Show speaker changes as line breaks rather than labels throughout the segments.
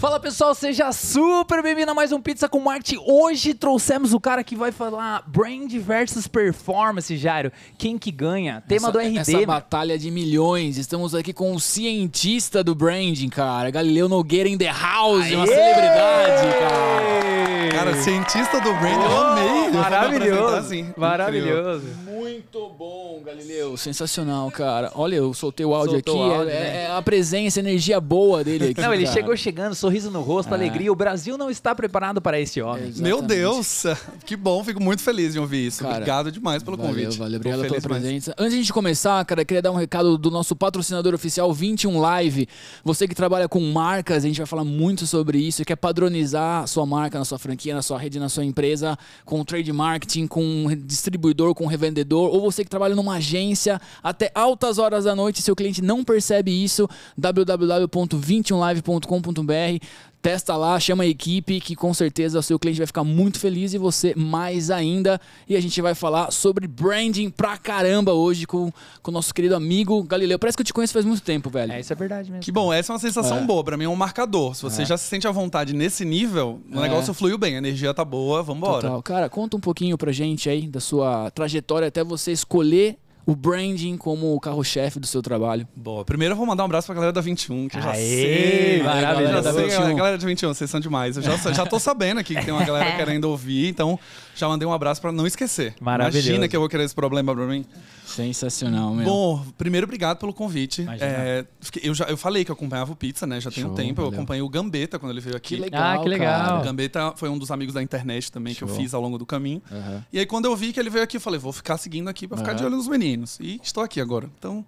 Fala pessoal, seja super bem-vindo a mais um Pizza com Marketing. Hoje trouxemos o cara que vai falar brand versus performance, Jairo. Quem que ganha? Tema
essa,
do RD.
Essa batalha de milhões. Estamos aqui com o cientista do branding, cara. Galileu Nogueira in the house, Aê! uma celebridade, cara.
Cara, cientista do branding, eu amei.
Maravilhoso. Assim. Maravilhoso.
Muito bom, Galileu. Sensacional, cara. Olha, eu soltei o áudio Soltou aqui. O áudio, é, né? é, a presença, a energia boa dele aqui.
Não, ele cara. chegou chegando, sorriso no rosto, é. alegria. O Brasil não está preparado para esse homem.
Exatamente. Meu Deus, que bom. Fico muito feliz de ouvir isso. Cara, Obrigado demais pelo
valeu,
convite.
Valeu, obrigado pela presença. Antes de a gente começar, cara, queria dar um recado do nosso patrocinador oficial 21 Live. Você que trabalha com marcas, a gente vai falar muito sobre isso, quer padronizar sua marca na sua franquia, na sua rede, na sua empresa, com trade marketing, com distribuidor, com revendedor, ou você que trabalha numa agência até altas horas da noite, seu cliente não percebe isso, www.21live.com.br Testa lá, chama a equipe que com certeza o seu cliente vai ficar muito feliz e você mais ainda. E a gente vai falar sobre branding pra caramba hoje com, com o nosso querido amigo Galileu. Parece que eu te conheço faz muito tempo, velho.
É, isso é verdade mesmo.
Que bom, essa é uma sensação é. boa. Pra mim é um marcador. Se você é. já se sente à vontade nesse nível, o é. negócio fluiu bem, a energia tá boa, vambora. Total.
Cara, conta um pouquinho pra gente aí da sua trajetória até você escolher o branding como o carro-chefe do seu trabalho?
Boa. Primeiro eu vou mandar um abraço pra galera da 21, que eu já
Aê,
sei.
Maravilha,
já sei, a galera da 21, vocês são demais. Eu já, já tô sabendo aqui que tem uma galera querendo ouvir, então já mandei um abraço pra não esquecer.
Maravilhoso.
Imagina que eu vou querer esse problema pra mim.
Sensacional, meu.
Bom, primeiro, obrigado pelo convite. É, eu, já, eu falei que eu acompanhava o Pizza, né? Já tem um tempo. Valeu. Eu acompanhei o Gambetta quando ele veio aqui.
Que legal, ah, que legal.
Cara. O Gambetta foi um dos amigos da internet também Show. que eu fiz ao longo do caminho. Uhum. E aí, quando eu vi que ele veio aqui, eu falei, vou ficar seguindo aqui pra uhum. ficar de olho nos meninos. E estou aqui agora. Então,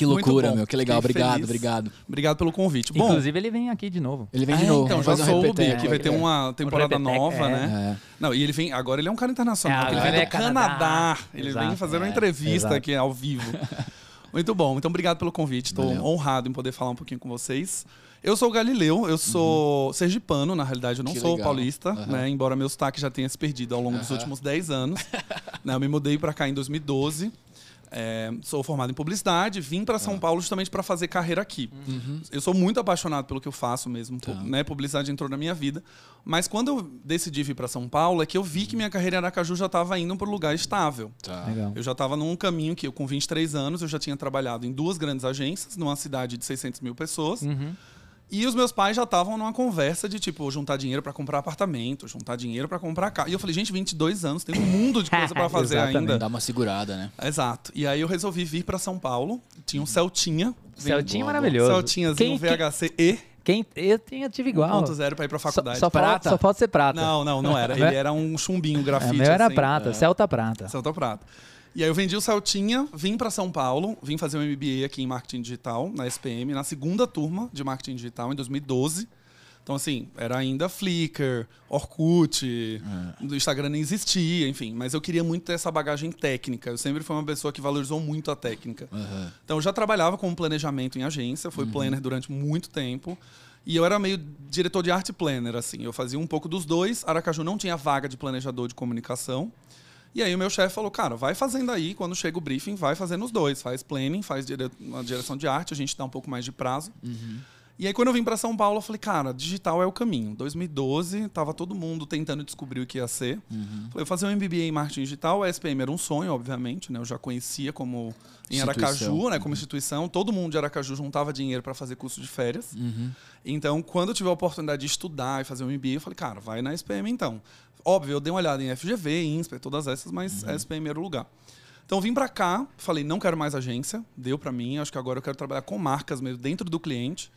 que loucura, meu. Que legal. obrigado, feliz. obrigado.
Obrigado pelo convite.
Bom, Inclusive, ele vem aqui de novo.
Ele vem de é, novo.
Então, já soube que vai ter uma temporada nova, né? É. Não, e ele vem. Agora ele é um cara internacional. É, ele vem do é Canadá. Canadá. Ele Exato, vem fazer uma é, entrevista aqui ao vivo. Muito bom. Muito obrigado pelo convite. Estou honrado em poder falar um pouquinho com vocês. Eu sou o Galileu, eu sou uhum. sergipano, na realidade, eu não que sou legal. paulista, uhum. né? Embora meu sotaque já tenha se perdido ao longo uhum. dos últimos 10 anos. né? Eu me mudei para cá em 2012. É, sou formado em publicidade, vim para São ah. Paulo justamente para fazer carreira aqui. Uhum. Eu sou muito apaixonado pelo que eu faço mesmo, tá. né? Publicidade entrou na minha vida. Mas quando eu decidi vir para São Paulo, é que eu vi que minha carreira em Aracaju já estava indo para um lugar estável. Tá. Eu já estava num caminho que eu, com 23 anos, eu já tinha trabalhado em duas grandes agências, numa cidade de 600 mil pessoas. Uhum. E os meus pais já estavam numa conversa de, tipo, juntar dinheiro para comprar apartamento, juntar dinheiro para comprar carro. E eu falei, gente, 22 anos, tem um mundo de coisa para fazer ainda.
Dá uma segurada, né?
Exato. E aí eu resolvi vir para São Paulo. Tinha um Celtinha.
Celtinha maravilhoso.
Celtinhazinho, Quem, VHC E.
Quem, eu tinha, tive igual.
1.0 pra ir pra faculdade.
Só, só, prata? Falta, só falta ser prata.
Não, não, não era. Ele era um chumbinho grafite. É,
meu era assim. prata, é. Celta prata.
Celta prata. E aí eu vendi o Celtinha, vim para São Paulo, vim fazer um MBA aqui em marketing digital na SPM, na segunda turma de marketing digital em 2012. Então, assim, era ainda Flickr, Orkut, é. o Instagram nem existia, enfim. Mas eu queria muito ter essa bagagem técnica. Eu sempre fui uma pessoa que valorizou muito a técnica. Uhum. Então, eu já trabalhava com planejamento em agência, fui uhum. planner durante muito tempo. E eu era meio diretor de arte planner, assim. Eu fazia um pouco dos dois. Aracaju não tinha vaga de planejador de comunicação. E aí o meu chefe falou, cara, vai fazendo aí, quando chega o briefing, vai fazendo os dois. Faz planning, faz dire... uma direção de arte, a gente dá um pouco mais de prazo. Uhum. E aí, quando eu vim para São Paulo, eu falei, cara, digital é o caminho. 2012, tava todo mundo tentando descobrir o que ia ser. Uhum. Falei, fazer um MBA em marketing digital, a SPM era um sonho, obviamente, né? Eu já conhecia como em Aracaju, né? Como instituição. Todo mundo de Aracaju juntava dinheiro para fazer curso de férias. Uhum. Então, quando eu tive a oportunidade de estudar e fazer um MBA, eu falei, cara, vai na SPM então. Óbvio, eu dei uma olhada em FGV, INSPER, todas essas, mas uhum. SPM era o lugar. Então vim para cá, falei, não quero mais agência, deu para mim, acho que agora eu quero trabalhar com marcas mesmo dentro do cliente.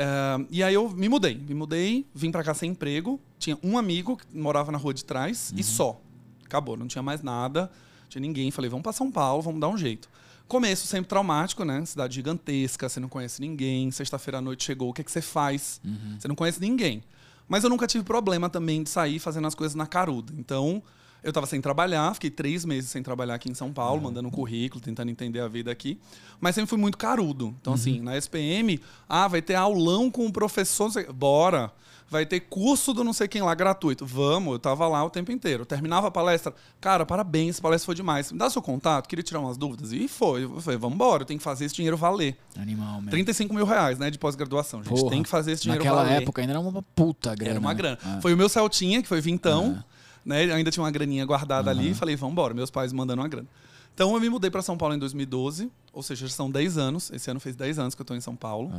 Uh, e aí eu me mudei. Me mudei, vim para cá sem emprego. Tinha um amigo que morava na rua de trás uhum. e só. Acabou, não tinha mais nada, tinha ninguém. Falei, vamos para São Paulo, vamos dar um jeito. Começo sempre traumático, né? Cidade gigantesca, você não conhece ninguém. Sexta-feira à noite chegou, o que, é que você faz? Uhum. Você não conhece ninguém. Mas eu nunca tive problema também de sair fazendo as coisas na caruda. Então, Eu tava sem trabalhar, fiquei três meses sem trabalhar aqui em São Paulo, mandando um currículo, tentando entender a vida aqui. Mas sempre fui muito carudo. Então, assim, na SPM, ah, vai ter aulão com o professor. Bora! Vai ter curso do não sei quem lá gratuito. Vamos, eu tava lá o tempo inteiro. Terminava a palestra, cara, parabéns, essa palestra foi demais. Me dá seu contato, queria tirar umas dúvidas. E foi. Eu falei, vamos embora, eu tenho que fazer esse dinheiro valer.
Animal, mesmo.
35 mil reais, né, de pós-graduação. A gente
Porra.
tem que fazer esse dinheiro
Naquela
valer.
época ainda era uma puta grana.
Era uma
né?
grana.
Ah.
Foi o meu Celtinha, que foi vintão, né? Eu ainda tinha uma graninha guardada ali. Falei, vamos embora, meus pais mandando uma grana. Então eu me mudei para São Paulo em 2012, ou seja, já são 10 anos. Esse ano fez 10 anos que eu tô em São Paulo.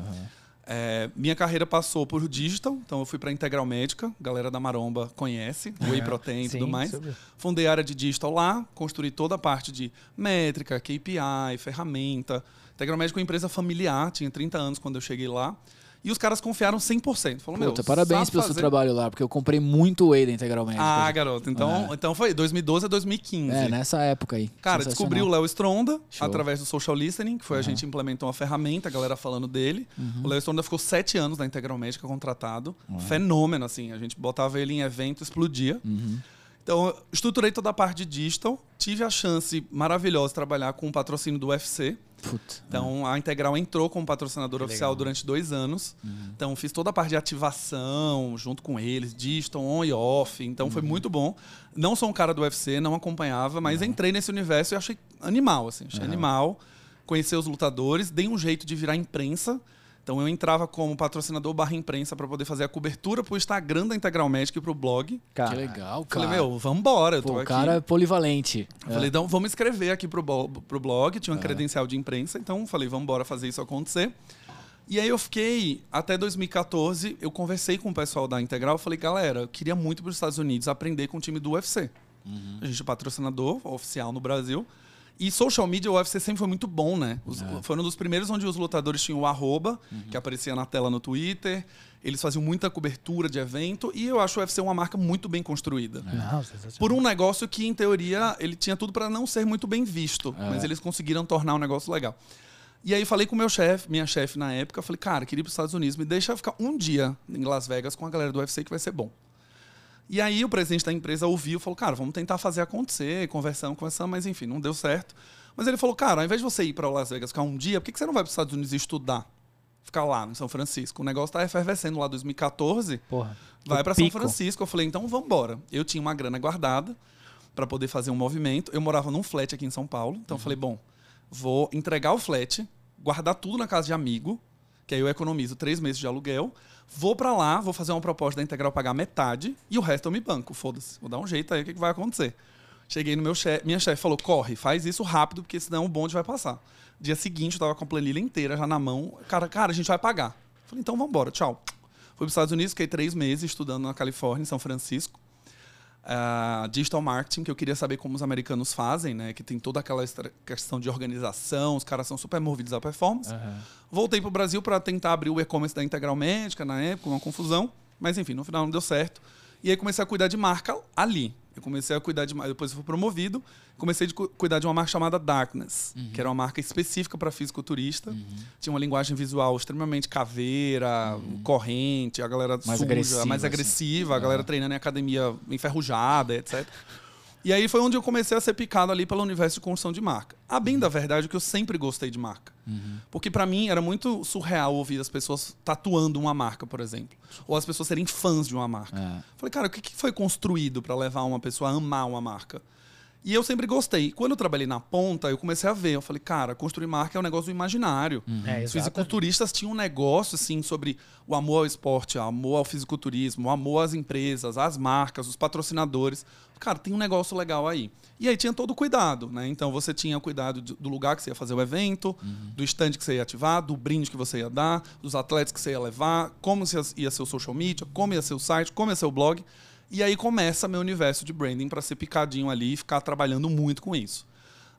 É, minha carreira passou por digital, então eu fui para Integral Médica, a galera da Maromba conhece, Whey Protein e tudo mais.
super.
Fundei a área de digital lá, construí toda a parte de métrica, KPI, ferramenta. Integral Médica é uma empresa familiar, tinha 30 anos quando eu cheguei lá. E os caras confiaram 100%. Falaram,
Puta,
meu,
parabéns pelo seu
fazer-
trabalho lá, porque eu comprei muito whey da Integral Médica.
ah, garoto. Então, então foi 2012 a 2015.
É, nessa época aí.
Cara, descobri o Léo Stronda
Show.
através do social listening, que foi a gente implementou uma ferramenta, a galera falando dele. O Léo Stronda ficou sete anos na Integral Médica contratado. Fenômeno, assim. A gente botava ele em evento, explodia. Então, eu estruturei toda a parte de digital. Tive a chance maravilhosa de trabalhar com o patrocínio do UFC.
Puta.
Então, a Integral entrou como patrocinador oficial durante dois anos. Então, fiz toda a parte de ativação junto com eles, digital, on e off. Então, foi muito bom. Não sou um cara do UFC, não acompanhava, mas entrei nesse universo e achei animal, assim. Achei animal. Conhecer os lutadores, dei um jeito de virar imprensa. Então, eu entrava como patrocinador barra imprensa para poder fazer a cobertura pro Instagram da Integral Médica e pro blog.
Cara,
Que legal, cara.
Falei, meu, vambora, eu tô
Pô, o
aqui.
cara é polivalente.
Eu falei, então vamos escrever aqui pro, pro blog, tinha uma credencial de imprensa, então falei, vamos embora fazer isso acontecer. E aí eu fiquei, até 2014, eu conversei com o pessoal da Integral, eu falei, galera, eu queria muito para os Estados Unidos aprender com o time do UFC. A gente é patrocinador oficial no Brasil. E social media, o UFC sempre foi muito bom, né? Os, Foi um dos primeiros onde os lutadores tinham o arroba, que aparecia na tela no Twitter. Eles faziam muita cobertura de evento. E eu acho o UFC uma marca muito bem construída
sensacional.
por um negócio que, em teoria, ele tinha tudo para não ser muito bem visto, mas eles conseguiram tornar um negócio legal. E aí falei com meu chefe, minha chefe na época, falei, cara, queria ir para os Estados Unidos, me deixa ficar um dia em Las Vegas com a galera do UFC que vai ser bom. E aí o presidente da empresa ouviu e falou, cara, vamos tentar fazer acontecer, conversando, conversando, mas enfim, não deu certo. Mas ele falou, cara, ao invés de você ir para Las Vegas ficar um dia, por que que você não vai para os Estados Unidos estudar? Ficar lá, em São Francisco. O negócio tá efervescendo lá em 2014.
Porra.
Vai para São. Francisco. Eu falei, então vamos embora. Eu tinha uma grana guardada para poder fazer um movimento. Eu morava num flat aqui em São Paulo. Então eu falei, bom, vou entregar o flat, guardar tudo na casa de amigo, que aí eu economizo três meses de aluguel. Vou para lá, vou fazer uma proposta da Integral pagar metade e o resto eu me banco. Foda-se, vou dar um jeito aí, o que, que vai acontecer? Cheguei no meu chefe, minha chefe falou: corre, faz isso rápido, porque senão o bonde vai passar. Dia seguinte, eu tava com a planilha inteira já na mão. Cara, cara, a gente vai pagar. Falei, então vamos embora, tchau. Fui para os Estados Unidos, fiquei três meses estudando na Califórnia, em São Francisco. Ah, digital marketing, que eu queria saber como os americanos fazem, né? Que tem toda aquela questão de organização, os caras são super movidos à performance. Voltei para o Brasil para tentar abrir o e-commerce da Integral Médica na época, uma confusão. Mas enfim, no final não deu certo. E aí comecei a cuidar de marca ali. Eu comecei a cuidar de. Depois eu fui promovido. Comecei a cu- cuidar de uma marca chamada Darkness, que era uma marca específica para fisiculturista. Tinha uma linguagem visual extremamente caveira, corrente, a galera
Mais
suja,
agressiva,
mais
assim.
agressiva, a galera treinando em academia enferrujada, etc. E aí foi onde eu comecei a ser picado ali pelo universo de construção de marca. A bem da verdade, é que eu sempre gostei de marca. Porque pra mim era muito surreal ouvir as pessoas tatuando uma marca, por exemplo. Ou as pessoas serem fãs de uma marca.
É.
Falei, cara, o que que foi construído pra levar uma pessoa a amar uma marca? E eu sempre gostei. Quando eu trabalhei na ponta, eu comecei a ver. Eu falei, cara, construir marca é um negócio do imaginário.
É,
Os fisiculturistas tinham um negócio, assim, sobre o amor ao esporte, o amor ao fisiculturismo, o amor às empresas, às marcas, os patrocinadores. Cara, tem um negócio legal aí. E aí tinha todo o cuidado, né? Então você tinha o cuidado do lugar que você ia fazer o evento, do stand que você ia ativar, do brinde que você ia dar, dos atletas que você ia levar, como ia ser o social media, como ia ser o site, como ia ser o blog. E aí começa meu universo de branding para ser picadinho ali e ficar trabalhando muito com isso.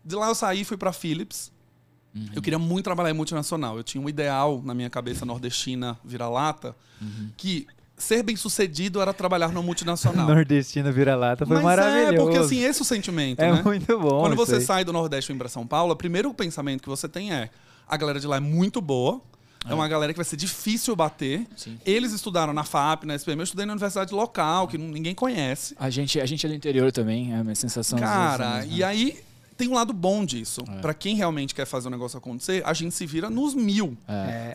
De lá eu saí e fui para Philips, eu queria muito trabalhar em multinacional. Eu tinha um ideal na minha cabeça nordestina vira-lata que ser bem sucedido era trabalhar numa multinacional.
Nordestina vira-lata foi
Mas
maravilhoso.
é, porque assim, esse é o sentimento,
É
né?
muito bom.
Quando você
aí.
sai do Nordeste e vem para São Paulo, o primeiro pensamento que você tem é: a galera de lá é muito boa, É uma galera que vai ser difícil bater.
Sim.
Eles estudaram na FAP, na SPM. Eu estudei na universidade local, que ninguém conhece.
A gente, a gente é do interior também, é a minha sensação.
Cara,
vezes,
e
né?
aí tem um lado bom disso.
É.
Pra quem realmente quer fazer o negócio acontecer, a gente se vira nos mil.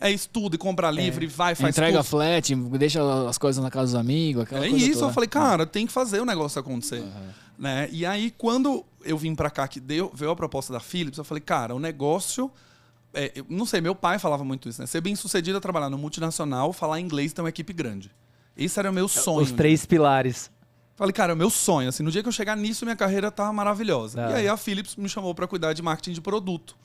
É, estudo e compra livre, vai, faz
Entrega
curso.
flat, deixa as coisas na casa dos amigos, aquela
É
coisa
isso,
toda.
eu falei, cara, tem que fazer o negócio acontecer. Né? E aí, quando eu vim pra cá, que deu, veio a proposta da Philips, eu falei, cara, o negócio. É, eu não sei, meu pai falava muito isso, né? Ser bem sucedido é trabalhar no multinacional, falar inglês e ter uma equipe grande. Esse era o meu sonho.
Os três pilares.
Falei, cara, é o meu sonho. Assim, no dia que eu chegar nisso, minha carreira tá maravilhosa.
Da
E aí a Philips me chamou pra cuidar de marketing de produto.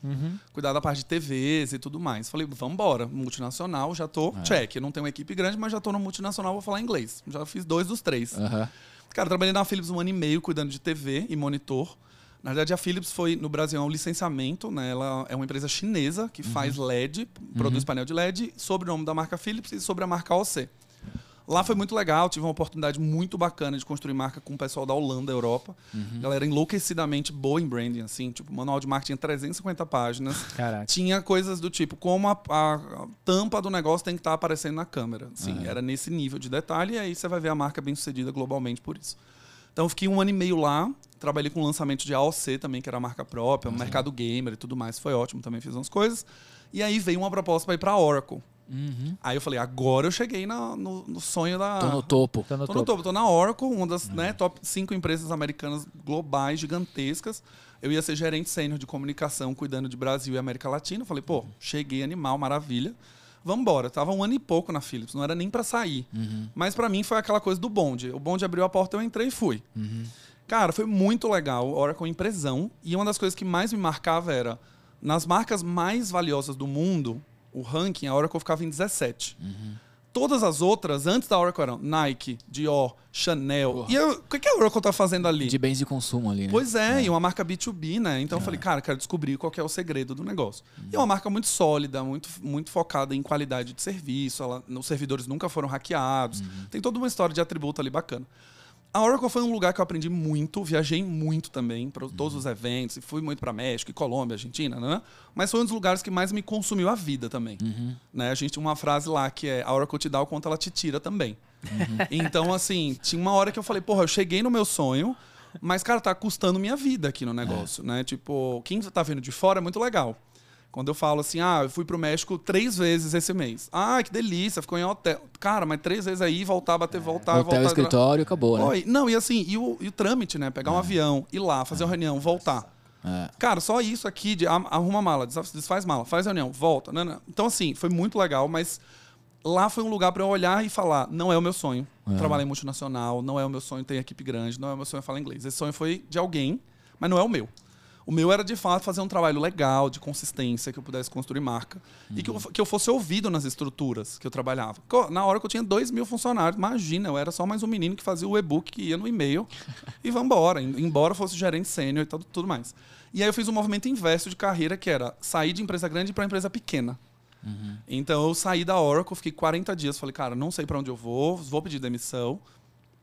Cuidar da parte de TVs e tudo mais. Falei, vamos embora. Multinacional, já tô check. Eu não tenho uma equipe grande, mas já tô no multinacional, vou falar inglês. Já fiz dois dos três.
Aham.
Cara, trabalhei na Philips um ano e meio cuidando de TV e monitor. Na verdade, a Philips foi no Brasil é um licenciamento, né? Ela é uma empresa chinesa que faz LED, produz painel de LED, sob o nome da marca Philips e sobre a marca OC. Lá foi muito legal, tive uma oportunidade muito bacana de construir marca com o pessoal da Holanda, Europa. Galera enlouquecidamente boa em branding, assim, tipo, manual de marketing 350 páginas.
Caraca.
Tinha coisas do tipo, como a, a- a tampa do negócio tem que estar aparecendo na câmera. Assim, Era nesse nível de detalhe, e aí você vai ver a marca bem sucedida globalmente por isso. Então, eu fiquei um ano e meio lá, trabalhei com o lançamento de AOC também, que era a marca própria, o mercado gamer e tudo mais, foi ótimo, também fiz umas coisas. E aí veio uma proposta para ir para Oracle. Aí eu falei, agora eu cheguei na- no, no sonho da.
Tô no topo.
Tô no
Tô no
topo.
topo, tô na Oracle, uma das né, top 5 empresas americanas globais, gigantescas. Eu ia ser gerente sênior de comunicação, cuidando de Brasil e América Latina. Falei, pô, cheguei animal, maravilha. Vamos embora. Tava um ano e pouco na Philips, não era nem pra sair. Mas pra mim foi aquela coisa do bonde. O bonde abriu a porta, eu entrei e fui. Cara, foi muito legal. Oracle empresão. E uma das coisas que mais me marcava era, nas marcas mais valiosas do mundo, o ranking, a Oracle ficava em 17. Todas as outras, antes da Oracle, eram Nike, Dior, Chanel.
Porra.
E eu- o que, que a Oracle tá fazendo ali?
De bens de consumo ali, né?
Pois é, e uma marca B2B, né? Então eu falei, cara, quero descobrir qual que é o segredo do negócio. E é uma marca muito sólida, muito, muito focada em qualidade de serviço, ela, os servidores nunca foram hackeados. Tem toda uma história de atributo ali bacana. A Oracle foi um lugar que eu aprendi muito, viajei muito também para todos os eventos, e fui muito para México, e Colômbia, Argentina, né? Mas foi um dos lugares que mais me consumiu a vida também. Né? A gente tinha uma frase lá que é: a Oracle te dá o quanto ela te tira também. Então, assim, tinha uma hora que eu falei, porra, eu cheguei no meu sonho, mas, cara, tá custando minha vida aqui no negócio, né? Tipo, quem tá vendo de fora é muito legal. Quando eu falo assim, ah, eu fui pro México três vezes esse mês. Ah, que delícia, ficou em hotel. Cara, mas três vezes aí, voltar, bater, voltar,
Hotel,
voltar.
escritório, acabou, né?
Oi. Não, e assim, e o, e o trâmite, né? Pegar um avião, ir lá, fazer uma reunião, voltar.
É.
Cara, só isso aqui de arruma mala, desfaz mala, faz reunião, volta. Né, né. Então, assim, foi muito legal, mas lá foi um lugar para eu olhar e falar: não é o meu sonho trabalhar em multinacional, não é o meu sonho ter equipe grande, não é o meu sonho falar inglês. Esse sonho foi de alguém, mas não é o meu. O meu era de fato fazer um trabalho legal, de consistência, que eu pudesse construir marca e que eu, que eu fosse ouvido nas estruturas que eu trabalhava. Na hora que eu tinha dois mil funcionários, imagina, eu era só mais um menino que fazia o e-book, que ia no e-mail e vambora. em- Embora fosse gerente sênior e tudo, tudo mais. E aí eu fiz um movimento inverso de carreira, que era sair de empresa grande para empresa pequena. Então eu saí da Oracle, fiquei 40 dias, falei, cara, não sei para onde eu vou, vou pedir demissão,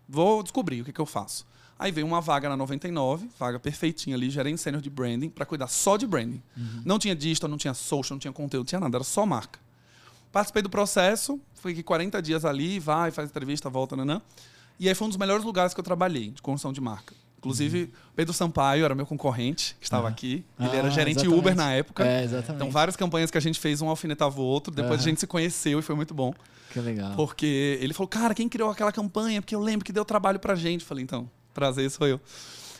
vou descobrir o que, que eu faço. Aí veio uma vaga na 99, vaga perfeitinha ali, gerente sênior de branding, para cuidar só de branding. Não tinha digital, não tinha social, não tinha conteúdo, não tinha nada, era só marca. Participei do processo, fiquei 40 dias ali, vai, faz entrevista, volta, nanã. E aí foi um dos melhores lugares que eu trabalhei, de construção de marca. Inclusive, Pedro Sampaio era meu concorrente, que estava aqui. Ele era
Ah,
gerente
exatamente.
Uber na época.
É, exatamente.
Então, várias campanhas que a gente fez, um alfinetava o outro. Depois
Aham.
a gente se conheceu e foi muito bom.
Que legal.
Porque ele falou, cara, quem criou aquela campanha? Porque eu lembro que deu trabalho pra gente. Falei, então, prazer, sou eu.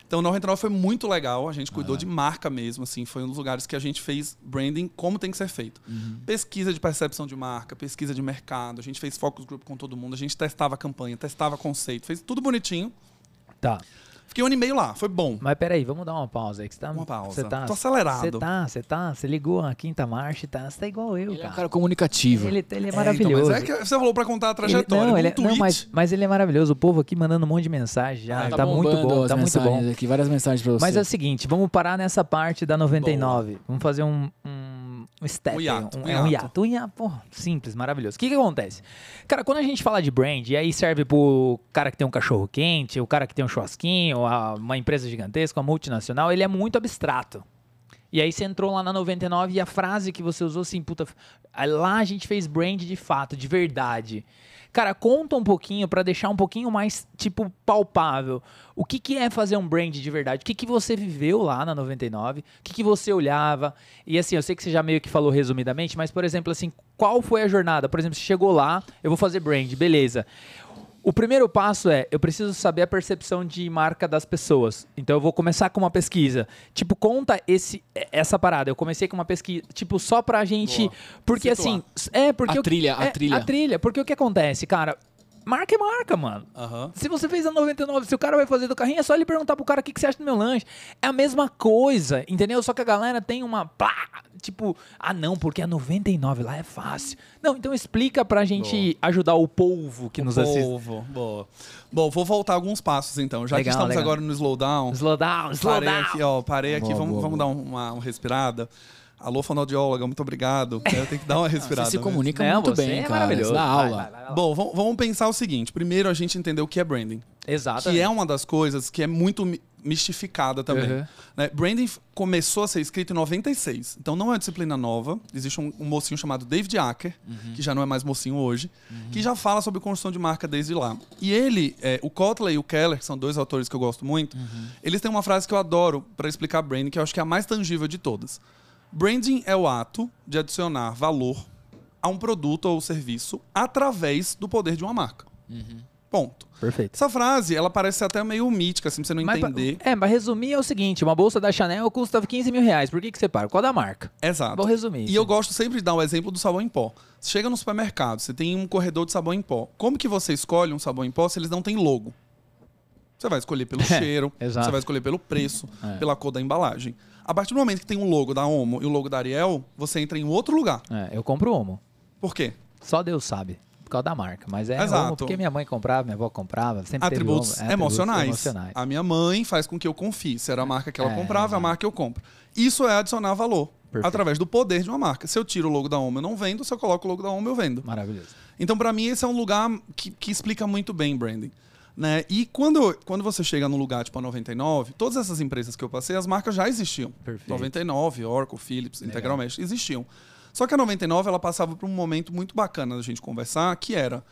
Então, o 99 foi muito legal. A gente cuidou de marca mesmo, assim. Foi um dos lugares que a gente fez branding como tem que ser feito. Pesquisa de percepção de marca, pesquisa de mercado. A gente fez focus group com todo mundo. A gente testava a campanha, testava conceito. Fez tudo bonitinho.
Tá.
Fiquei um ano e meio lá. Foi bom.
Mas peraí, vamos dar uma pausa aí. Que você tá,
Uma pausa.
Você tá,
Tô acelerado.
Você tá, você tá, você ligou a quinta marcha e tá, você tá igual eu,
Ele é um
cara.
cara comunicativo.
Ele, ele é
É,
maravilhoso.
então, mas é que você falou pra contar a
Ele-
trajetória.
não, ele é- não, mas, mas ele é maravilhoso. O povo aqui mandando um monte de mensagem já.
Ah,
tá muito
bombando
bom,
as
tá muito bom.
Aqui, várias mensagens pra você.
Mas é o seguinte, vamos parar nessa parte da 99. Vamos fazer um, um, um step.
Um hiato,
um,
um
é um
hiato.
Um hiato, pô, simples, maravilhoso. O que que acontece? Cara, quando a gente fala de brand, e aí serve pro cara que tem um cachorro quente, o cara que tem um churrasquinho, a- uma empresa gigantesca, uma multinacional, ele é muito abstrato. E aí você entrou lá na 99 e a frase que você usou assim, puta, lá a gente fez brand de fato, de verdade. Cara, conta um pouquinho para deixar um pouquinho mais, tipo, palpável. O que, que é fazer um brand de verdade? O que, que você viveu lá na 99? O que, que você olhava? E assim, eu sei que você já meio que falou resumidamente, mas, por exemplo, assim, qual foi a jornada? Por exemplo, você chegou lá, eu vou fazer brand, beleza. O primeiro passo é, eu preciso saber a percepção de marca das pessoas. Então eu vou começar com uma pesquisa. Tipo, conta esse essa parada. Eu comecei com uma pesquisa, tipo, só pra gente,
Boa.
porque
Situar.
assim, é porque
A trilha, a
é,
trilha.
A trilha, porque o que acontece, cara? Marca é marca, mano.
Aham.
Se você fez a 99, se o cara vai fazer do carrinho, é só ele perguntar pro cara o que, que você acha do meu lanche. É a mesma coisa, entendeu? Só que a galera tem uma. Plá, tipo, ah, não, porque a 99 lá é fácil. Não, então explica pra gente ajudar o povo que nos assiste.
Povo, boa. Bom, vou voltar alguns passos então. Já que
Legal,
estamos
legal.
agora no slowdown,
Slow down, slow
parei
down.
aqui, ó, parei aqui,
Boa,
vamos,
boa,
vamos dar um- uma, uma respirada. Alô, fonoaudióloga, muito obrigado. Eu tenho que dar uma respirada.
Você se
mesmo.
comunica
Não,
muito
você
bem,
é
cara.
maravilhoso. Vai,
aula.
vai, vai, vai.
Bom, vamos, vamos pensar o seguinte. Primeiro, a gente entender o que é branding.
Exato.
Que é uma das coisas que é muito mi- mistificada também.
Uhum.
Né? Branding começou a ser escrito em 96. Então não é uma disciplina nova. Existe um, um mocinho chamado David Acker,
Uhum.
que já não é mais mocinho hoje, que já fala sobre construção de marca desde lá. E ele, é, o Kotler e o Keller, que são dois autores que eu gosto muito,
Uhum.
eles têm uma frase que eu adoro para explicar branding, que eu acho que é a mais tangível de todas. Branding é o ato de adicionar valor a um produto ou serviço através do poder de uma marca. Ponto.
Perfeito.
Essa frase, ela parece ser até meio mítica, assim, pra você não
Mas
entender.
é, mas resumir é o seguinte: uma bolsa da Chanel custa 15 mil reais. Por que, que você para? Qual da marca?
Exato.
Vou resumir.
E
isso.
eu gosto sempre de dar o exemplo do sabão em pó. Você chega no supermercado, você tem um corredor de sabão em pó. Como que você escolhe um sabão em pó se eles não têm logo? Você vai escolher pelo cheiro,
exato.
você vai escolher pelo preço,
É.
pela cor da embalagem. A partir do momento que tem um logo da Omo e o logo da Ariel, você entra em outro lugar.
É, eu compro Omo.
Por quê?
Só Deus sabe. Por causa da marca. Mas é
Exato.
Omo porque minha mãe comprava, minha avó comprava. Sempre teve
atributos
Omo. É,
emocionais.
emocionais.
A minha mãe faz com que eu confie. Se era a marca que ela
É,
comprava, é a marca que eu compro. Isso é adicionar valor.
Perfeito.
Através do poder de uma marca. Se eu tiro o logo da Omo, eu não vendo. Se eu coloco o logo da Omo, eu vendo.
Maravilhoso.
Então, pra mim, esse é um lugar que, que explica muito bem branding. Né? E quando, quando você chega num lugar tipo a 99, todas essas empresas que eu passei, as marcas já existiam.
Perfeito.
99, Oracle, Philips, Integral Mesh, existiam. Só que a 99 ela passava por um momento muito bacana da gente conversar, que era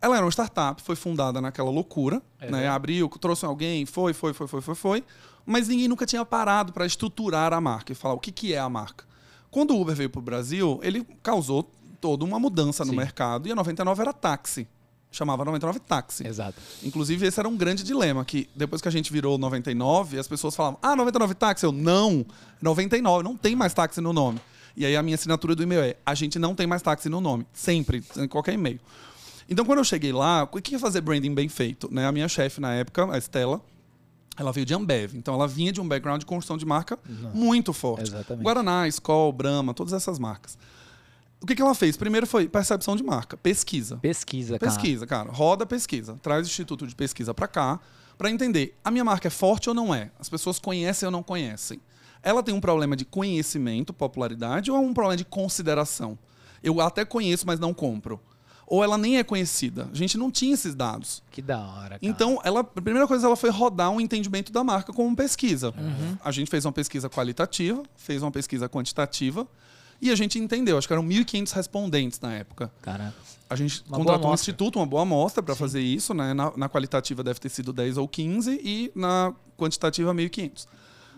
ela era uma startup, foi fundada naquela loucura,
É.
né? Abriu, trouxe alguém, foi, foi, foi, foi, foi, foi, mas ninguém nunca tinha parado para estruturar a marca e falar o que, que é a marca. Quando o Uber veio para o Brasil, ele causou toda uma mudança no
Sim.
mercado e a 99 era táxi. Chamava 99 táxi.
Exato.
Inclusive, esse era um grande dilema, que depois que a gente virou 99, as pessoas falavam, ah, 99 táxi? Eu, não, 99, não tem mais táxi no nome. E aí a minha assinatura do e-mail é, a gente não tem mais táxi no nome, sempre, em qualquer e-mail. Então, quando eu cheguei lá, o que é fazer branding bem feito? Né? A minha chefe na época, a Estela, ela veio de Ambev. Então, ela vinha de um background de construção de marca muito forte.
Exatamente.
Guaraná, Skol, Brahma, todas essas marcas. O que, que ela fez? Primeiro foi percepção de marca, pesquisa.
Pesquisa, cara.
Pesquisa, cara. Roda pesquisa. Traz o instituto de pesquisa para cá para entender a minha marca é forte ou não é. As pessoas conhecem ou não conhecem. Ela tem um problema de conhecimento, popularidade ou é um problema de consideração? Eu até conheço, mas não compro. Ou ela nem é conhecida. A gente não tinha esses dados.
Que da hora, cara.
Então, ela, a primeira coisa ela foi rodar um entendimento da marca como pesquisa.
Uhum.
A gente fez uma pesquisa qualitativa, fez uma pesquisa quantitativa e a gente entendeu. Acho que eram 1.500 respondentes na época.
Cara,
A gente
Uma
contratou um instituto, uma boa amostra para fazer isso, né? Na, na qualitativa deve ter sido 10 ou 15 e na quantitativa 1.500.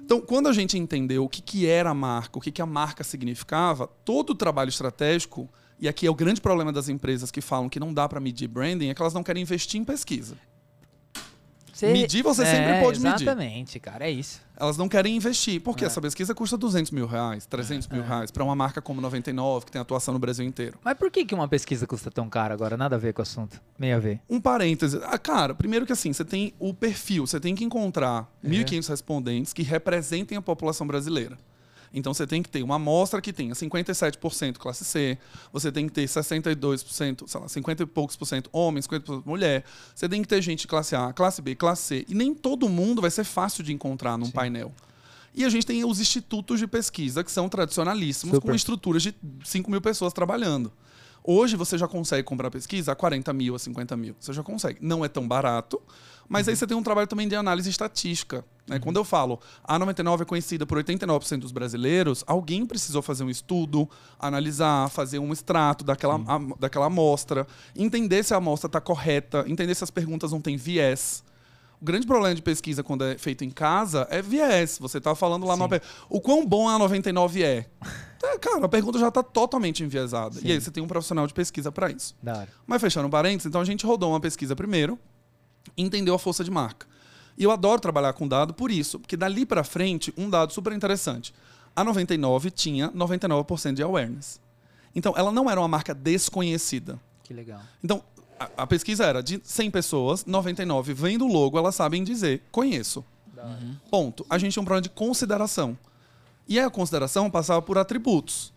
Então, quando a gente entendeu o que, que era a marca, o que, que a marca significava, todo o trabalho estratégico, e aqui é o grande problema das empresas que falam que não dá para medir branding, é que elas não querem investir em pesquisa.
Você-
Medir você
é,
sempre pode medir.
Exatamente, cara, é isso.
Elas não querem investir, porque
É.
essa pesquisa custa 200 mil reais, 300 mil reais, para uma marca como 99, que tem atuação no Brasil inteiro.
Mas por que, que uma pesquisa custa tão caro agora? Nada a ver com o assunto. Meio a ver.
Um parêntese. Ah, cara, primeiro que assim, você tem o perfil, você tem que encontrar
É.
1.500 respondentes que representem a população brasileira. Então você tem que ter uma amostra que tenha 57% classe C, você tem que ter 62%, sei lá, 50 e poucos por cento homens, 50% mulher. Você tem que ter gente de classe A, classe B, classe C. E nem todo mundo vai ser fácil de encontrar num painel. E a gente tem os institutos de pesquisa, que são tradicionalíssimos,
Super.
com estruturas de 5 mil pessoas trabalhando. Hoje você já consegue comprar pesquisa a 40 mil, a 50 mil. Você já consegue. Não é tão barato, mas aí você tem um trabalho também de análise estatística. Né? Quando eu falo a 99 é conhecida por 89% dos brasileiros, alguém precisou fazer um estudo, analisar, fazer um extrato daquela, a, daquela amostra, entender se a amostra está correta, entender se as perguntas não têm viés. O grande problema de pesquisa quando é feito em casa é viés. Você está falando lá
Sim.
no o quão bom a 99 é. É, Cara, a pergunta já está totalmente enviesada.
Sim.
E aí você tem um profissional de pesquisa para isso. Mas fechando parênteses, então a gente rodou uma pesquisa primeiro, entendeu a força de marca. E eu adoro trabalhar com dado por isso, porque dali para frente, um dado super interessante. A 99 tinha 99% de awareness. Então, ela não era uma marca desconhecida.
Que legal.
Então, a, a pesquisa era de 100 pessoas, 99 vendo o logo, elas sabem dizer, conheço.
Hora.
Ponto. A gente tinha um problema de consideração. E a consideração passava por atributos.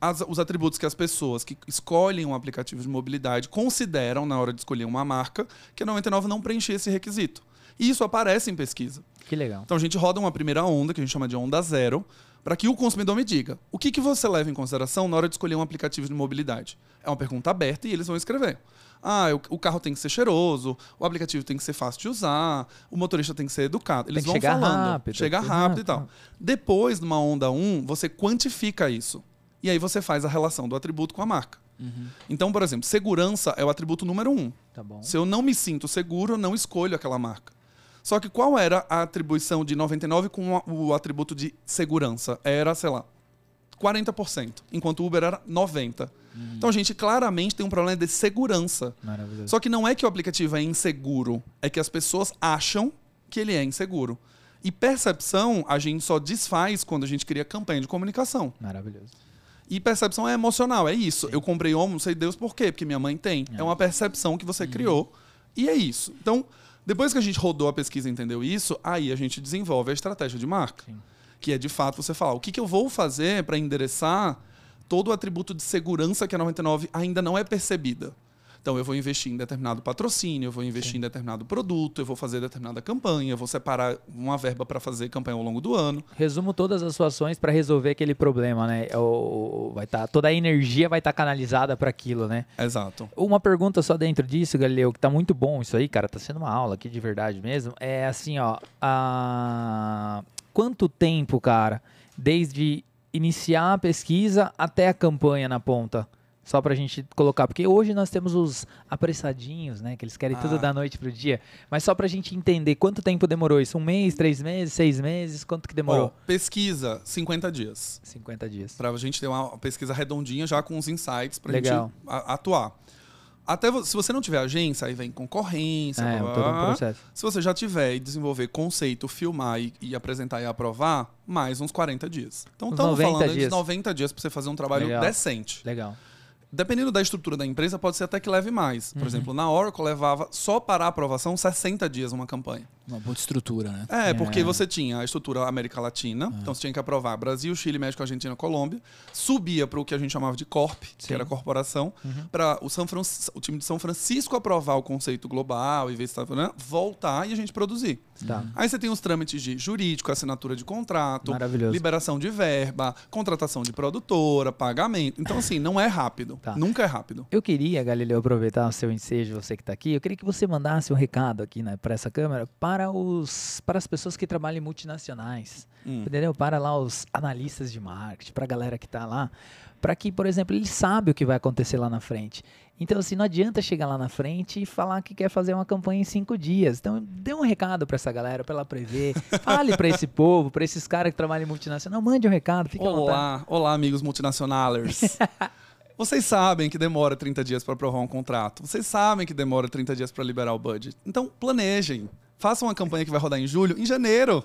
As- os atributos que as pessoas que escolhem um aplicativo de mobilidade consideram na hora de escolher uma marca, que a 99 não preenchia esse requisito. E isso aparece em pesquisa.
Que legal.
Então a gente roda uma primeira onda, que a gente chama de onda zero, para que o consumidor me diga o que, que você leva em consideração na hora de escolher um aplicativo de mobilidade. É uma pergunta aberta e eles vão escrever. Ah, o, carro tem que ser cheiroso, o aplicativo tem que ser fácil de usar, o motorista tem que ser educado. Eles vão
chegar
falando.
rápido.
Chegar
Ah,
rápido e
tá.
tal. Depois, numa onda 1, você quantifica isso. E aí você faz a relação do atributo com a marca. Então, por exemplo, segurança é o atributo número um.
Tá.
Se eu não me sinto seguro, eu não escolho aquela marca. Só que qual era a atribuição de 99 com o atributo de segurança? Era, sei lá, 40%, enquanto o Uber era 90%. Então a gente claramente tem um problema de segurança.
Maravilhoso.
Só que não é que o aplicativo é inseguro, é que as pessoas acham que ele é inseguro. E percepção a gente só desfaz quando a gente cria campanha de comunicação.
Maravilhoso.
E percepção é emocional, é isso. Eu comprei homo, não sei Deus por quê, porque minha mãe tem. É, uma percepção que você criou e é isso. Então, depois que a gente rodou a pesquisa e entendeu isso, aí a gente desenvolve a estratégia de marca.
Sim.
Que é de fato você falar o que, que eu vou fazer para endereçar todo o atributo de segurança que a 99 ainda não é percebida. Então, eu vou investir em determinado patrocínio, eu vou investir em determinado produto, eu vou fazer determinada campanha, eu vou separar uma verba para fazer campanha ao longo do ano.
Resumo todas as suas ações para resolver aquele problema, né? O, o- vai tá, toda a energia vai estar canalizada para aquilo, né?
Exato.
Uma pergunta só dentro disso, Galileu, que tá muito bom isso aí, cara, tá sendo uma aula aqui de verdade mesmo. É assim, ó, a... quanto tempo, cara, desde iniciar a pesquisa até a campanha na ponta? Só pra gente colocar, porque hoje nós temos os apressadinhos, né? Que eles querem tudo
Ah.
da noite pro dia. Mas só pra gente entender quanto tempo demorou isso? Um mês, três meses, seis meses? Quanto que demorou?
Ó, pesquisa, 50 dias.
50 dias.
Pra gente ter uma pesquisa redondinha já com os insights pra
Legal.
gente atuar. Até se você não tiver agência, aí vem concorrência.
É,
blá, blá,
todo um processo.
Se você já tiver e desenvolver conceito, filmar e, e apresentar e aprovar, mais uns 40 dias. Então
Uns
estamos
90
falando de
dias.
90 dias para você fazer um trabalho
Legal.
decente.
Legal.
Dependendo da estrutura da empresa, pode ser até que leve mais.
Uhum.
Por exemplo, na Oracle levava só para a aprovação 60 dias uma campanha.
Uma boa estrutura, né?
É, porque
É.
você tinha a estrutura América Latina, então você tinha que aprovar Brasil, Chile, México, Argentina, Colômbia, subia para o que a gente chamava de Corp,
Sim.
que era corporação,
Uhum.
para o, São Fran- o time de São Francisco aprovar o conceito global e ver se estava né, voltar e a gente produzir.
Tá.
Aí você tem os trâmites de jurídico, assinatura de contrato, liberação de verba, contratação de produtora, pagamento. Então, assim, não é rápido.
Tá.
Nunca é rápido.
Eu queria, Galileu, aproveitar o seu ensejo, você que está aqui, eu queria que você mandasse um recado aqui né, para essa câmera para, os, para as pessoas que trabalham em multinacionais,
Hum.
entendeu? Para lá os analistas de marketing, para a galera que está lá, para que, por exemplo, ele sabe o que vai acontecer lá na frente. Então, assim, não adianta chegar lá na frente e falar que quer fazer uma campanha em cinco dias. Então, dê um recado para essa galera, para ela prever. Fale para esse povo, para esses caras que trabalham em multinacional. Mande um recado, vontade.
Olá, olá, amigos multinacionalers. Vocês sabem que demora 30 dias para aprovar um contrato. Vocês sabem que demora 30 dias para liberar o budget. Então, planejem. Façam uma campanha que vai rodar em julho, em janeiro.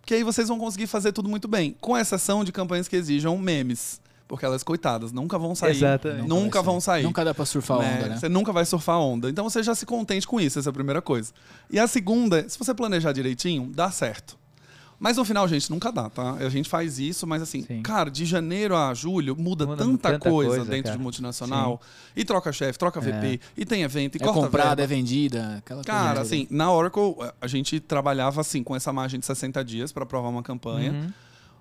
Porque aí vocês vão conseguir fazer tudo muito bem. Com exceção de campanhas que exijam memes. Porque elas, coitadas, nunca vão sair.
Exatamente.
Nunca vão sair.
Nunca dá pra surfar a
né?
onda, né?
Você nunca vai surfar a onda. Então você já se contente com isso, essa é a primeira coisa. E a segunda, é, se você planejar direitinho, dá certo. Mas no final, gente, nunca dá, tá? A gente faz isso, mas assim,
Sim.
cara, de janeiro a julho muda,
Muda
tanta,
tanta
coisa,
coisa,
dentro
cara.
de multinacional. E troca chefe, troca VP, e tem evento, e
É
corta
comprada,
verba.
é vendida, aquela coisa.
Cara,
toda.
assim, na Oracle, a gente trabalhava assim, com essa margem de 60 dias para aprovar uma campanha.
Uhum.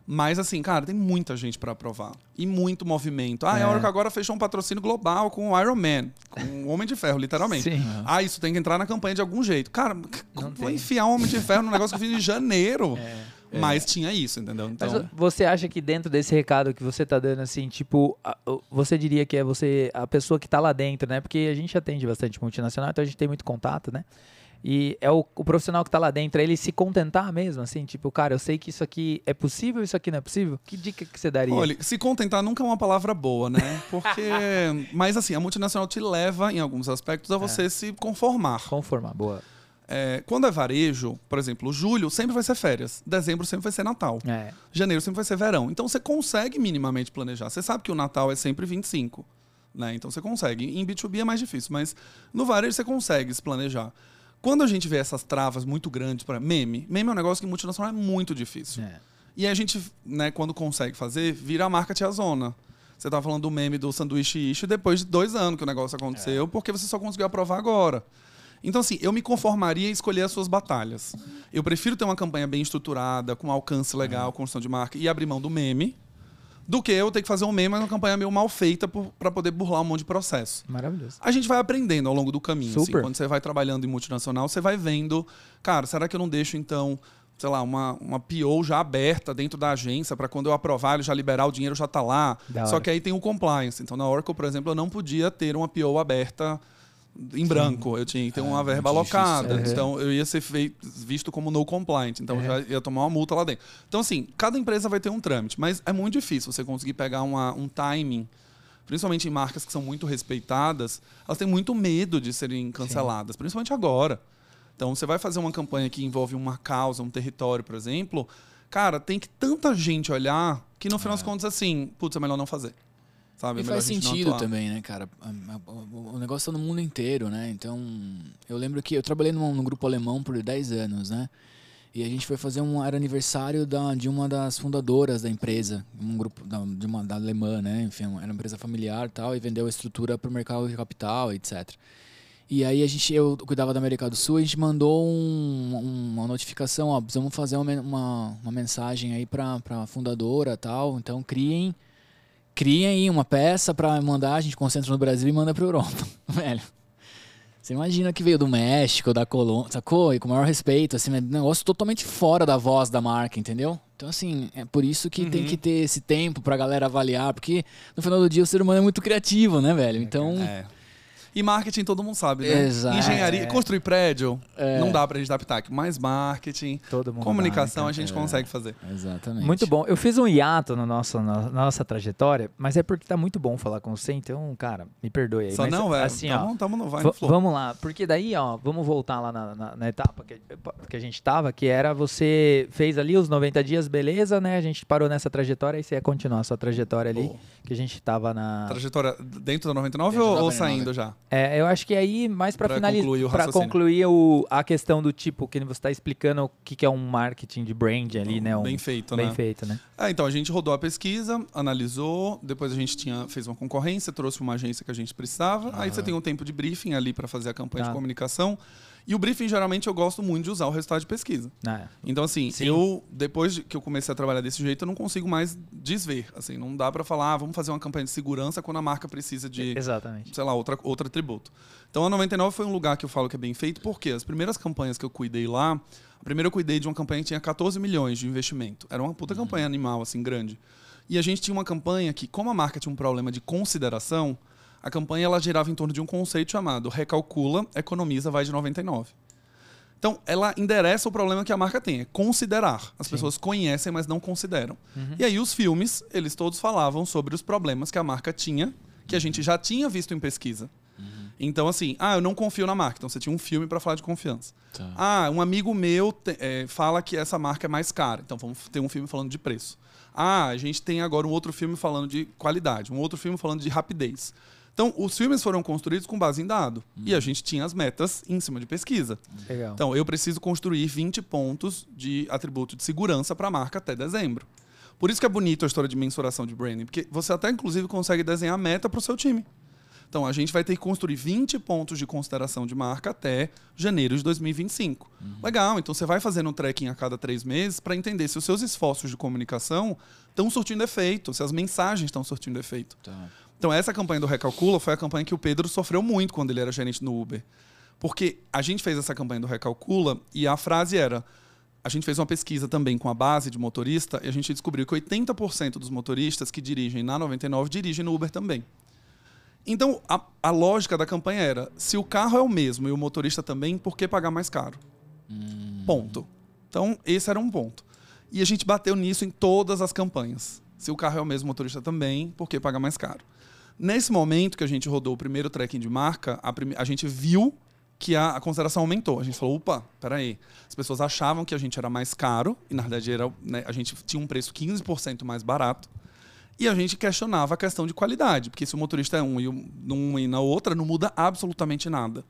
Mas assim, cara, tem muita gente pra aprovar. E muito movimento. Ah, é.
É.
a hora que agora fechou um patrocínio global com o Iron Man. Com o Homem de Ferro, literalmente.
Sim.
Ah, isso tem que entrar na campanha de algum jeito. Cara, como vou
tem.
enfiar um Homem de Ferro num negócio que eu fiz em janeiro? Mas tinha isso, entendeu?
Mas
Então,
você acha que dentro desse recado que você tá dando, assim, tipo, você diria que é você, a pessoa que tá lá dentro, né? Porque a gente atende bastante multinacional, então a gente tem muito contato, né? E é o, o profissional que tá lá dentro, é ele se contentar mesmo, assim, tipo, cara, eu sei que isso aqui é possível, isso aqui não é possível. Que dica que você daria?
Olha, se contentar nunca é uma palavra boa, né? Porque. Mas assim, a multinacional te leva, em alguns aspectos, a você se conformar.
Conformar, boa.
É, quando é varejo, por exemplo, julho sempre vai ser férias, dezembro sempre vai ser Natal,
É,
janeiro sempre vai ser verão. Então você consegue minimamente planejar. Você sabe que o Natal é sempre 25, né? Então você consegue. Em B2B é mais difícil, mas no varejo você consegue se planejar. Quando a gente vê essas travas muito grandes para meme, meme é um negócio que multinacional é muito difícil.
é.
E a gente, né, quando consegue fazer, vira a marca Tia Zona. Você tá falando do meme do sanduíche issue depois de dois anos que o negócio aconteceu, porque você só conseguiu aprovar agora. Então, assim, eu me conformaria em escolher as suas batalhas. Eu prefiro ter uma campanha bem estruturada, com alcance legal, construção de marca, e abrir mão do meme, do que eu ter que fazer um meme, mas uma campanha meio mal feita para poder burlar um monte de processo.
Maravilhoso.
A gente vai aprendendo ao longo do caminho. assim.
Super.
Quando você vai trabalhando em multinacional, você vai vendo, cara, será que eu não deixo então, sei lá, uma, uma PO já aberta dentro da agência para quando eu aprovar, ele já liberar o dinheiro já tá lá.
Da
Só
hora.
que aí tem o compliance. Então na Oracle, por exemplo, eu não podia ter uma PO aberta em branco. Eu tinha que ter uma verba
muito difícil.
alocada. Então eu ia ser feito, visto como no compliant. Então eu já ia tomar uma multa lá dentro. Então assim, cada empresa vai ter um trâmite, mas é muito difícil você conseguir pegar uma, um timing principalmente em marcas que são muito respeitadas, elas têm muito medo de serem canceladas, principalmente agora. Então, você vai fazer uma campanha que envolve uma causa, um território, por exemplo, cara, tem que tanta gente olhar que no final das contas, assim, putz, é melhor não fazer. Sabe?
E
É
faz sentido também, né, cara? O negócio tá no mundo inteiro, né? Então, eu lembro que eu trabalhei num, num grupo alemão por 10 anos, né? E a gente foi fazer um. Era aniversário da, de uma das fundadoras da empresa, um grupo da, de uma, da alemã, né? Enfim, era uma empresa familiar e tal, e vendeu a estrutura para o mercado de capital, etc. E aí a gente, eu cuidava da América do Sul, a gente mandou um- um- uma notificação, ó, precisamos fazer uma, uma, uma mensagem aí para a fundadora e tal, então criem criem aí uma peça pra mandar, a gente concentra no Brasil e manda pra Europa. Velho. Você imagina que veio do México, da Colômbia, sacou? E com o maior respeito, assim, é um negócio totalmente fora da voz da marca, entendeu? Então, assim, é por isso que tem que ter esse tempo pra galera avaliar, porque no final do dia o ser humano é muito criativo, né, velho? Então,
É. E marketing todo mundo sabe, né?
Exato.
Engenharia,
É.
construir prédio,
É.
não dá pra gente dar pitaco. Mas marketing,
Todo mundo
comunicação
dá, né,
a gente
É.
consegue fazer.
exatamente.
Muito bom. Eu fiz um hiato no nosso, na nossa trajetória, mas é porque tá muito bom falar com você, então, cara, me perdoe aí.
Só
mas,
não, velho.
Assim,
tamo,
ó,
tamo no vai
Va-
no flow.
vamos lá, porque daí, ó, vamos voltar lá na, na- na etapa que, que a gente tava, que era você fez ali os 90 dias, beleza, né? A gente parou nessa trajetória e você ia continuar a sua trajetória ali,
Boa.
que a gente tava na.
Trajetória dentro da 99
Dentro
ou,
da
ou
99.
saindo já?
É, eu acho que aí, mais Pra finalizar,
raciocínio.
concluir o, a questão do tipo, que você está explicando o que, que é um marketing de brand ali, né? Um,
Bem feito,
bem
né?
feito, né?
É, então a gente rodou a pesquisa, analisou, depois a gente tinha, fez uma concorrência, trouxe uma agência que a gente precisava. Aí você tem um tempo de briefing ali para fazer a campanha
Tá.
de comunicação. E o briefing, geralmente, eu gosto muito de usar o resultado de pesquisa.
Ah,
Então, assim,
Sim.
eu, depois de que eu comecei a trabalhar desse jeito, eu não consigo mais desver. Assim, não dá para falar, ah, vamos fazer uma campanha de segurança quando a marca precisa de
Exatamente.
sei lá, outra, outro atributo. Então a 99 foi um lugar que eu falo que é bem feito, porque as primeiras campanhas que eu cuidei lá, a primeira eu cuidei de uma campanha que tinha 14 milhões de investimento. Era uma puta campanha animal, assim, grande. E a gente tinha uma campanha que, como a marca tinha um problema de consideração, a campanha ela girava em torno de um conceito chamado recalcula, economiza, vai de 99. Então, ela endereça o problema que a marca tem, é considerar. As pessoas conhecem, mas não consideram. E aí os filmes, eles todos falavam sobre os problemas que a marca tinha, que a gente já tinha visto em pesquisa. Então, assim, ah, eu não confio na marca. Então, você tinha um filme para falar de confiança.
Tá.
Ah, um amigo meu te- é, fala que essa marca é mais cara. Então, vamos ter um filme falando de preço. Ah, a gente tem agora um outro filme falando de qualidade, um outro filme falando de rapidez. Então, os filmes foram construídos com base em dado. E a gente tinha as metas em cima de pesquisa.
Legal.
Então, eu preciso construir 20 pontos de atributo de segurança para a marca até dezembro. Por isso que é bonito a história de mensuração de branding, porque você até, inclusive, consegue desenhar a meta para o seu time. Então a gente vai ter que construir 20 pontos de consideração de marca até janeiro de 2025. Legal, então você vai fazendo um tracking a cada três meses para entender se os seus esforços de comunicação estão surtindo efeito, se as mensagens estão surtindo efeito.
Tá.
Então, essa campanha do Recalcula foi a campanha que o Pedro sofreu muito quando ele era gerente no Uber. Porque a gente fez essa campanha do Recalcula e a frase era: a gente fez uma pesquisa também com a base de motorista e a gente descobriu que 80% dos motoristas que dirigem na 99 dirigem no Uber também. Então, a, a lógica da campanha era: se o carro é o mesmo e o motorista também, por que pagar mais caro? Ponto. Então, esse era um ponto. E a gente bateu nisso em todas as campanhas. Se o carro é o mesmo motorista também, por que pagar mais caro? Nesse momento que a gente rodou o primeiro tracking de marca, a, prime- a gente viu que a, a consideração aumentou. A gente falou, opa, peraí. As pessoas achavam que a gente era mais caro, e na verdade era, né, a gente tinha um preço 15% mais barato. E a gente questionava a questão de qualidade, porque se o motorista é um e, um, num e na outra, não muda absolutamente nada.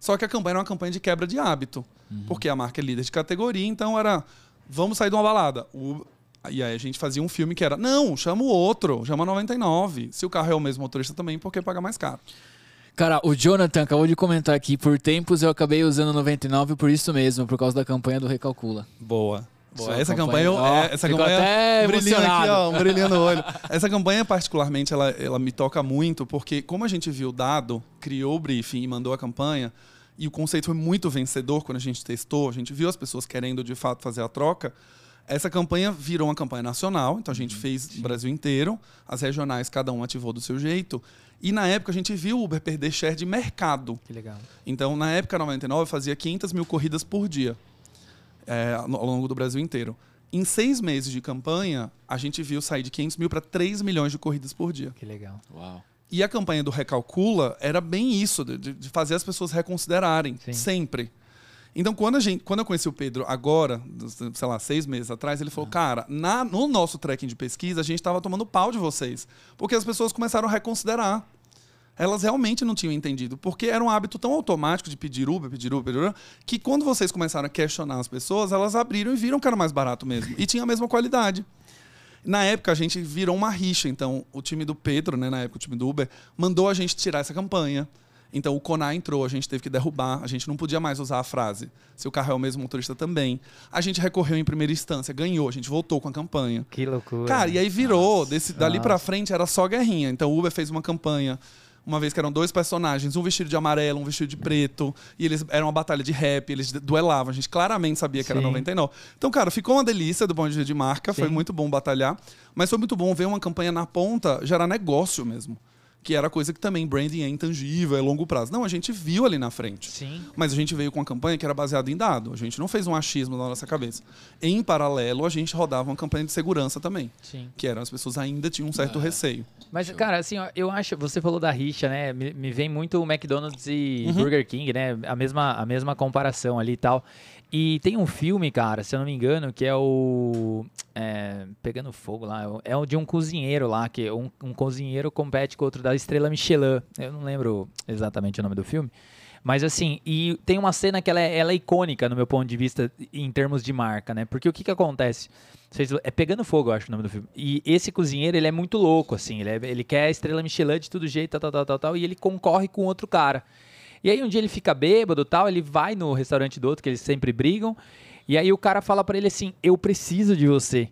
Só que a campanha era uma campanha de quebra de hábito, porque a marca é líder de categoria, então era, vamos sair de uma balada. O- e aí a gente fazia um filme que era, não, chama o outro, chama 99. Se o carro é o mesmo motorista também, por que pagar mais caro?
Cara, o Jonathan acabou de comentar aqui, por tempos eu acabei usando 99 por isso mesmo, por causa da campanha do Recalcula.
Boa.
Boa,
Boa. Essa
campanha.
campanha,
Ó,
é, essa campanha
até
um brilhinho aqui, ó, um brilhinho no olho. Essa campanha particularmente ela, ela me toca muito porque como a gente viu o dado, criou o briefing e mandou a campanha e o conceito foi muito vencedor quando a gente testou, a gente viu as pessoas querendo de fato fazer a troca. Essa campanha virou uma campanha nacional, então a gente fez no Brasil inteiro, as regionais cada um ativou do seu jeito. E na época a gente viu o Uber perder share de mercado.
Que legal.
Então, na época, a 99 fazia 500 mil corridas por dia, é, ao longo do Brasil inteiro. Em seis meses de campanha, a gente viu sair de 500 mil para 3 milhões de corridas por dia.
Que legal.
Uau.
E a campanha do Recalcula era bem isso, de, de fazer as pessoas reconsiderarem,
Sim.
sempre. Então, quando, a gente, quando eu conheci o Pedro agora, sei lá, seis meses atrás, ele falou, cara, na, no nosso tracking de pesquisa, a gente estava tomando pau de vocês. Porque as pessoas começaram a reconsiderar. Elas realmente não tinham entendido. Porque era um hábito tão automático de pedir Uber, pedir Uber, pedir Uber, que quando vocês começaram a questionar as pessoas, elas abriram e viram que era mais barato mesmo. E tinha a mesma qualidade. Na época, a gente virou uma rixa. Então, o time do Pedro, né, na época, o time do Uber, mandou a gente tirar essa campanha. Então, o Conar entrou, a gente teve que derrubar, a gente não podia mais usar a frase. Se o carro é o mesmo motorista também. A gente recorreu em primeira instância, ganhou, a gente voltou com a campanha.
Que loucura.
Cara, e aí virou, desse, dali
Nossa.
pra frente era só guerrinha. Então o Uber fez uma campanha, uma vez que eram dois personagens, um vestido de amarelo, um vestido de preto, e eles eram uma batalha de rap, eles duelavam, a gente claramente sabia que era
Sim.
99. Então, cara, ficou uma delícia do ponto de vista de marca, foi
Sim.
muito bom batalhar, mas foi muito bom ver uma campanha na ponta gerar negócio mesmo. Que era coisa que também branding é intangível, é longo prazo. Não, a gente viu ali na frente.
Sim.
Mas a gente veio com uma campanha que era baseada em dado. A gente não fez um achismo na nossa cabeça. Em paralelo, a gente rodava uma campanha de segurança também.
Sim.
Que eram as pessoas ainda tinham um certo receio.
Mas, cara, assim, eu acho, você falou da rixa, né? Me, me vem muito o McDonald's e
Uhum.
Burger King, né? A mesma, a mesma comparação ali e tal. E tem um filme, cara, se eu não me engano, que é o. é, Pegando Fogo lá. É o de um cozinheiro lá, que um, um cozinheiro compete com outro da estrela Michelin. Eu não lembro exatamente o nome do filme. Mas assim, e tem uma cena que ela é, ela é icônica no meu ponto de vista em termos de marca, né? Porque o que que acontece? É Pegando Fogo, eu acho o nome do filme. E esse cozinheiro, ele é muito louco, assim. Ele, é- ele quer a estrela Michelin de todo jeito, tal, tal, tal, tal, tal. E ele concorre com outro cara. E aí um dia ele fica bêbado tal, ele vai no restaurante do outro, que eles sempre brigam. E aí o cara fala pra ele assim, eu preciso de você.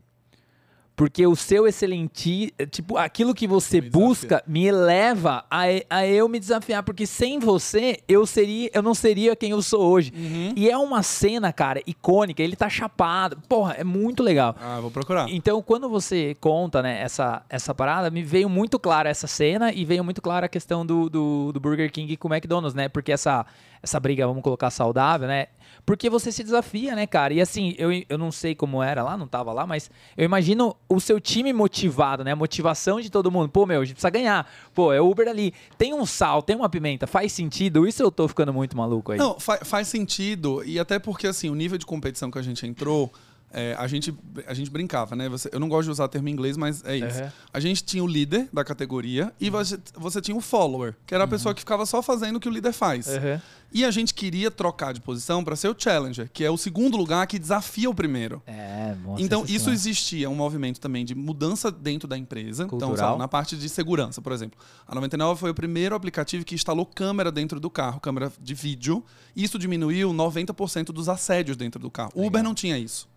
Porque o seu excelente, tipo, aquilo que você
Me
busca me eleva a, a eu me desafiar, porque sem você eu seria, eu não seria quem eu sou hoje. E é uma cena, cara, icônica, ele tá chapado. Porra, é muito legal.
Ah, vou procurar.
Então, quando você conta né, essa, essa parada, me veio muito clara essa cena e veio muito clara a questão do, do, do Burger King com o McDonald's, né? Porque essa, essa briga, vamos colocar saudável, né? Porque você se desafia, né, cara? E assim, eu, eu não sei como era lá, não tava lá, mas eu imagino o seu time motivado, né? A motivação de todo mundo. Pô, meu, a gente precisa ganhar. Pô, é Uber ali. Tem um sal, tem uma pimenta, faz sentido? Isso eu tô ficando muito maluco aí.
Não, fa- faz sentido. E até porque, assim, o nível de competição que a gente entrou é, a, gente, a gente brincava, né? Você, eu não gosto de usar termo em inglês, mas é isso.
Uhum.
A gente tinha o líder da categoria e você, você tinha o follower, que era a pessoa que ficava só fazendo o que o líder faz.
Uhum.
E a gente queria trocar de posição para ser o challenger, que é o segundo lugar que desafia o primeiro.
É, bom,
Então, isso existia um movimento também de mudança dentro da empresa. Então,
Cultural.
sabe, na parte de segurança, por exemplo. A 99 foi o primeiro aplicativo que instalou câmera dentro do carro, câmera de vídeo. Isso diminuiu 90% dos assédios dentro do carro. O Uber não tinha isso.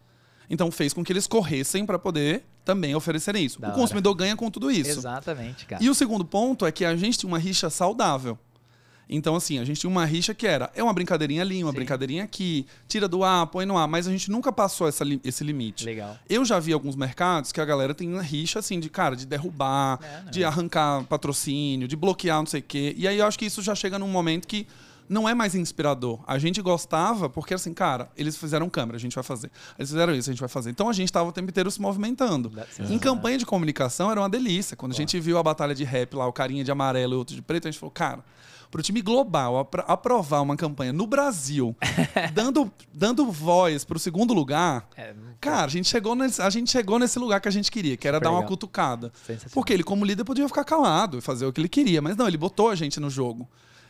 Então, fez com que eles corressem para poder também oferecerem isso.
Da
o
hora.
consumidor ganha com tudo isso.
Exatamente, cara.
E o segundo ponto é que a gente tinha uma rixa saudável. Então, assim, a gente tinha uma rixa que era, é uma brincadeirinha ali, uma
Sim.
brincadeirinha aqui, tira do ar, põe no ar, mas a gente nunca passou essa esse limite.
Legal.
Eu já vi alguns mercados que a galera tem uma rixa, assim, de, cara, de derrubar,
É, não.
de arrancar patrocínio, de bloquear não sei o quê. E aí eu acho que isso já chega num momento que não é mais inspirador. A gente gostava porque, assim, cara, eles fizeram câmera, a gente vai fazer. Eles fizeram isso, a gente vai fazer. Então a gente tava o tempo inteiro se movimentando. Em campanha de comunicação era uma delícia. Quando a gente viu a batalha de rap lá, o carinha de amarelo e outro de preto, a gente falou, cara, pro time global apro- aprovar uma campanha no Brasil, dando, dando voz pro segundo lugar,
É,
cara, a gente, chegou nesse, a gente chegou nesse lugar que a gente queria, que era dar uma
legal.
cutucada.
sensacional.
Porque ele, como líder, podia ficar calado e fazer o que ele queria, mas não, ele botou a gente no jogo.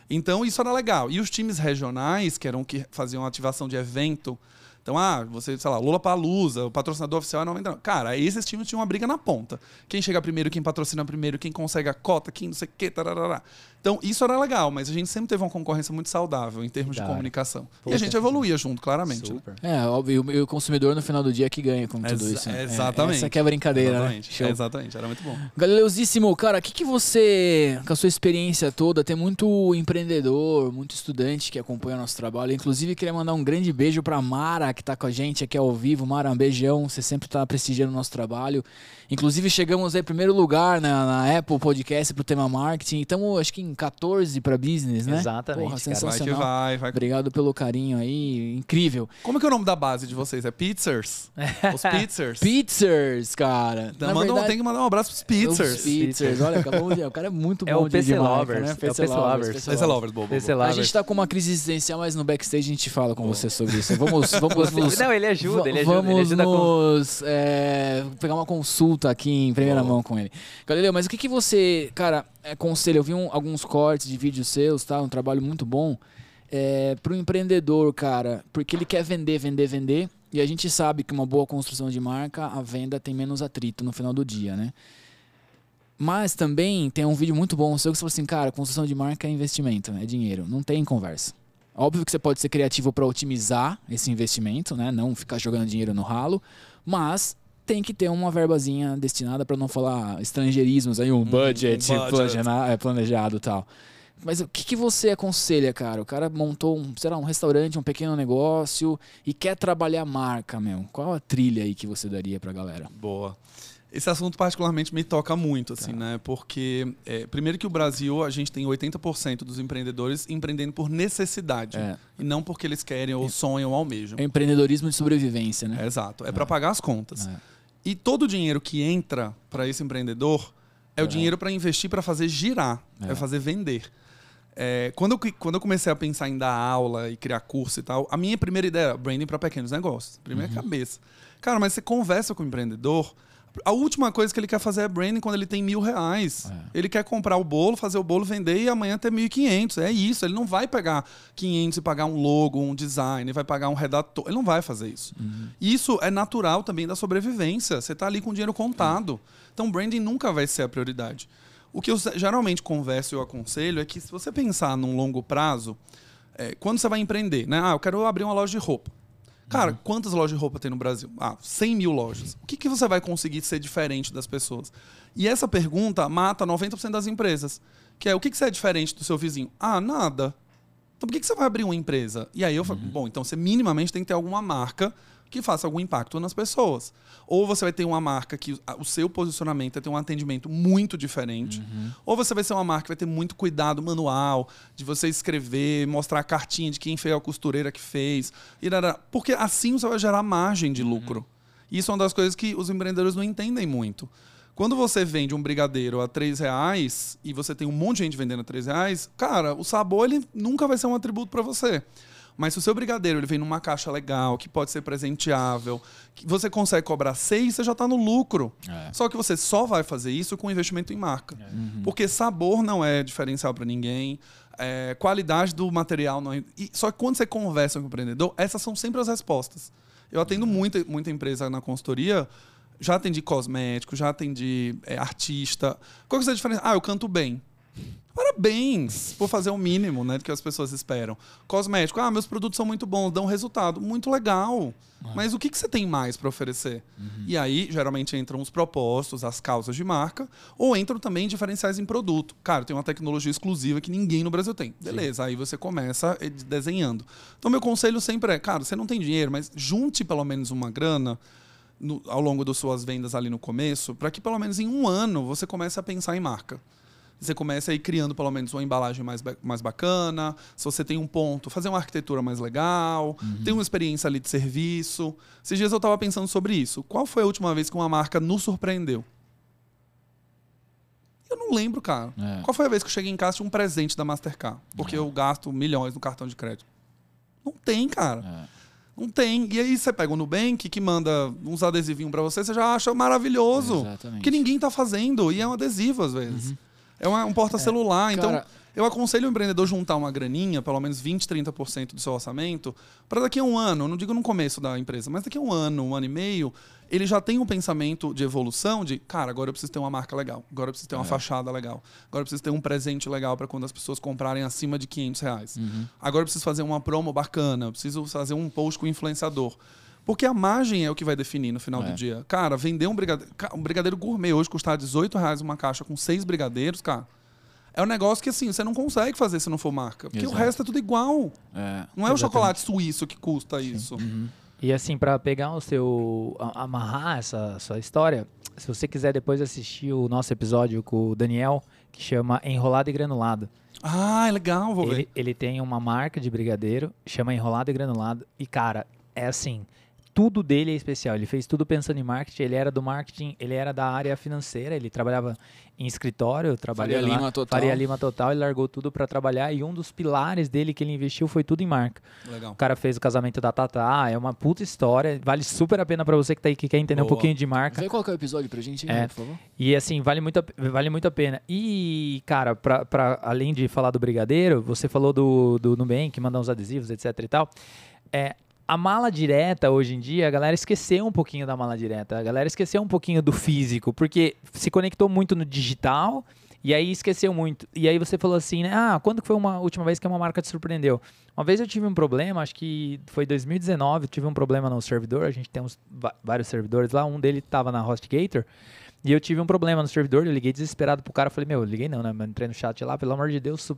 Então isso era legal. E os times regionais, que eram que faziam ativação de evento, então, ah, você, sei lá, Lula Palusa, o patrocinador oficial é 99. Cara, esses times tinham uma briga na ponta. Quem chega primeiro, quem patrocina primeiro, quem consegue a cota, quem não sei o quê, tarará. Então, isso era legal, mas a gente sempre teve uma concorrência muito saudável em termos
Da
de comunicação.
Pô,
e a gente evoluía junto, claramente. né?
É, óbvio, e o consumidor no final do dia que ganha com tudo
Exa-
isso. né? É,
exatamente.
essa que é a brincadeira, né?
Exatamente.
Show.
É, exatamente, era muito bom.
Galileusíssimo, cara, o que, que você, com a sua experiência toda, tem muito empreendedor, muito estudante que acompanha o nosso trabalho. Inclusive, queria mandar um grande beijo pra Mara, que tá com a gente aqui ao vivo. Mara, um beijão, você sempre tá prestigiando o nosso trabalho. Inclusive, chegamos aí em primeiro lugar na, na Apple Podcast pro tema marketing. Estamos, acho que em 14 pra business, né?
Exatamente,
Porra,
cara.
Vai que
sensacional.
vai, vai.
Obrigado pelo carinho aí, incrível.
Como que é o nome da base de vocês? É Pizzers? Os Pizzers?
Pizzers, cara.
Então,
Na
manda
verdade-
tem que mandar um abraço pros Pizzers.
Os Pizzers, olha, acabamos de, o cara é muito
É
bom
o
de,
PC
de marca,
Lovers,
né?
é o PC Lovers.
Esse é Lovers, bobo.
PC
A
Lovers.
gente tá com uma crise existencial, mas no backstage a gente fala com você sobre isso. Vamos, vamos nos,
Não, ele ajuda, ele ajuda, ele
Vamos
ajuda com...
nos é, pegar uma consulta aqui em primeira
Boa.
mão com ele. Galileu, mas o que, que você, cara, aconselha? Eu vi um- alguns cortes de vídeos seus, tá? Um trabalho muito bom. É, pro empreendedor, cara, porque ele quer vender, vender, vender. E a gente sabe que uma boa construção de marca, a venda tem menos atrito no final do dia, né? Mas também tem um vídeo muito bom seu que você falou assim, cara, construção de marca é investimento, é dinheiro, não tem conversa. Óbvio que você pode ser criativo para otimizar esse investimento, né? Não ficar jogando dinheiro no ralo, mas tem que ter uma verbazinha destinada para não falar estrangeirismos aí, um budget,
um budget.
é, planejado e tal. Mas o que, que você aconselha, cara? O cara montou um, sei lá, um restaurante, um pequeno negócio e quer trabalhar a marca, meu. Qual a trilha aí que você daria pra galera?
Boa. Esse assunto particularmente me toca muito, assim,
Tá.
né? Porque, é, primeiro que o Brasil, a gente tem 80% dos empreendedores empreendendo por necessidade.
É.
E não porque eles querem ou sonham ou almejam.
É empreendedorismo de sobrevivência, né?
É, exato. É para pagar as contas.
É.
E todo o dinheiro que entra para esse empreendedor é, o
É.
dinheiro para investir, para fazer girar, é,
É.
fazer vender. É, quando, eu, quando eu comecei a pensar em dar aula e criar curso e tal, a minha primeira ideia era branding para pequenos negócios. Primeira
Uhum.
cabeça. Cara, mas você conversa com o empreendedor, a última coisa que ele quer fazer é branding quando ele tem mil reais.
É.
Ele quer comprar o bolo, fazer o bolo, vender e amanhã ter 1.500. É isso. Ele não vai pegar 500 e pagar um logo, um design, vai pagar um redator. Ele não vai fazer isso.
Uhum.
Isso é natural também da sobrevivência. Você está ali com dinheiro contado. Então, branding nunca vai ser a prioridade. O que eu geralmente converso e eu aconselho é que se você pensar num longo prazo, é, quando você vai empreender, né? Ah, eu quero abrir uma loja de roupa. Cara, quantas lojas de roupa tem no Brasil? Ah, 100 mil lojas. O que, que você vai conseguir ser diferente das pessoas? E essa pergunta mata 90% das empresas. Que é, o que, que você é diferente do seu vizinho? Ah, nada. Então por que, que você vai abrir uma empresa? E aí eu falo, bom, então você minimamente tem que ter alguma marca que faça algum impacto nas pessoas. Ou você vai ter uma marca que o seu posicionamento é ter um atendimento muito diferente. Ou você vai ser uma marca que vai ter muito cuidado manual, de você escrever, mostrar a cartinha de quem fez a costureira que fez. irará. Porque assim você vai gerar margem de lucro. Isso é uma das coisas que os empreendedores não entendem muito. Quando você vende um brigadeiro a 3 reais e você tem um monte de gente vendendo a 3 reais, cara, o sabor ele nunca vai ser um atributo para você. Mas se o seu brigadeiro ele vem numa caixa legal, que pode ser presenteável, que você consegue cobrar seis, você já está no lucro.
É.
Só que você só vai fazer isso com investimento em marca. Porque sabor não é diferencial para ninguém. é, qualidade do material não é. e- só que quando você conversa com o empreendedor, essas são sempre as respostas. Eu atendo muita, muita empresa na consultoria. Já atendi cosmético, já atendi é, artista. Qual que é a diferença? Ah, eu canto bem. Parabéns por fazer o mínimo, né, do que as pessoas esperam. Cosmético, ah, meus produtos são muito bons, dão resultado, muito legal. Mas o que, que você tem mais para oferecer? E aí, geralmente entram os propósitos, as causas de marca, ou entram também diferenciais em produto. Cara, tem uma tecnologia exclusiva que ninguém no Brasil tem. Beleza, aí você começa eh, desenhando. Então, meu conselho sempre é, cara, você não tem dinheiro, mas junte pelo menos uma grana no- ao longo das suas vendas ali no começo, para que pelo menos em um ano você comece a pensar em marca. Você começa a ir criando pelo menos uma embalagem mais, mais bacana. Se você tem um ponto, fazer uma arquitetura mais legal, ter uma experiência ali de serviço. Esses dias eu estava pensando sobre isso. Qual foi a última vez que uma marca nos surpreendeu? Eu não lembro, cara.
É.
Qual foi a vez que eu cheguei em casa e tinha um presente da Mastercard? Porque eu gasto milhões no cartão de crédito. Não tem, cara.
É.
Não tem. E aí você pega o Nubank, que manda uns adesivinhos pra você, você já acha maravilhoso.
Exatamente.
Que ninguém tá fazendo. E é um adesivo, às vezes. É uma- um porta-celular. então,
Cara-
eu aconselho o empreendedor juntar uma graninha, pelo menos 20, 30% do seu orçamento, para daqui a um ano, não digo no começo da empresa, mas daqui a um ano, um ano e meio, ele já tem um pensamento de evolução de, cara, agora eu preciso ter uma marca legal, agora eu preciso ter uma fachada legal, agora eu preciso ter um presente legal para quando as pessoas comprarem acima de 500 reais. Agora eu preciso fazer uma promo bacana, eu preciso fazer um post com influenciador. Porque a margem é o que vai definir no final
É.
do dia. Cara, vender um brigadeiro, um brigadeiro gourmet hoje custar 18 reais uma caixa com seis brigadeiros, cara, é um negócio que assim, você não consegue fazer se não for marca. Porque
Exato.
o resto é tudo igual.
É.
Não é o
Exatamente.
chocolate suíço que custa isso.
E assim, pra pegar o seu. amarrar essa sua história, se você quiser depois assistir o nosso episódio com o Daniel, que chama Enrolado e Granulado.
Ah, é legal, vou ver.
Ele, ele tem uma marca de brigadeiro, chama Enrolado e Granulado. E, cara, é assim. Tudo dele é especial. Ele fez tudo pensando em marketing. Ele era do marketing, ele era da área financeira. Ele trabalhava em escritório, trabalhou
Faria
lá,
Lima total.
Faria Lima total. Ele largou tudo pra trabalhar. E um dos pilares dele que ele investiu foi tudo em marca.
Legal.
O cara fez o casamento da Tatá. É uma puta história. Vale super a pena pra você que tá aí que quer entender um
Boa.
pouquinho de marca.
Vê qual que é o episódio pra gente,
É.
por favor.
E assim, vale muito, a, vale muito a pena. E, cara, pra, pra, além de falar do Brigadeiro, você falou do, do Nubank, mandar uns adesivos, etc e tal. É, a mala direta, hoje em dia, a galera esqueceu um pouquinho da mala direta. A galera esqueceu um pouquinho do físico, porque se conectou muito no digital e aí esqueceu muito. E aí você falou assim, né? Ah, quando foi uma última vez que uma marca te surpreendeu? Uma vez eu tive um problema, acho que foi 2019, eu tive um problema no servidor. A gente tem uns, vários servidores lá, um deles tava na HostGator. E eu tive um problema no servidor, eu liguei desesperado pro cara, falei, meu, eu liguei não, né? Mas entrei no chat lá, pelo amor de Deus,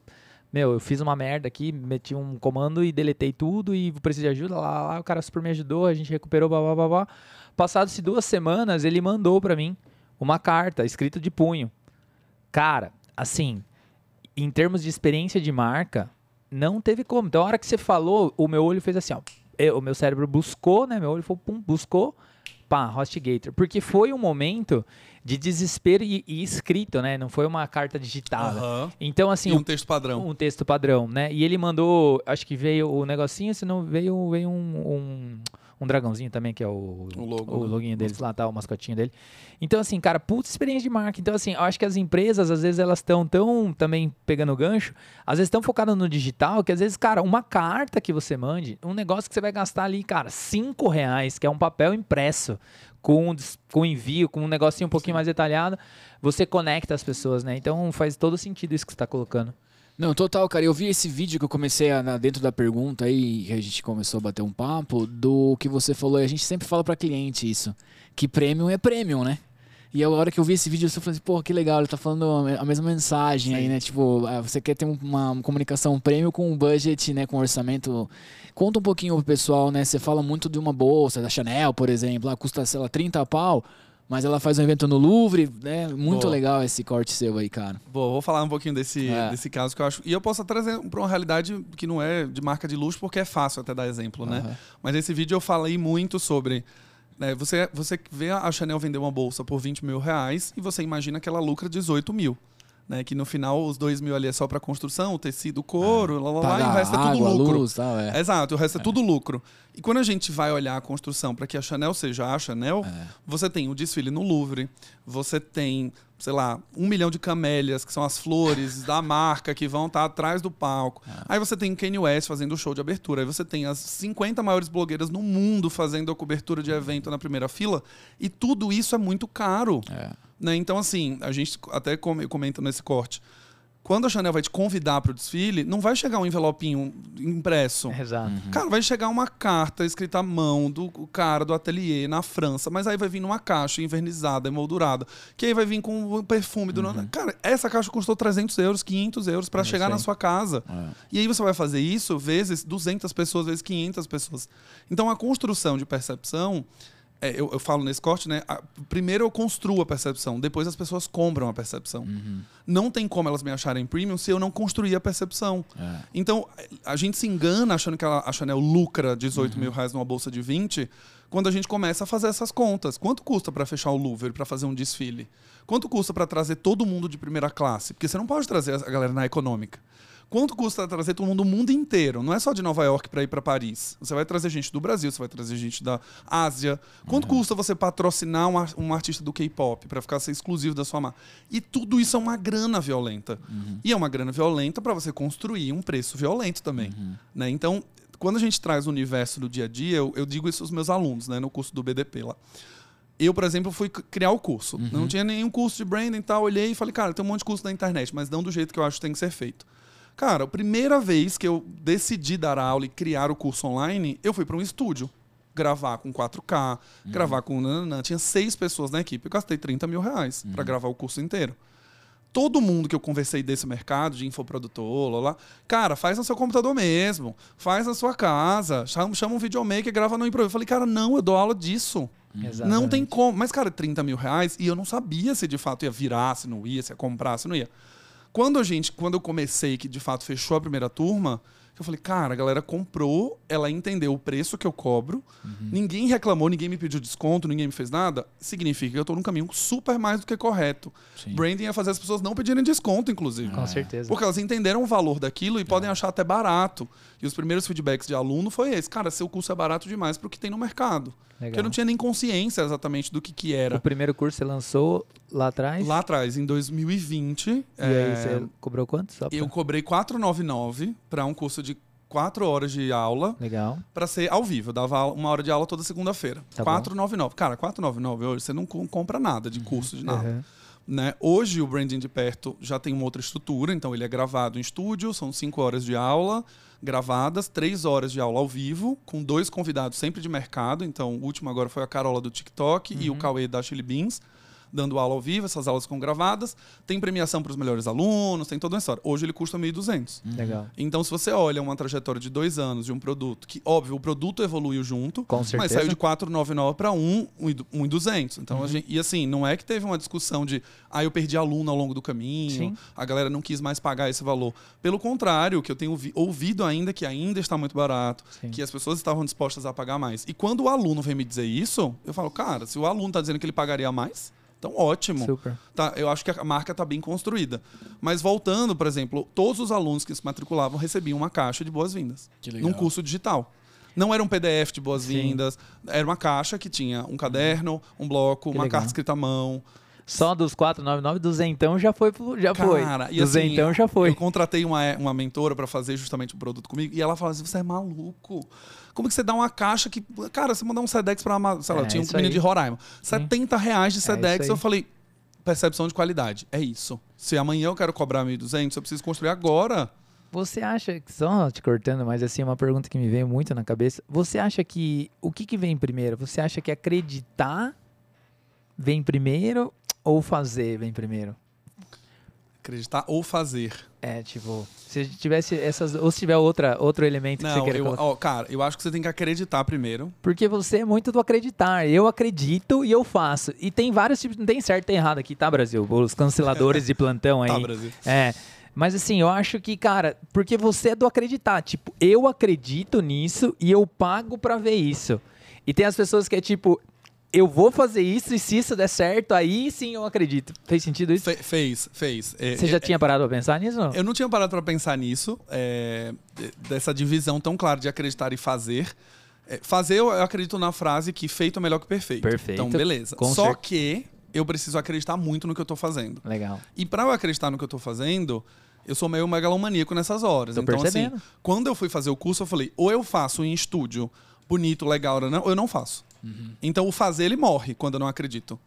meu, eu fiz uma merda aqui, meti um comando e deletei tudo e preciso de ajuda, lá, lá, o cara super me ajudou, a gente recuperou, blá, blá, blá, blá. Passadas-se duas semanas, ele mandou pra mim uma carta escrita de punho. Cara, assim, em termos de experiência de marca, não teve como. Então, a hora que você falou, o meu olho fez assim, ó. Eu- o meu cérebro buscou, né? Meu olho foi, pum, buscou, pá, HostGator. Porque foi um momento de desespero e, e escrito, né? Não foi uma carta digitada.
Aham.
Então, assim,
E um texto padrão.
um texto padrão, né? E ele mandou, acho que veio o negocinho, se não veio, veio um, um, um dragãozinho também, que é o,
O logo,
o
né?
loginho deles lá, tá, o mascotinho dele. Então, assim, cara, puta experiência de marca. Então, assim, eu acho que as empresas, às vezes, elas estão tão também pegando gancho, às vezes estão focadas no digital, que às vezes, cara, uma carta que você mande, um negócio que você vai gastar ali, cara, cinco reais, que é um papel impresso, com, com envio, com um negocinho um pouquinho mais detalhado, você conecta as pessoas, né? Então faz todo sentido isso que você tá colocando.
Não, total, cara. Eu vi esse vídeo que eu comecei a, na- dentro da pergunta aí, que a gente começou a bater um papo, do que você falou, e a gente sempre fala pra cliente isso, que premium é premium, né? E a hora que eu vi esse vídeo, eu falei assim, pô, que legal, ele tá falando a me- a mesma mensagem aí, né? Tipo, ah, você quer ter um- uma, uma comunicação premium com um budget, né? Com orçamento. Conta um pouquinho pro pessoal, né? Você fala muito de uma bolsa, da Chanel, por exemplo, lá custa, sei lá, 30 pau, mas ela faz um evento no Louvre, né? Muito
Boa.
legal esse corte seu aí, cara.
Vou, vou falar um pouquinho desse,
É.
desse caso que eu acho. E eu posso trazer para uma realidade que não é de marca de luxo, porque é fácil até dar exemplo, né? Mas nesse vídeo eu falei muito sobre. né, você, você vê a Chanel vender uma bolsa por 20 mil reais e você imagina que ela lucra 18 mil. Né? Que no final os dois mil ali é só para construção, o tecido, o couro, lá, lá, lá, e o resto é tudo
água,
lucro.
luz, tal, é.
Exato, o resto é tudo lucro. E quando a gente vai olhar a construção para que a Chanel seja a Chanel,
É.
você tem o desfile no Louvre, você tem, sei lá, um milhão de camélias, que são as flores da marca que vão estar atrás do palco.
É.
Aí você tem o Kanye West fazendo o show de abertura. Aí você tem as 50 maiores blogueiras no mundo fazendo a cobertura de evento na primeira fila. E tudo isso é muito caro.
É.
Né? Então, assim, a gente até come- comenta nesse corte. Quando a Chanel vai te convidar para o desfile, não vai chegar um envelopinho impresso.
Exato.
Cara, vai chegar uma carta escrita à mão do cara do ateliê na França, mas aí vai vir numa caixa envernizada, emoldurada, que aí vai vir com o perfume do. Cara, essa caixa custou 300 euros, 500 euros para chegar na sua casa.
É.
E aí você vai fazer isso vezes 200 pessoas, vezes 500 pessoas. Então a construção de percepção. É, eu, eu falo nesse corte, né? a- primeiro eu construo a percepção, depois as pessoas compram a percepção.
Uhum.
Não tem como elas me acharem premium se eu não construir a percepção.
É.
Então, a gente se engana achando que ela- a Chanel lucra 18 mil reais numa bolsa de 20, quando a gente começa a fazer essas contas. Quanto custa para fechar o Louvre, para fazer um desfile? Quanto custa para trazer todo mundo de primeira classe? Porque você não pode trazer a galera na econômica. Quanto custa trazer todo mundo do mundo inteiro? Não é só de Nova York para ir para Paris. Você vai trazer gente do Brasil, você vai trazer gente da Ásia. Quanto custa você patrocinar um, um artista do K-pop para ficar ser exclusivo da sua marca? E tudo isso é uma grana violenta. E é uma grana violenta para você construir um preço violento também. Né? Então, quando a gente traz o universo do dia a dia, eu, eu digo isso aos meus alunos, né, no curso do BDP lá. Eu, por exemplo, fui criar o curso. Não tinha nenhum curso de branding e tal. Olhei e falei, cara, tem um monte de curso na internet, mas não do jeito que eu acho que tem que ser feito. Cara, a primeira vez que eu decidi dar aula e criar o curso online, eu fui para um estúdio. Gravar com 4K, gravar com. nananã. Tinha seis pessoas na equipe. Eu gastei 30 mil reais para gravar o curso inteiro todo mundo que eu conversei desse mercado, de infoprodutor, lá, lá, cara, faz no seu computador mesmo, faz na sua casa, chama, chama um videomaker e grava no improviso. Eu falei, cara, não, eu dou aula disso. Não tem como. Mas, cara, 30 mil reais e eu não sabia se de fato ia virar, se não ia, se ia comprar, se não ia. Quando a gente, quando eu comecei, que de fato fechou a primeira turma, eu falei, cara, a galera comprou, ela entendeu o preço que eu cobro, ninguém reclamou, ninguém me pediu desconto, ninguém me fez nada. Significa que eu tô num caminho super mais do que correto.
Sim.
Branding é fazer as pessoas não pedirem desconto, inclusive.
Com certeza.
Porque elas entenderam o valor daquilo e podem achar até barato. E os primeiros feedbacks de aluno foi esse. Cara, seu curso é barato demais para o que tem no mercado.
Legal.
Porque eu não tinha nem consciência exatamente do que, que
O
era.
primeiro curso você lançou lá atrás?
Lá atrás, em 2020,
E
é,
aí você cobrou quanto? Só pra-
eu cobrei 499 para um curso de 4 horas de aula
Legal.
para ser ao vivo. Eu dava uma hora de aula toda segunda-feira.
Tá bom.
499. Cara, 499 hoje você não com- compra nada de curso, de nada.
Uhum.
né? Hoje o Branding de Perto já tem uma outra estrutura, então ele é gravado em estúdio, são cinco horas de aula gravadas, três horas de aula ao vivo, com dois convidados sempre de mercado. Então, o último agora foi a Carola do TikTok e o Cauê da Chili Beans, dando aula ao vivo, essas aulas ficam gravadas. Tem premiação para os melhores alunos, tem toda uma história. Hoje ele custa 1.200.
Legal.
Então, se você olha uma trajetória de dois anos de um produto, que, óbvio, o produto evoluiu junto,
Com
mas
certeza.
saiu de 499 para 1, 1,200. Então, a gente, e assim, não é que teve uma discussão de, ah, eu perdi aluno ao longo do caminho,
Sim.
a galera não quis mais pagar esse valor. Pelo contrário, o que eu tenho ouvi- ouvido ainda que ainda está muito barato,
Sim.
que as pessoas estavam dispostas a pagar mais. E quando o aluno vem me dizer isso, eu falo, cara, se o aluno está dizendo que ele pagaria mais, então ótimo.
Super.
Tá, eu acho que a marca está bem construída. Mas voltando, por exemplo, todos os alunos que se matriculavam recebiam uma caixa de boas-vindas.
Que legal.
Num curso digital. Não era um PDF de boas-vindas, era uma caixa que tinha um caderno, um bloco,
Que
uma
legal.
carta escrita à mão.
Só dos 499, duzentão já foi. Já foi.
Cara, e assim,
Duzentão já foi.
Eu contratei uma, uma mentora para fazer justamente o produto comigo e ela falava assim: você é maluco. Como que você dá uma caixa que. Cara, você mandar um Sedex pra uma. Sei lá,
É,
tinha um menino de Roraima. 70 reais de
isso
Sedex.
aí.
eu falei: percepção de qualidade. É isso. Se amanhã eu quero cobrar 1.200, eu preciso construir agora.
Você acha que, só te cortando, mas assim, uma pergunta que me veio muito na cabeça. Você acha que, o que que vem primeiro? Você acha que acreditar vem primeiro ou fazer vem primeiro?
Acreditar ou fazer.
É, tipo, se tivesse essas, ou se tiver outra, outro elemento que você
Não,
queira
eu,
colocar.
ó, cara, eu acho que você tem que acreditar primeiro.
Porque você é muito do acreditar. Eu acredito e eu faço. E tem vários tipos, não tem certo e errado aqui, tá, Brasil? Os canceladores de plantão aí.
Tá, Brasil.
É. Mas assim, eu acho que, cara, porque você é do acreditar. Tipo, eu acredito nisso e eu pago pra ver isso. E tem as pessoas que é tipo, eu vou fazer isso e se isso der certo, aí sim eu acredito. Fez sentido isso?
Fe- fez, fez. É,
Você já
é,
tinha parado pra pensar nisso? Não?
Eu não tinha parado para pensar nisso, é, de- dessa divisão tão clara de acreditar e fazer. É, fazer, eu acredito na frase que feito é melhor que perfeito.
Perfeito.
Então, beleza.
Com
Só que eu preciso acreditar muito no que eu tô fazendo.
Legal.
E para eu acreditar no que eu tô fazendo, eu sou meio megalomaníaco nessas horas.
Tô
então,
percebendo.
assim, quando eu fui fazer o curso, eu falei, ou eu faço em estúdio, bonito, legal, ou não, ou eu não faço. Então o fazer, ele morre quando eu não acredito.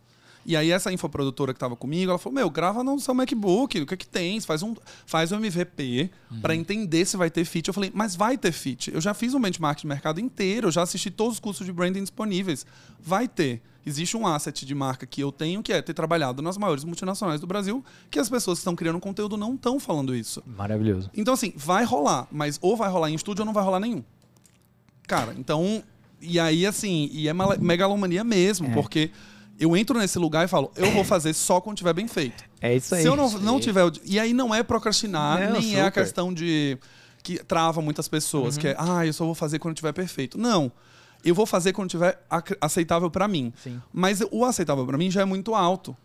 E aí essa infoprodutora que tava comigo, ela falou, meu, grava no seu MacBook, o que é que tem? Faz um, faz um MVP pra entender se vai ter fit. Eu falei, mas vai ter fit. Eu já fiz um benchmark de mercado inteiro, eu já assisti todos os cursos de branding disponíveis. Vai ter. Existe um asset de marca que eu tenho, que é ter trabalhado nas maiores multinacionais do Brasil, que as pessoas que estão criando conteúdo não estão falando isso.
Maravilhoso.
Então, assim, vai rolar, mas ou vai rolar em estúdio ou não vai rolar nenhum. Cara, então. E aí, assim, e é megalomania mesmo,
É.
porque eu entro nesse lugar e falo, eu vou fazer só quando tiver bem feito.
É isso aí.
Se eu não, não tiver. E aí não é procrastinar,
Não,
nem é a
super.
questão de. que trava muitas pessoas,
Uhum.
que é, ah, eu só vou fazer quando tiver perfeito. Não. Eu vou fazer quando tiver ac- aceitável pra mim.
Sim.
Mas o aceitável pra mim já é muito alto.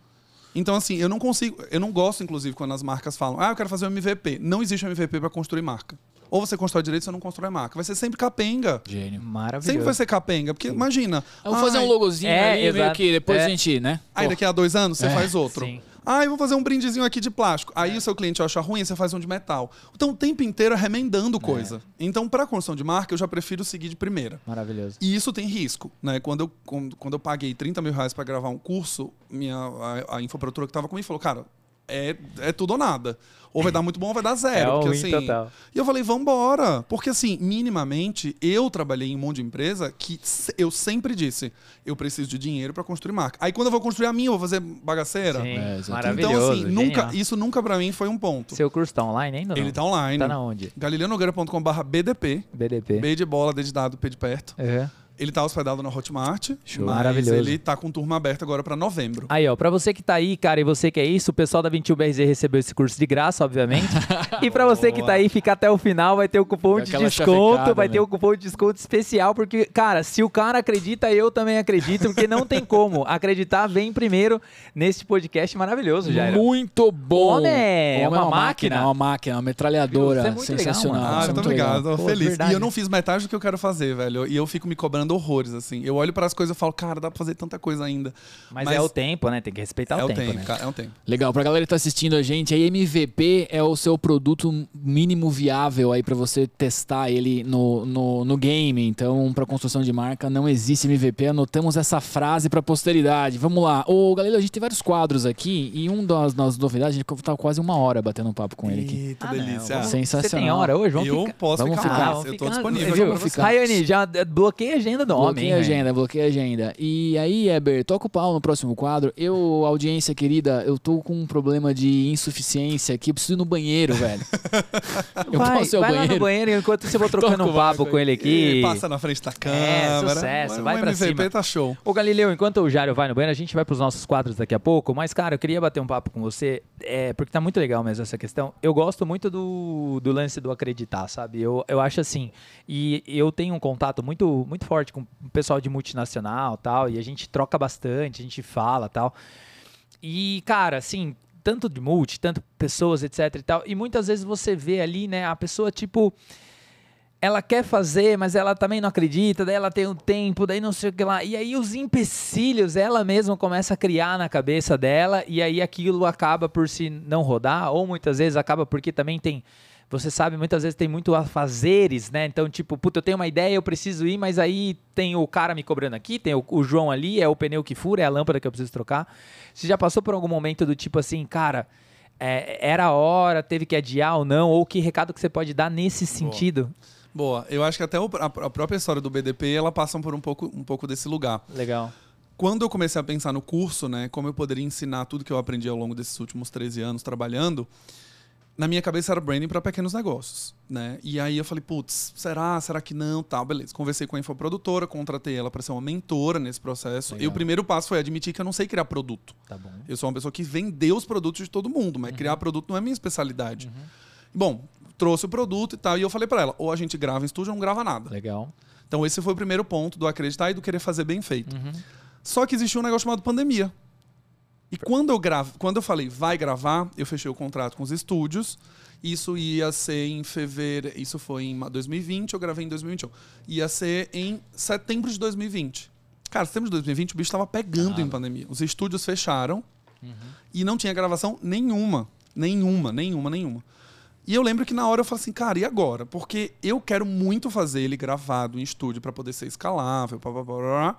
Então, assim, eu não consigo. Eu não gosto, inclusive, quando as marcas falam, ah, eu quero fazer um MVP. Não existe um MVP pra construir marca. Ou você constrói direito, ou você não constrói marca. Vai ser sempre capenga.
Gênio.
Maravilhoso.
Sempre vai ser capenga. Porque imagina.
Eu vou fazer um logozinho
É,
ali, meio
exato.
que depois
É.
a gente, né?
Aí daqui a dois anos você
É,
faz outro.
sim.
Ah, eu vou fazer um brindezinho aqui de plástico. Aí o seu cliente acha ruim, você faz um de metal. Então o tempo inteiro é remendando coisa. Então, para construção de marca, eu já prefiro seguir de primeira.
Maravilhoso.
E isso tem risco, né? Quando eu, quando, quando eu paguei 30 mil reais para gravar um curso, minha, a, a infoprodutora que estava comigo falou, cara, é, é tudo ou nada. Ou vai dar muito bom ou vai dar zero.
É
porque, assim,
total.
E eu falei, vambora. Porque, assim, minimamente, eu trabalhei em um monte de empresa que eu sempre disse, eu preciso de dinheiro para construir marca. Aí quando eu vou construir a minha, eu vou fazer bagaceira.
Sim,
É,
maravilhoso.
Então, assim, nunca,
genial.
isso nunca para mim foi um ponto.
Seu curso tá online ainda não?
Ele tá online.
Tá na onde?
galileonogueira.com.br BDP.
BDP.
B de bola, D de dado, P de perto.
Uhum.
Ele tá hospedado na Hotmart.
Show.
Mas
Maravilhoso.
ele tá com turma aberta agora para novembro.
Aí, ó, pra você que tá aí, cara, e você que é isso, o pessoal da 21BRZ recebeu esse curso de graça, obviamente. e pra você que tá aí, fica até o final, vai ter o cupom de desconto, vai ter
né?
o cupom de desconto especial, porque, cara, se o cara acredita, eu também acredito, porque não tem como. Acreditar vem primeiro nesse podcast maravilhoso, Jairo.
Muito bom.
Homem é
Homem
uma máquina.
É uma máquina, uma metralhadora.
Isso é muito legal,
Sensacional.
Ah,
isso é
muito
legal.
obrigado,
Pô,
feliz.
verdade.
E eu não fiz metade do que eu quero fazer, velho. E eu fico me cobrando horrores, assim. Eu olho para as coisas e falo, cara, dá pra fazer tanta coisa ainda.
Mas, é o tempo, né? Tem que respeitar
é
o tempo, né?
cara, é o tempo.
Legal, pra galera que tá assistindo a gente, a MVP é o seu produto mínimo viável aí pra você testar ele no, no, no game. Então, pra construção de marca, não existe MVP. Anotamos essa frase pra posteridade. Vamos lá. Ô, Galileu, a gente tem vários quadros aqui e um das, das novidades, a gente tá quase uma hora batendo um papo com ele aqui.
Eita,
Ah, não,
delícia.
vamos-
Sensacional.
Você tem hora hoje? Vamos
eu
ficar.
posso
vamos
ficar,
ficar.
vamos
Eu tô
ficar-
disponível.
Viu? Rayane, já bloqueia a agenda do homem.
Bloqueia
hein,
a
Rayane?
agenda, bloqueia a agenda. E aí, Eber, toca o pau no próximo quadro. Eu, audiência querida, eu tô com um problema de insuficiência aqui. Eu preciso ir no banheiro, velho. eu
vai,
posso ir ao
vai lá no
banheiro?
banheiro enquanto você vou trocando um papo com ele aqui.
E passa na frente da câmera.
É, sucesso,
O
vai pra
MVP
cima.
tá show.
Ô Galileu, enquanto o Jário vai no banheiro, a gente vai pros nossos quadros daqui a pouco. Mas, cara, eu queria bater um papo com você, é, porque tá muito legal mesmo essa questão. Eu gosto muito do, do lance do acreditar, sabe? Eu, eu acho assim, e eu tenho um contato muito, muito forte com o pessoal de multinacional tal, e a gente troca bastante, a gente fala tal. E, cara, assim, tanto de multi, tanto pessoas, etc e tal, e muitas vezes você vê ali, né, a pessoa, tipo, ela quer fazer, mas ela também não acredita, daí ela tem um tempo, daí não sei o que lá. E aí os empecilhos ela mesma começa a criar na cabeça dela, e aí aquilo acaba por se não rodar, ou muitas vezes acaba porque também tem. Você sabe, muitas vezes tem muito afazeres, né? Então, tipo, puta, eu tenho uma ideia, eu preciso ir, mas aí tem o cara me cobrando aqui, tem o, o João ali, é o pneu que fura, é a lâmpada que eu preciso trocar. Você já passou por algum momento do tipo assim, cara, é, era a hora, teve que adiar ou não? Ou que recado que você pode dar nesse sentido?
Boa. Eu acho que até a, própria história do BDP, ela passa por um pouco, um pouco desse lugar.
Legal.
Quando eu comecei a pensar no curso, né, como eu poderia ensinar tudo que eu aprendi ao longo desses últimos 13 anos trabalhando, na minha cabeça era branding para pequenos negócios, né? E aí eu falei, putz, será? Será que não? Tá, beleza. Conversei com a infoprodutora, contratei ela para ser uma mentora nesse processo. E
Legal.
o primeiro passo foi admitir que eu não sei criar produto.
Tá bom.
Eu sou uma pessoa que vendeu os produtos de todo mundo, mas criar produto não é minha especialidade. Bom, trouxe o produto e tal, e eu falei para ela, ou a gente grava em estúdio ou não grava nada.
Legal.
Então esse foi o primeiro ponto do acreditar e do querer fazer bem feito. Só que existia um negócio chamado pandemia. E quando eu gravo, quando eu falei vai gravar, eu fechei o contrato com os estúdios. Isso ia ser em fevereiro, isso foi em 2020, eu gravei em 2021. Ia ser em setembro de 2020. Cara, setembro de 2020 o bicho estava pegando em pandemia. Os estúdios fecharam e não tinha gravação nenhuma, nenhuma, nenhuma, nenhuma. E eu lembro que na hora eu falei assim, cara, e agora? Porque eu quero muito fazer ele gravado em estúdio para poder ser escalável, blá, blá, blá, blá.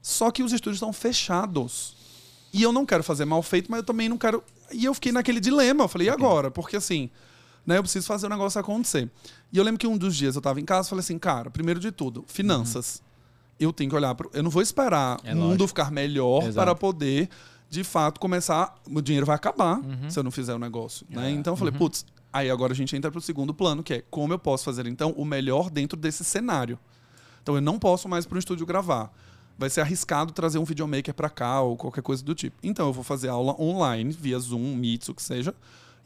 Só que os estúdios estão fechados. E eu não quero fazer mal feito, mas eu também não quero. E eu fiquei naquele dilema. Eu falei, e agora? Porque assim, né, eu preciso fazer o negócio acontecer. E eu lembro que um dos dias eu tava em casa e falei assim, cara, primeiro de tudo, finanças. Eu tenho que olhar pro. Eu não vou esperar
É
o mundo ficar melhor
Exato.
para poder, de fato, começar. O dinheiro vai acabar se eu não fizer o negócio. Né? Então eu falei, putz, aí agora a gente entra pro segundo plano, que é como eu posso fazer, então, o melhor dentro desse cenário. Então eu não posso mais para um estúdio gravar. Vai ser arriscado trazer um videomaker para cá ou qualquer coisa do tipo. Então eu vou fazer aula online, via Zoom, Meets, o que seja.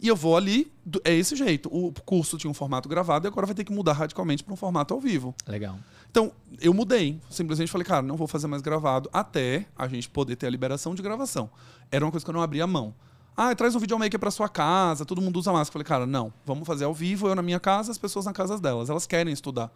E eu vou ali, é esse jeito. O curso tinha um formato gravado e agora vai ter que mudar radicalmente para um formato ao vivo.
Legal.
Então, eu mudei. Simplesmente falei, cara, não vou fazer mais gravado até a gente poder ter a liberação de gravação. Era uma coisa que eu não abria mão. Ah, traz um videomaker para sua casa, todo mundo usa máscara. Falei, cara, não, vamos fazer ao vivo, eu na minha casa, as pessoas na casa delas. Elas querem estudar.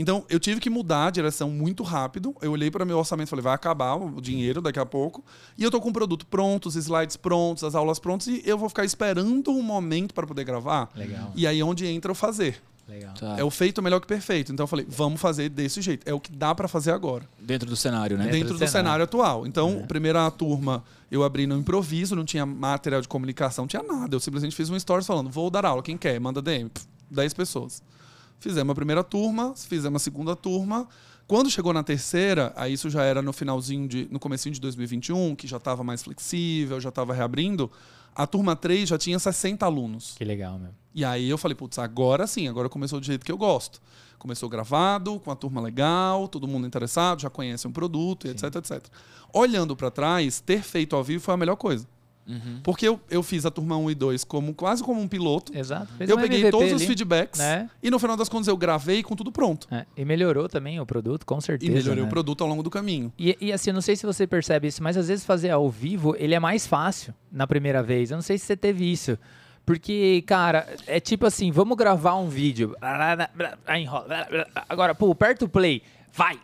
Então, eu tive que mudar a direção muito rápido. Eu olhei para meu orçamento e falei, vai acabar o dinheiro daqui a pouco. E eu tô com o produto pronto, os slides prontos, as aulas prontas, e eu vou ficar esperando um momento para poder gravar.
Legal.
E aí é onde entra o fazer.
Legal.
Tá.
É o feito melhor que perfeito. Então eu falei, vamos fazer desse jeito. É o que dá para fazer agora.
Dentro do cenário, né?
Dentro
dentro
do
do cenário,
cenário.
atual. Então, primeira turma eu abri no improviso, não tinha material de comunicação, não tinha nada. Eu simplesmente fiz um stories falando, vou dar aula, quem quer? Manda DM. Pff, 10 pessoas. Fizemos a primeira turma, fizemos a segunda turma. Quando chegou na terceira, aí isso já era no finalzinho de, no comecinho de 2021, que já estava mais flexível, já estava reabrindo. A turma 3 já tinha 60 alunos.
Que legal, meu.
E aí eu falei, putz, agora sim, agora começou do jeito que eu gosto. Começou gravado, com a turma legal, todo mundo interessado, já conhece um produto, etc, etc. Olhando para trás, ter feito ao vivo foi a melhor coisa.
Uhum.
Porque eu, eu fiz a turma 1 e 2 como, quase como um piloto.
Exato. Fez
eu
um
peguei
MVP
todos os
ali,
feedbacks
né?
e no final das contas eu gravei com tudo pronto.
É, e melhorou também o produto, com
E
certeza.
melhorei
né?
o produto ao longo do caminho.
E, e assim, eu não sei se você percebe isso, mas às vezes fazer ao vivo, ele é mais fácil na primeira vez. Eu não sei se você teve isso. Porque, cara, é tipo assim, vamos gravar um vídeo. Aí enrola. Agora, pô, aperta o play. Vai.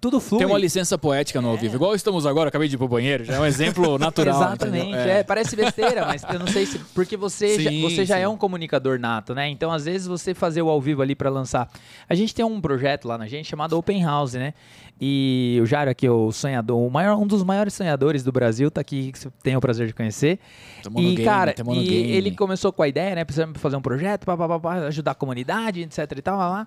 Tudo flui.
Tem uma licença poética no ao vivo. Igual estamos agora, acabei de ir pro banheiro. Já é um exemplo natural.
Exatamente,
entendeu?
é. parece besteira, mas eu não sei se. Porque você, já,
Sim,
você já é um comunicador nato, né? Então, às vezes, você fazer o ao vivo ali pra lançar. A gente tem um projeto lá na gente chamado Open House, né? E o Jairo aqui, o sonhador, o maior, um dos maiores sonhadores do Brasil, tá aqui, que você tem o prazer de conhecer.
Tamo
e,
game,
cara, e
game.
ele começou com a ideia, né? Precisamos fazer um projeto, pá, pá, pá, pá, ajudar a comunidade, etc e tal, lá, lá.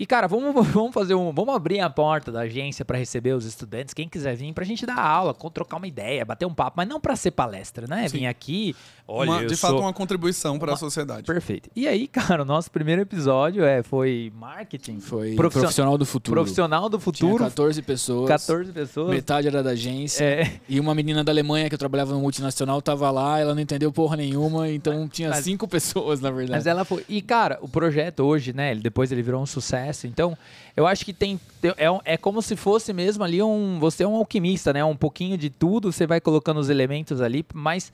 E, cara, vamos, vamos fazer um. Vamos abrir a porta da agência para receber os estudantes, quem quiser vir, pra gente dar aula, trocar uma ideia, bater um papo, mas não para ser palestra, né?
Sim.
Vir aqui. Olha,
Uma- de fato,
sou-
uma contribuição para a sociedade.
Perfeito. E aí, cara, o nosso primeiro episódio é, foi marketing.
Foi
Profissio-
profissional do futuro.
Profissional do
Tinha
futuro.
14 pessoas.
14 pessoas.
Metade era da agência.
É,
E uma menina da Alemanha que eu trabalhava no multinacional tava lá, ela não entendeu porra nenhuma, então tinha
Mas-
cinco pessoas, na verdade.
Mas ela foi. E, cara, o projeto hoje, né? ele- Depois ele virou um sucesso. Então, eu acho que tem. É, é como se fosse mesmo ali um. Você é um alquimista, né? Um pouquinho de tudo, você vai colocando os elementos ali, mas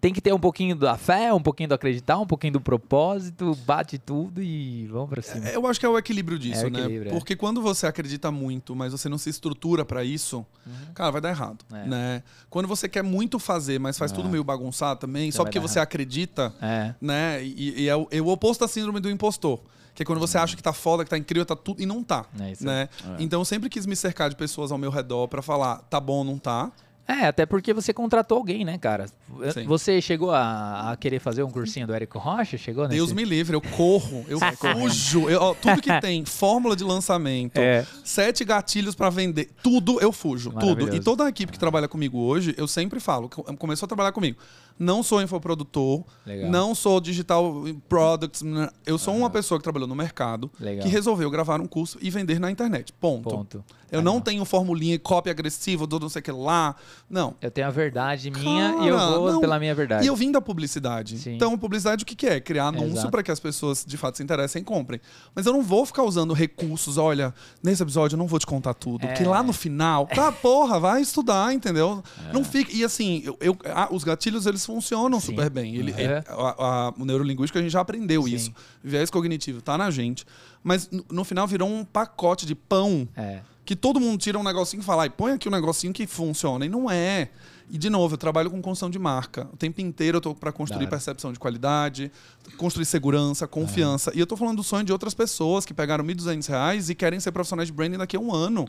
tem que ter um pouquinho da fé, um pouquinho do acreditar, um pouquinho do propósito, bate tudo e vamos pra cima.
É, Eu acho que é o equilíbrio disso,
É o
né?
equilíbrio, é.
Porque quando você acredita muito, mas você não se estrutura pra isso, cara, vai dar errado,
Uhum. É.
né? Quando você quer muito fazer, mas faz tudo meio bagunçado também, só porque você acredita,
É.
né? E, e é, o, é o oposto da síndrome do impostor. Que é quando você acha que tá foda, que tá incrível, tá tudo, e não tá.
É
né? Então eu sempre quis me cercar de pessoas ao meu redor pra falar, tá bom, não tá.
É, até porque você contratou alguém, né, cara?
Sim.
Você chegou a, a querer fazer um cursinho do Érico Rocha? Chegou nesse...
Deus me livre, eu corro, eu fujo. Eu, ó, tudo que tem fórmula de lançamento,
É.
sete gatilhos pra vender, tudo eu fujo, tudo. E toda a equipe que trabalha comigo hoje, eu sempre falo, começou a trabalhar comigo. Não sou infoprodutor,
Legal.
não sou digital products, eu sou uma pessoa que trabalhou no mercado,
Legal.
que resolveu gravar um curso e vender na internet. Ponto.
Ponto.
Eu não tenho formulinha e cópia agressiva do não sei o que lá. Não.
Eu tenho a verdade minha
Cara,
e eu vou
Não.
pela minha verdade.
E eu vim da publicidade.
Sim.
Então, publicidade o que, que é? Criar anúncio para que as pessoas de fato se interessem e comprem. Mas eu não vou ficar usando recursos. Olha, nesse episódio eu não vou te contar tudo.
É.
Porque lá no final, tá, porra, vai estudar, entendeu? Não fica. E assim, eu, eu- ah, os gatilhos eles funcionam
Sim.
super bem. Ele,
É.
ele- a- a- o neurolinguístico a gente já aprendeu
Sim.
isso. Viés cognitivo tá na gente. Mas no, no final virou um pacote de pão
É.
que todo mundo tira um negocinho e fala, e põe aqui um negocinho que funciona. E não é. E, de novo, eu trabalho com construção de marca. O tempo inteiro eu tô para construir
hora.
percepção de qualidade, construir segurança, confiança. E eu tô falando do sonho de outras pessoas que pegaram 1.200 reais e querem ser profissionais de branding daqui a um ano.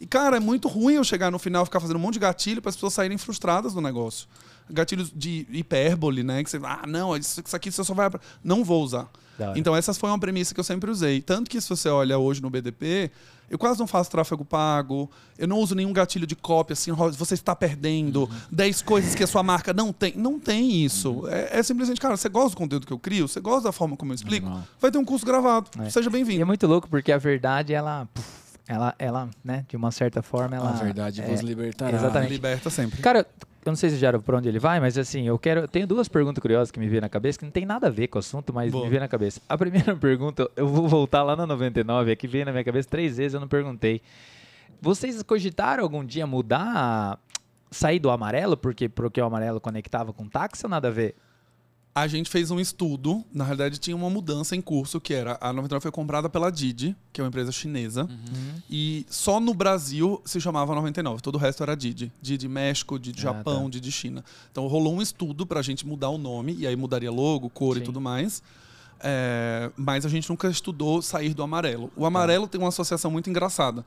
E, cara, é muito ruim eu chegar no final e ficar fazendo um monte de gatilho para as pessoas saírem frustradas do negócio. Gatilhos de hipérbole, né? Que você, ah, não, isso, isso aqui você só vai. Não vou usar. Então, essa foi uma premissa que eu sempre usei. Tanto que, se você olha hoje no BDP, eu quase não faço tráfego pago, eu não uso nenhum gatilho de cópia, assim, "Ó, você está perdendo, 10 coisas que a sua marca não tem. Não tem isso. É, é simplesmente, cara, você gosta do conteúdo que eu crio? Você gosta da forma como eu explico?
Legal.
Vai ter um curso gravado.
É.
Seja
E é
bem-vindo.
muito louco porque a verdade, ela. puf, ela, ela, né, de uma certa forma, ela.
A verdade
é,
vos libertará.
exatamente.
Liberta sempre.
Cara, eu não sei se já era por onde ele vai, mas assim, eu quero. Tenho duas perguntas curiosas que me veio na cabeça, que não tem nada a ver com o assunto, mas
Boa.
me veio na cabeça. A primeira pergunta, eu vou voltar lá na 99, é que veio na minha cabeça três vezes, eu não perguntei. Vocês cogitaram algum dia mudar, sair do amarelo, porque, porque o amarelo conectava com táxi ou nada a ver?
A gente fez um estudo, na realidade tinha uma mudança em curso, que era a 99 foi comprada pela Didi, que é uma empresa chinesa, e só no Brasil se chamava 99, todo o resto era Didi. Didi México, Didi
Ah,
Japão,
tá.
Didi China. Então rolou um estudo pra gente mudar o nome, e aí mudaria logo, cor
Sim.
e tudo mais. É, mas a gente nunca estudou sair do amarelo. O amarelo tem uma associação muito engraçada.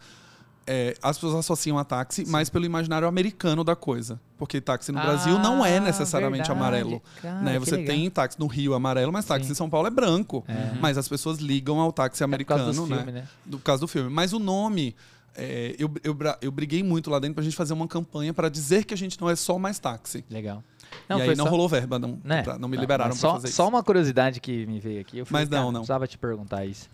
É, as pessoas associam a táxi, mas pelo imaginário americano da coisa. Porque táxi no Brasil não é
Ah,
necessariamente
verdade.
amarelo
Cara,
né? Você
legal.
tem táxi no Rio amarelo, mas táxi
Sim.
em São Paulo é branco. Mas as pessoas ligam ao táxi
É por
americano, né?
filmes, né?
Do caso do filme. Mas o nome, é, eu, eu, eu briguei muito lá dentro pra gente fazer uma campanha pra dizer que a gente não é só mais táxi.
Legal.
e aí não
só-
rolou verba, não,
né?
pra- não me liberaram
mas
pra
só,
fazer
Só
isso.
uma curiosidade que me veio aqui. Eu falei,
Mas não,
cara,
não.
precisava te perguntar isso.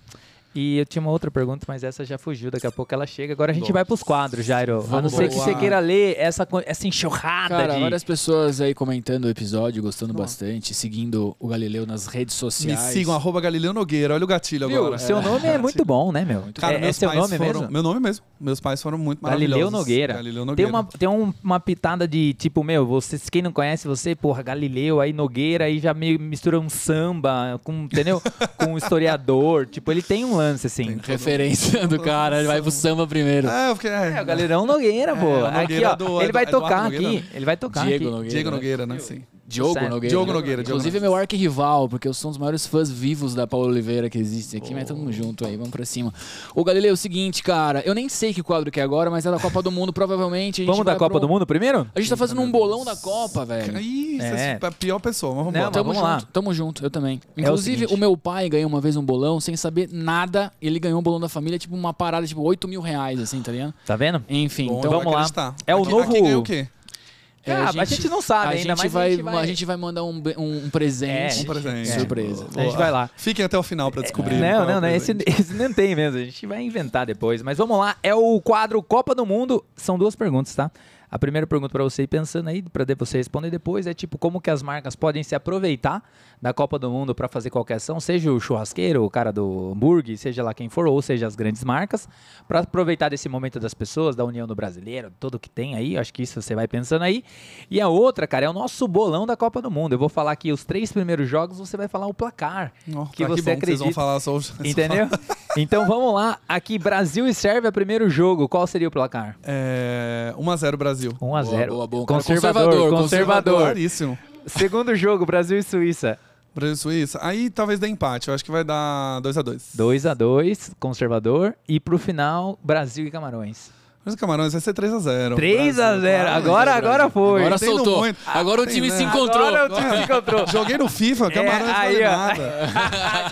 E eu tinha uma outra pergunta, mas essa já fugiu. Daqui a pouco ela chega. Agora a gente
Nossa.
vai pros quadros, Jairo. a não ser que você queira ler essa, essa enxurrada
Cara,
de...
várias pessoas aí comentando o episódio, gostando bastante, seguindo o Galileu nas redes
Me
sociais.
sigam, arroba Galileu Nogueira. Olha o gatilho
Viu?
agora.
Seu nome é muito bom, né, meu?
Cara,
é, é seu
pais
nome
foram,
mesmo?
Meu nome mesmo. Meus pais foram muito maravilhosos.
Galileu Nogueira.
Galileu
Tem,
Nogueira.
uma, tem um- uma pitada de tipo, meu, vocês, quem não conhece você, porra, Galileu, aí Nogueira, aí já meio mistura um samba, com, entendeu? com um historiador. Tipo, ele tem um lance, assim.
Tem.
Referência do cara, ele vai pro samba primeiro.
É, porque é,
É, o Galerão Nogueira, pô.
o
aqui,
Nogueira
ó.
do-
ele vai
Eduardo
tocar
Nogueira,
aqui.
né?
Ele vai tocar
Diego
aqui.
Nogueira.
Diego
né?
Nogueira, né? Sim.
Diogo
Certo.
Nogueira.
Diogo Nogueira, Diogo
Inclusive é meu arquirrival, porque eu sou um dos maiores fãs vivos da Paula Oliveira que existe aqui, mas tamo junto aí, vamos pra cima. Ô Galileu, é o seguinte, cara, eu nem sei que quadro que é agora, mas é da Copa do Mundo, provavelmente a gente
Vamos da Copa
pro-
do Mundo primeiro?
A gente tá fazendo um bolão da Copa, velho.
Ih, você
É.
é a pior pessoa, mas vamos
Não.
Tamo
vamos lá.
junto, tamo junto, eu também.
É o
Inclusive, o, meu pai ganhou uma vez um bolão sem saber nada. Ele ganhou um bolão da família, tipo uma parada, tipo 8 mil reais, assim, tá ligado?
Tá vendo?
Enfim,
Bom,
então
vamos lá. É o
aqui,
novo-
Aqui ganhou o quê?
É,
Ah, a gente não sabe
a
ainda,
gente
mas
vai,
a gente vai-
a gente vai mandar um, um, um presente.
É,
Um presente.
Surpresa.
A gente vai lá.
Fiquem até o final pra descobrir. qual é
Não,
o
não, não. Esse, esse não tem mesmo. A gente vai inventar depois. Mas vamos lá. É o quadro Copa do Mundo. São duas perguntas, tá? A primeira pergunta pra você ir pensando aí, pra de- você responder depois, é tipo, como que as marcas podem se aproveitar da Copa do Mundo pra fazer qualquer ação, seja o churrasqueiro, o cara do hambúrguer, seja lá quem for, ou seja as grandes marcas, pra aproveitar desse momento das pessoas, da união do brasileiro, tudo que tem aí, acho que isso você vai pensando aí. E a outra, cara, é o nosso bolão da Copa do Mundo. Eu vou falar aqui os três primeiros jogos, você vai falar o placar.
Ó,
que
tá,
você
bom que vocês vão
acredita.
falar só os-
Entendeu? Então vamos lá. Aqui, Brasil e Sérvia, primeiro jogo. Qual seria o placar?
É, 1x0 Brasil.
1 a 0
boa, boa. Cara
Conservador,
conservador,
conservador.
Claríssimo.
Segundo jogo, Brasil e Suíça.
Brasil e Suíça. Aí talvez dê empate. Eu acho que vai dar 2x2.
2 a 2 conservador. E pro final, Brasil e Camarões.
Mas o Camarões vai ser 3x0.
3 a 0 Agora, agora foi.
Agora
Entendo
soltou.
muito.
Agora o
Tem,
time
né?
se encontrou.
Agora o time se encontrou.
Joguei no FIFA, Camarões
É,
não
aí,
vale
ó.
nada.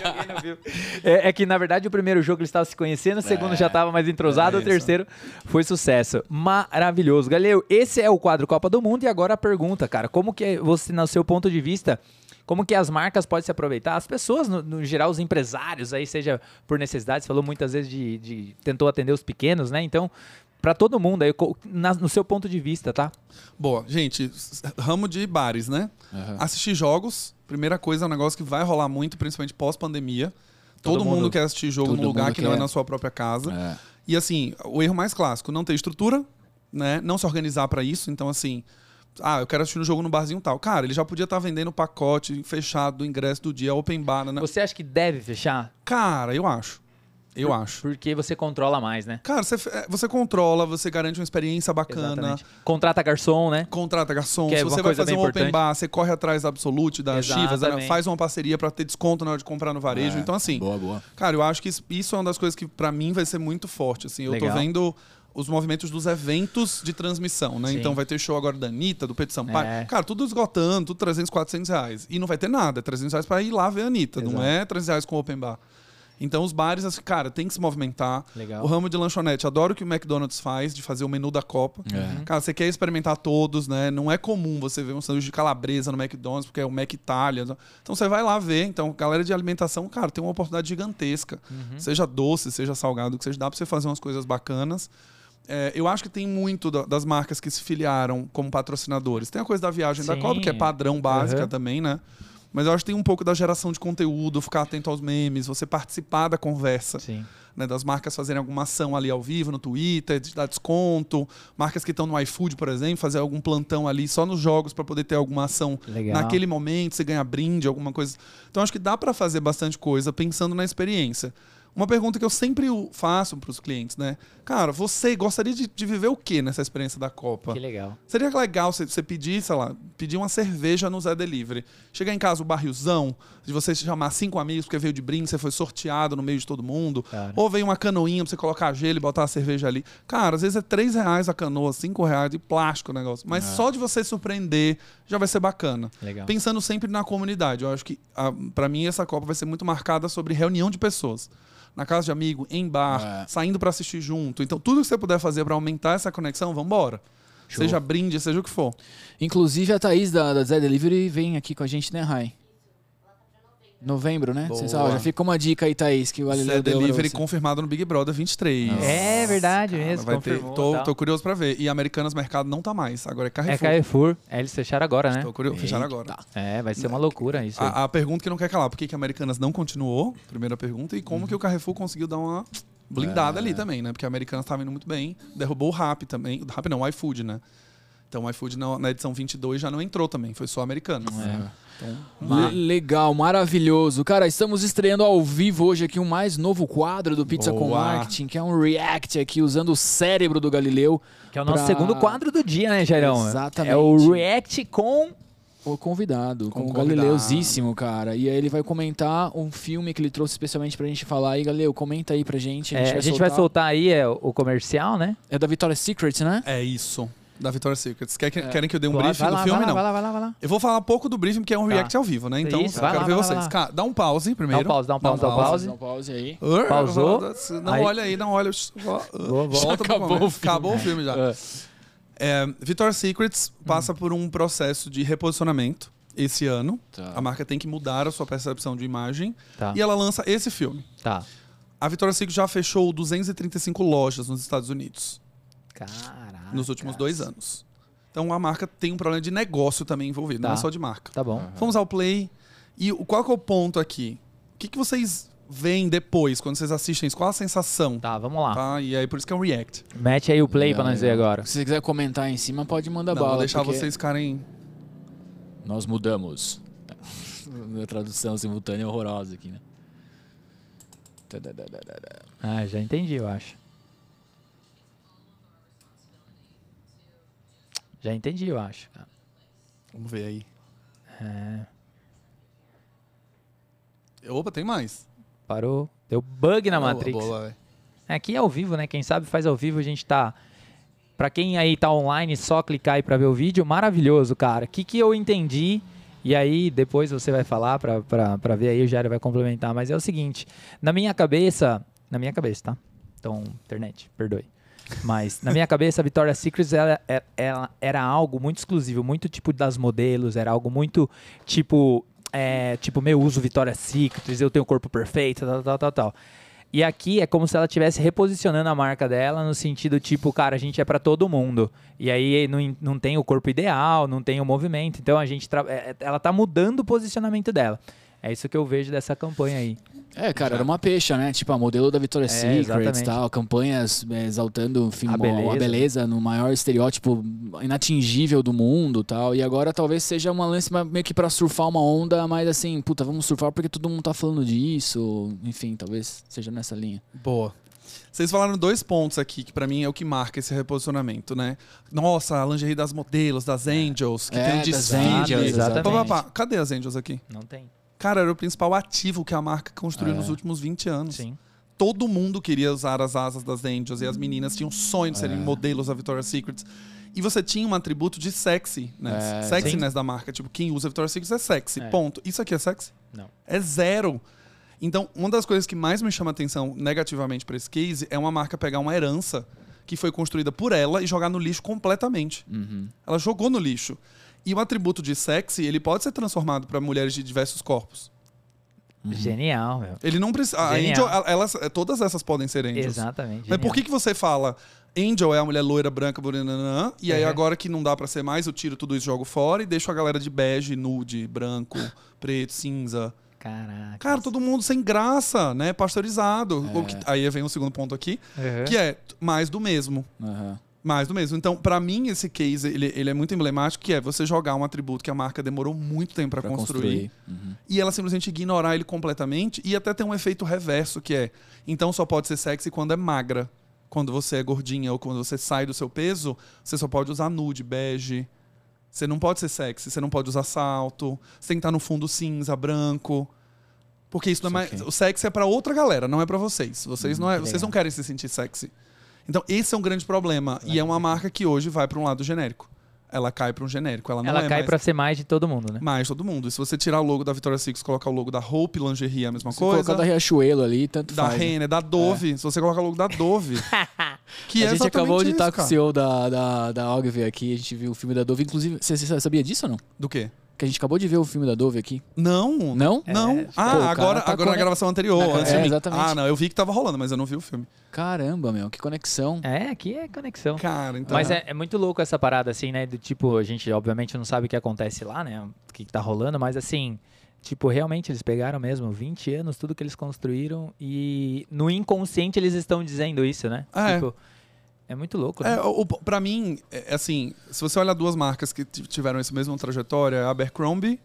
Joguei no vivo. É, é que, na verdade, o primeiro jogo eles estavam se conhecendo, o segundo já estava mais entrosado,
É
o terceiro foi sucesso. Maravilhoso. Galeu, esse é o quadro Copa do Mundo e agora a pergunta, cara, como que é você, no seu ponto de vista, como que as marcas podem se aproveitar? As pessoas, no, no geral, os empresários aí, seja por necessidade, você falou muitas vezes de, de- tentou atender os pequenos, né? Então, Pra todo mundo aí, na- no seu ponto de vista, tá?
Boa, gente, ramo de bares, né?
Aham.
Assistir jogos, primeira coisa, é um negócio que vai rolar muito, principalmente pós-pandemia. Todo,
Todo
mundo,
mundo-
quer assistir jogo num lugar que não é
quer.
na sua própria casa.
É.
E assim, o erro mais clássico, não ter estrutura, né? Não se organizar pra isso. Então, assim, ah, eu quero assistir um jogo no barzinho tal. Cara, ele já podia estar vendendo pacote fechado do ingresso do dia, open bar, né?
Você acha que deve fechar?
Cara, eu acho. Eu acho.
Porque você controla mais, né?
Cara, você, é, você controla, você garante uma experiência bacana.
Exatamente. Contrata garçom, né?
Contrata garçom.
Que é
Se
uma
você vai
coisa
fazer
bem
um open
importante.
bar, você corre atrás da Absolute, da Chivas, faz uma parceria pra ter desconto na hora de comprar no varejo.
É,
Então, assim,
Boa, boa.
cara, eu acho que isso, isso é uma das coisas que pra mim vai ser muito forte. Assim, eu
Legal.
tô vendo os movimentos dos eventos de transmissão, né?
Sim.
Então vai ter show agora da Anitta, do Pedro Sampaio.
É.
Cara, tudo esgotando, tudo 300, 400 reais. E não vai ter nada. É 300 reais pra ir lá ver a Anitta. Não
Exato.
é 300 reais com open bar. Então os bares, assim, cara, tem que se movimentar.
Legal.
O ramo de lanchonete, adoro o que o McDonald's faz, de fazer o menu da Copa.
É.
Cara, você quer experimentar todos, né? Não é comum você ver um sanduíche de calabresa no McDonald's, porque é o Mac Itália. Então você vai lá ver. Então, galera de alimentação, cara, tem uma oportunidade gigantesca. Seja doce, seja salgado, que seja, dá pra você fazer umas coisas bacanas. É, eu acho que tem muito da- das marcas que se filiaram como patrocinadores. Tem a coisa da viagem da
Sim.
Copa, que é padrão básica
Uhum.
também, né? Mas eu acho que tem um pouco da geração de conteúdo, ficar atento aos memes, você participar da conversa
Sim.
né, das marcas fazerem alguma ação ali ao vivo no Twitter, de dar desconto, marcas que estão no iFood, por exemplo, fazer algum plantão ali só nos jogos para poder ter alguma ação
Legal.
naquele momento, você ganha brinde, alguma coisa. Então acho que dá para fazer bastante coisa pensando na experiência. Uma pergunta que eu sempre faço para os clientes, né? Cara, você gostaria de, de viver o que nessa experiência da Copa?
Que legal.
Seria legal você, você pedir, sei lá, pedir uma cerveja no Zé Delivery. Chegar em casa, o barrilzão, de você chamar cinco amigos porque veio de brinde, você foi sorteado no meio de todo mundo.
Cara.
Ou veio uma canoinha pra você colocar gelo e botar a cerveja ali. Cara, às vezes é três reais a canoa, cinco reais de plástico o negócio. Mas só de você surpreender já vai ser bacana.
Legal.
Pensando sempre na comunidade. Eu acho que, a, pra mim, essa Copa vai ser muito marcada sobre reunião de pessoas. Na casa de amigo, em bar,
É.
saindo pra assistir junto. Então, tudo que você puder fazer pra aumentar essa conexão, vambora.
Show.
Seja brinde, seja o que for.
Inclusive a Thaís da, da Zé Delivery vem aqui com a gente, né, Rai? Novembro, né?
Boa.
Sensacional. Já fica uma dica aí, Thaís, que o Galileu
Zé
deu
Delivery
você.
confirmado no Big Brother 23.
É verdade mesmo.
Vai ter, tô,
tal.
tô curioso pra ver. E Americanas Mercado não tá mais. Agora é
É
Carrefour.
Carrefour. É, eles fecharam agora, né?
Tô curioso. Fecharam agora.
É, vai ser uma loucura isso. aí.
A, a pergunta que não quer calar, por que, que a Americanas não continuou? Primeira pergunta. E
Uhum.
como que o Carrefour conseguiu dar uma blindada
É.
ali também, né? Porque a Americanas tava indo muito bem. Derrubou o Rap também. O Rap não, o iFood, né? Então o iFood na, na edição 22 já não entrou também. Foi só Americanas.
É.
Então,
Le- Legal, maravilhoso. Cara, estamos estreando ao vivo hoje aqui um mais novo quadro do Pizza com
Boa.
Marketing, que é um react aqui usando o cérebro do Galileu.
Que é o nosso
pra-
segundo quadro do dia, né, Jairão?
Exatamente.
É o React com.
O convidado, com,
Com
o. Galileuzíssimo, cara. E aí ele vai comentar um filme que ele trouxe especialmente pra gente falar aí. Galileu, comenta aí pra gente.
É, a gente vai soltar aí é, o comercial, né?
É da Victoria's Secret, né?
é isso. Da Victoria's Secret. Quer, que- querem que eu dê um
Vai
briefing
lá,
do
vai
filme?
lá,
não.
Vai lá, vai lá, vai lá.
Eu vou falar pouco do briefing, porque é um
Tá.
react ao vivo, né? Então,
Isso,
eu quero
lá,
ver vocês. Cara, dá um pause primeiro.
Dá um pause, dá um pause, dá um pause.
Dá um pause aí.
Uh,
Pausou.
Não
Aí-
olha aí, não olha.
Boa, boa.
Acabou o filme.
Acabou o filme já.
É.
É, Victoria's Secrets passa por um processo de reposicionamento esse ano.
Tá.
A marca tem que mudar a sua percepção de imagem.
Tá,
E ela lança esse filme.
tá.
A Victoria's Secret já fechou 235 lojas nos Estados Unidos
Caraca.
nos últimos dois anos. Então a marca tem um problema de negócio também envolvido, não
Tá.
é só de marca.
Tá bom.
Vamos ao play. E o- qual que é o ponto aqui? O que, que vocês veem depois, quando vocês assistem isso? Qual a sensação?
Tá, vamos lá.
Tá? E aí por isso que é um react.
Mete aí o play pra
Legal,
nós ver agora.
Se você quiser comentar em cima, pode mandar
Não,
bala.
vou deixar
porque
vocês ficarem.
Nós mudamos. A tradução simultânea é horrorosa aqui, né?
Ah, já entendi, eu acho. Já entendi, eu acho. cara.
Vamos ver aí.
É,
Opa, tem mais.
parou. Deu bug na
Boa,
Matrix.
boa, vai.
Aqui é ao vivo, né? Quem sabe faz ao vivo, a gente tá. Pra quem aí tá online, só clicar aí pra ver o vídeo. Maravilhoso, cara. O que, que eu entendi? E aí, depois você vai falar pra, pra, pra ver aí, o Jairo vai complementar. Mas é o seguinte: na minha cabeça. Na minha cabeça, tá? Então, internet, perdoe. Mas na minha cabeça, a Victoria's Secret ela, ela- ela era algo muito exclusivo, muito tipo das modelos, era algo muito tipo, é, tipo, meu uso Victoria's Secret, eu tenho o corpo perfeito, tal, tal, tal, tal. E aqui é como se ela estivesse reposicionando a marca dela no sentido tipo, cara, a gente é pra todo mundo. E aí não, não tem o corpo ideal, não tem o movimento. Então a gente é- é- ela tá mudando o posicionamento dela. É isso que eu vejo dessa campanha aí.
É, cara, era uma peixa, né? Tipo, a modelo da Victoria's Secret e tal, campanhas é, exaltando enfim,
A beleza.
a beleza no maior estereótipo inatingível do mundo tal. E agora talvez seja uma lance meio que pra surfar uma onda, mas assim, puta, vamos surfar porque todo mundo tá falando disso. Enfim, talvez seja nessa linha.
Boa. Vocês falaram dois pontos aqui que pra mim é o que marca esse reposicionamento, né? Nossa, a lingerie das modelos, das Angels, que
É,
tem um
das
desfile.
Angels,
exatamente.
Pá, pá, pá. Cadê as Angels aqui?
Não tem.
Cara, era o principal ativo que a marca construiu
É.
nos últimos 20 anos.
Sim.
Todo mundo queria usar as asas das Angels e as meninas tinham sonho de serem
É.
modelos da Victoria's Secret. E você tinha um atributo de sexy, né?
É,
Sexiness da marca. Tipo, quem usa Victoria's Secret é sexy.
É.
Ponto. Isso aqui é sexy?
Não.
É zero. Então, uma das coisas que mais me chama atenção negativamente para esse case é uma marca pegar uma herança que foi construída por ela e jogar no lixo completamente.
Uhum.
Ela jogou no lixo. E o atributo de sexy, ele pode ser transformado para mulheres de diversos corpos.
Genial, meu.
Ele não precisa. A
Genial.
Angel, elas, todas essas podem ser angels.
Exatamente.
Mas por que, que você fala Angel é a mulher loira, branca, burananã, e aí
Uhum.
agora que não dá pra ser mais, eu tiro tudo isso e jogo fora e deixo a galera de bege, nude, branco, preto, cinza.
Caraca.
Cara, todo mundo sem graça, né? Pasteurizado.
É.
Que- aí vem o segundo ponto aqui,
Uhum.
que é mais do mesmo.
Aham.
Mais do mesmo. Então, pra mim, esse case, ele, ele é muito emblemático, que é você jogar um atributo que a marca demorou muito tempo pra
Pra
construir,
construir. Uhum.
e ela simplesmente ignorar ele completamente e até tem um efeito reverso, que é, então só pode ser sexy quando é magra. Quando você é gordinha ou quando você sai do seu peso, você só pode usar nude, bege. Você não pode ser sexy, você não pode usar salto, você tem que estar no fundo cinza, branco. Porque isso não é mais. O sexy é pra outra galera, não é pra vocês. Vocês, não, é, vocês não querem se sentir sexy. Então, esse é um grande problema. E é uma marca que hoje vai pra um lado genérico. Ela cai pra um genérico. Ela não
Ela
é
cai
mais
pra ser mais de todo mundo, né?
mais todo mundo. E se você tirar o logo da Victoria's Secret e colocar o logo da Hope Lingerie, é a mesma
Se
coisa.
colocar da Riachuelo ali, tanto
da
faz. né?
Renner, da Dove. Se você colocar o logo da Dove. que é
a gente acabou de estar com o. CEO da, da, da Ogilvy aqui, a gente viu o filme da Dove. Inclusive, você, você sabia disso ou não?
Do quê?
Que a gente acabou de ver o filme da Dove aqui.
Não.
Não?
Não.
É,
ah,
pô,
agora,
tá
agora na
conec-
gravação anterior.
Na- é, exatamente.
Ah, não. Eu vi que tava rolando, mas eu não vi o filme.
Caramba, meu, que conexão.
É, aqui é conexão.
Cara, então.
Mas é, é muito louco essa parada, assim, né? Do tipo, a gente obviamente não sabe o que acontece lá, né? O que, que tá rolando, mas assim, tipo, realmente eles pegaram mesmo 20 anos, tudo que eles construíram, e no inconsciente eles estão dizendo isso, né?
É.
Tipo, é muito louco, né?
É, o, pra mim, é, assim, se você olhar duas marcas que tiveram essa mesma trajetória, a Abercrombie,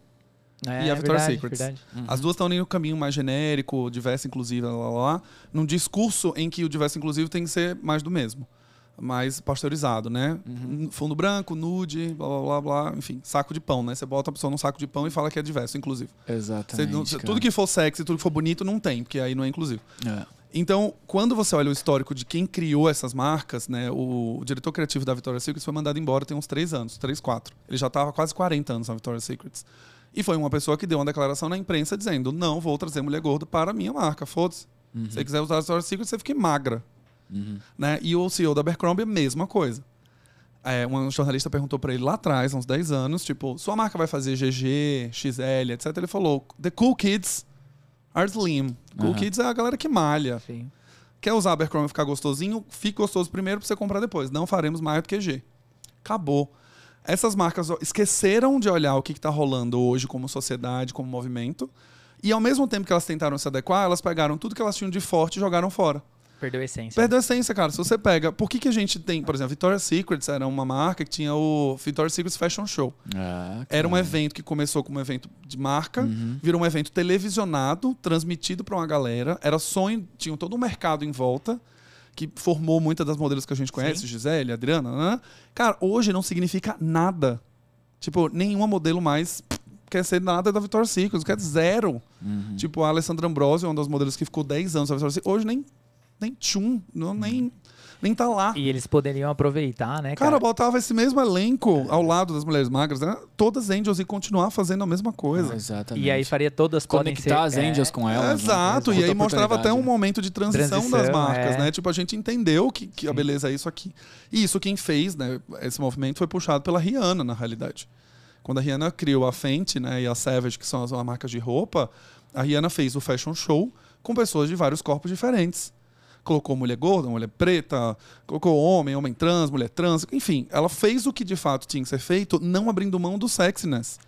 É,
e a Victoria's
verdade,
Secret.
verdade.
as duas estão indo no caminho mais genérico, diverso inclusive, lá, lá, lá, num discurso em que o diverso inclusive tem que ser mais do mesmo. Mais pasteurizado, né? Fundo branco, nude, blá, blá, blá, blá, enfim, saco de pão, né? Você bota a pessoa num saco de pão e fala que é diverso inclusive. Você
Exatamente.
não- tudo que for sexy, tudo que for bonito, não tem, porque aí não é inclusivo.
É.
Então, quando você olha o histórico de quem criou essas marcas, né? O, o diretor criativo da Victoria's Secret foi mandado embora tem uns três anos, três, quatro. Ele já estava quase 40 anos na Victoria's Secret. E foi uma pessoa que deu uma declaração na imprensa dizendo: não vou trazer mulher gorda para a minha marca, foda-se. Se você quiser usar a Victoria's Secret, você fique magra.
Uhum.
Né? E o CEO da Abercrombie, a mesma coisa. É, um jornalista perguntou para ele lá atrás, há uns 10 anos, tipo, sua marca vai fazer GG, XL, etc. Ele falou: The cool kids are slim. Cool
Aham.
kids é a galera que malha.
Sim.
Quer usar Abercrombie e ficar gostosinho? Fique gostoso primeiro para você comprar depois. Não faremos maior do que G. Acabou. Essas marcas esqueceram de olhar o que está rolando hoje como sociedade, como movimento. E ao mesmo tempo que elas tentaram se adequar, elas pegaram tudo que elas tinham de forte e jogaram fora.
Perdeu a essência.
Perdeu a essência, cara. Se você pega. Por que, que a gente tem, por exemplo, Victoria's Secret era uma marca que tinha o Victoria's Secret Fashion Show.
Ah,
Era um evento que começou como um evento de marca,
Uhum.
virou um evento televisionado, transmitido para uma galera. Era sonho, tinha todo um mercado em volta que formou muitas das modelos que a gente conhece,
Sim.
Gisele, Adriana. né? Cara, hoje não significa nada. Tipo, nenhuma modelo mais quer ser nada da Victoria's Secret, quer zero.
Uhum.
Tipo, a Alessandra Ambrosio, uma das modelos que ficou 10 anos na Victoria's Secret, hoje nem, nem tchum, não, nem, nem tá lá.
E eles poderiam aproveitar, né,
Cara,
cara?
botava esse mesmo elenco ao lado das mulheres magras, né? Todas Angels e continuar fazendo a mesma coisa.
Exatamente.
e aí faria todas podem ser...
conectar as
é,
Angels com elas. né?
Exato, e aí mostrava até um momento de transição, das
Transição,
marcas,
é.
né? Tipo, a gente entendeu que, que a beleza é isso aqui. E isso quem fez, né? Esse movimento foi puxado pela Rihanna, na realidade. Quando a Rihanna criou a Fenty, né? E a Savage, que são as, as marcas de roupa, a Rihanna fez o fashion show com pessoas de vários corpos diferentes. Colocou mulher gorda, mulher preta, colocou homem, homem trans, mulher trans, enfim, ela fez o que de fato tinha que ser feito, não abrindo mão do sexiness.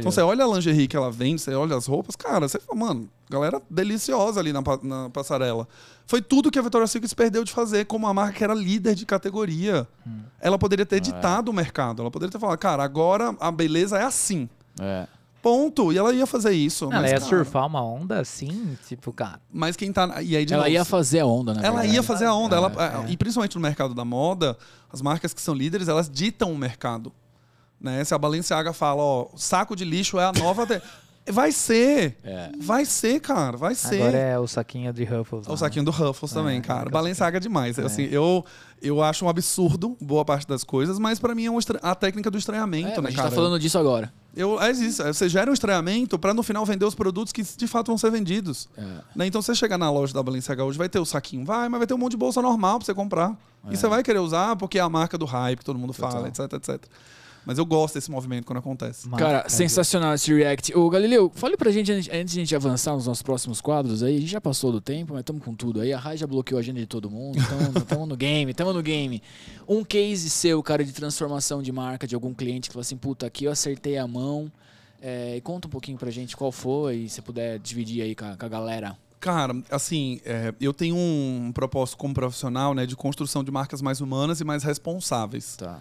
Então você olha a lingerie que ela vende, você olha as roupas, cara, você fala, mano, galera deliciosa ali na, na passarela. Foi tudo que a Victoria's Secret perdeu de fazer, como uma marca que era líder de categoria. Ela poderia ter ditado o mercado, ela poderia ter falado, cara, agora a beleza é assim.
É.
Ponto. E ela ia fazer isso.
Ela
mas,
ia
cara,
surfar uma onda assim, tipo, cara.
Mas quem tá. E aí, de
Ela
novo,
ia fazer a onda, né?
ela ia fazer a onda. ela,
É,
E principalmente no mercado da moda, as marcas que são líderes, elas ditam o mercado. Né? Se a Balenciaga fala, ó, saco de lixo é a nova. Vai ser.
É.
Vai ser, cara. Vai ser.
Agora é o saquinho de Ruffles.
O
lá,
saquinho do Ruffles também,
É,
cara.
é.
Balenciaga é demais. Assim, eu, eu acho um absurdo boa parte das coisas, mas pra mim é um estra- a técnica do estranhamento,
É,
né,
a gente
cara?
tá falando disso agora.
Eu, é isso. é, Você gera um estranhamento pra no final vender os produtos que de fato vão ser vendidos.
É.
Né? Então você chegar na loja da Balenciaga hoje, vai ter o saquinho, vai, mas vai ter um monte de bolsa normal pra você comprar. E você vai querer usar porque é a marca do hype que todo mundo fala,
É. Total.
etc, etc. Mas eu gosto desse movimento quando acontece.
Mas-
Cara,
é,
sensacional esse react. Ô, Galileu, fale pra gente antes antes de a gente avançar nos nossos próximos quadros aí. A gente já passou do tempo, mas estamos com tudo aí. A Rai já bloqueou a agenda de todo mundo. Estamos no game, estamos no game. Um case seu, cara, de transformação de marca de algum cliente que falou assim: puta, aqui eu acertei a mão. É, e conta um pouquinho pra gente qual foi, e se puder dividir aí com a, com a galera.
Cara, assim, é, eu tenho um propósito como profissional, né, de construção de marcas mais humanas e mais responsáveis.
Tá.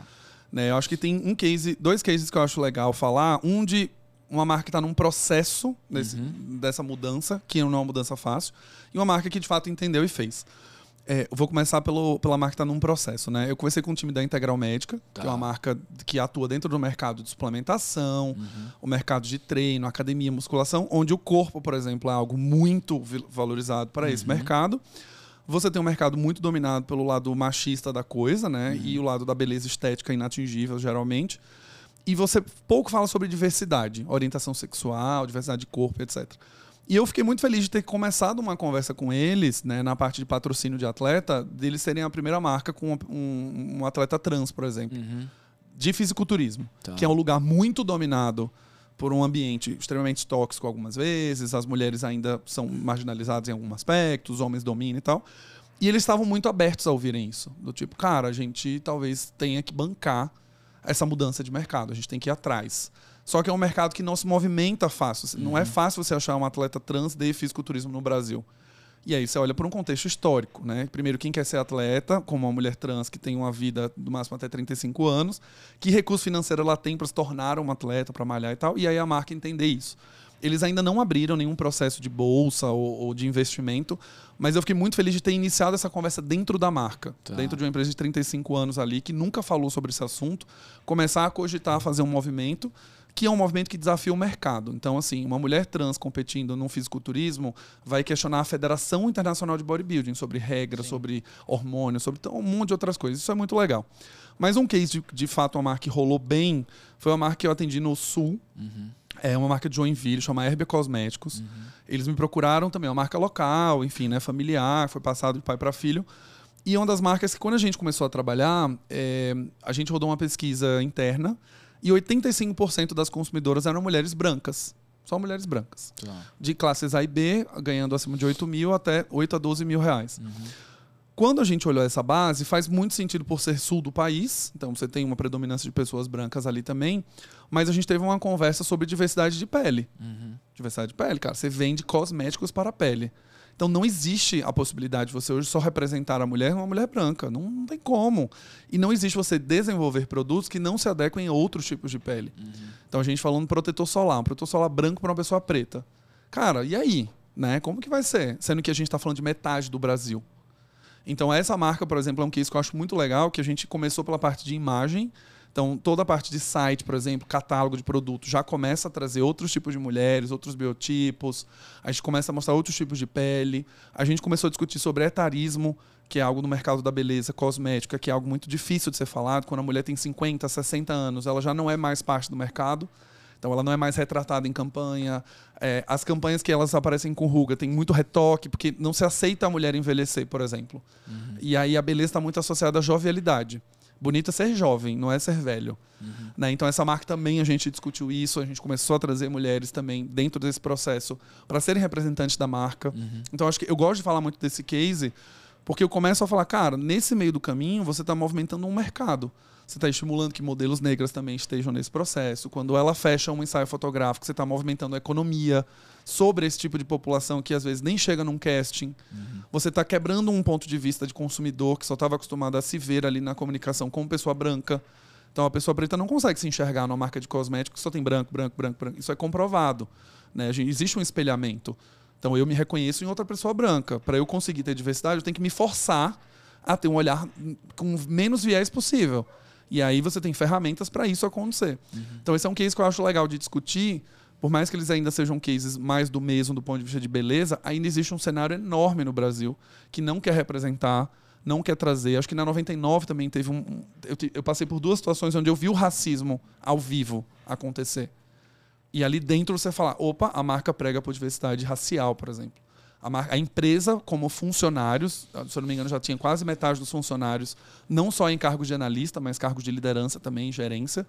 Né? Eu acho que tem um case, dois cases que eu acho legal falar. Um de uma marca que está num processo desse- dessa mudança, que não é uma mudança fácil, e uma marca que de fato entendeu e fez. É, vou começar pelo, pela marca que está num processo, né? Eu conversei com o time da Integral Médica,
Tá.
que é uma marca que atua dentro do mercado de suplementação, o mercado de treino, academia, musculação, onde o corpo, por exemplo, é algo muito valorizado para esse mercado. Você tem um mercado muito dominado pelo lado machista da coisa, né? E o lado da beleza estética inatingível, geralmente. E você pouco fala sobre diversidade, orientação sexual, diversidade de corpo, etc. E eu fiquei muito feliz de ter começado uma conversa com eles, né, na parte de patrocínio de atleta, deles serem a primeira marca com um, um atleta trans, por exemplo, de fisiculturismo,
Tá.
que é um lugar muito dominado por um ambiente extremamente tóxico algumas vezes, as mulheres ainda são marginalizadas em alguns aspectos, os homens dominam e tal. E eles estavam muito abertos a ouvirem isso. Do tipo, cara, a gente talvez tenha que bancar essa mudança de mercado, a gente tem que ir atrás. Só que é um mercado que não se movimenta fácil. Não é fácil você achar um atleta trans de fisiculturismo no Brasil. E aí você olha por um contexto histórico, né? Primeiro, quem quer ser atleta, como uma mulher trans que tem uma vida do máximo até 35 anos, que recurso financeiro ela tem para se tornar uma atleta, para malhar e tal, e aí a marca entender isso. Eles ainda não abriram nenhum processo de bolsa ou, ou de investimento, mas eu fiquei muito feliz de ter iniciado essa conversa dentro da marca,
Tá.
dentro de uma empresa de 35 anos ali, que nunca falou sobre esse assunto, começar a cogitar fazer um movimento que é um movimento que desafia o mercado. Então, assim, uma mulher trans competindo num fisiculturismo vai questionar a Federação Internacional de Bodybuilding sobre regras, sobre hormônios, sobre um monte de outras coisas. Isso é muito legal. Mas um case de, de fato, uma marca que rolou bem, foi uma marca que eu atendi no Sul. É uma marca de Joinville, chama Herbia Cosméticos. Eles me procuraram também, é uma marca local, enfim, né, familiar, foi passado de pai para filho. E é uma das marcas que, quando a gente começou a trabalhar, é, a gente rodou uma pesquisa interna e 85% das consumidoras eram mulheres brancas. Só mulheres brancas.
Tá.
De classes A e B, ganhando acima de 8 mil até 8 a 12 mil reais. Quando a gente olhou essa base, faz muito sentido por ser sul do país, então você tem uma predominância de pessoas brancas ali também, mas a gente teve uma conversa sobre diversidade de pele. Diversidade de pele, cara, você vende cosméticos para a pele. Então não existe a possibilidade de você hoje só representar a mulher uma mulher branca. Não, não tem como. E não existe você desenvolver produtos que não se adequem a outros tipos de pele. Então a gente falando protetor solar, um protetor solar branco para uma pessoa preta. Cara, e aí? Né? Como que vai ser? Sendo que a gente está falando de metade do Brasil. Então, essa marca, por exemplo, é um case que eu acho muito legal, que a gente começou pela parte de imagem. Então, toda a parte de site, por exemplo, catálogo de produto, já começa a trazer outros tipos de mulheres, outros biotipos. A gente começa a mostrar outros tipos de pele. A gente começou a discutir sobre etarismo, que é algo no mercado da beleza cosmética, que é algo muito difícil de ser falado. Quando a mulher tem 50, 60 anos, ela já não é mais parte do mercado. Então ela não é mais retratada em campanha. É, as campanhas que elas aparecem com ruga tem muito retoque, porque não se aceita a mulher envelhecer, por exemplo. E aí a beleza está muito associada à jovialidade. Bonito é ser jovem, não é ser velho. Né? Então, essa marca também a gente discutiu isso, a gente começou a trazer mulheres também dentro desse processo para serem representantes da marca. Então, acho que eu gosto de falar muito desse case, porque eu começo a falar, cara, nesse meio do caminho você está movimentando um mercado. Você está estimulando que modelos negras também estejam nesse processo. Quando ela fecha um ensaio fotográfico, você está movimentando a economia sobre esse tipo de população que às vezes nem chega num casting. Você está quebrando um ponto de vista de consumidor que só estava acostumado a se ver ali na comunicação como pessoa branca. Então a pessoa preta não consegue se enxergar numa marca de cosméticos que só tem branco, branco, branco, branco. Isso é comprovado. Né? Existe um espelhamento. Então eu me reconheço em outra pessoa branca. Para eu conseguir ter diversidade, eu tenho que me forçar a ter um olhar com menos viés possível. E aí você tem ferramentas para isso acontecer. Então esse é um case que eu acho legal de discutir. Por mais que eles ainda sejam cases mais do mesmo do ponto de vista de beleza, ainda existe um cenário enorme no Brasil que não quer representar, não quer trazer. Acho que na 99 também teve um. Eu, eu passei por duas situações onde eu vi o racismo ao vivo acontecer. E ali dentro você fala, opa, a marca prega por diversidade racial, por exemplo. A, a empresa, como funcionários, se eu não me engano, já tinha quase metade dos funcionários, não só em cargos de analista, mas cargos de liderança também, gerência.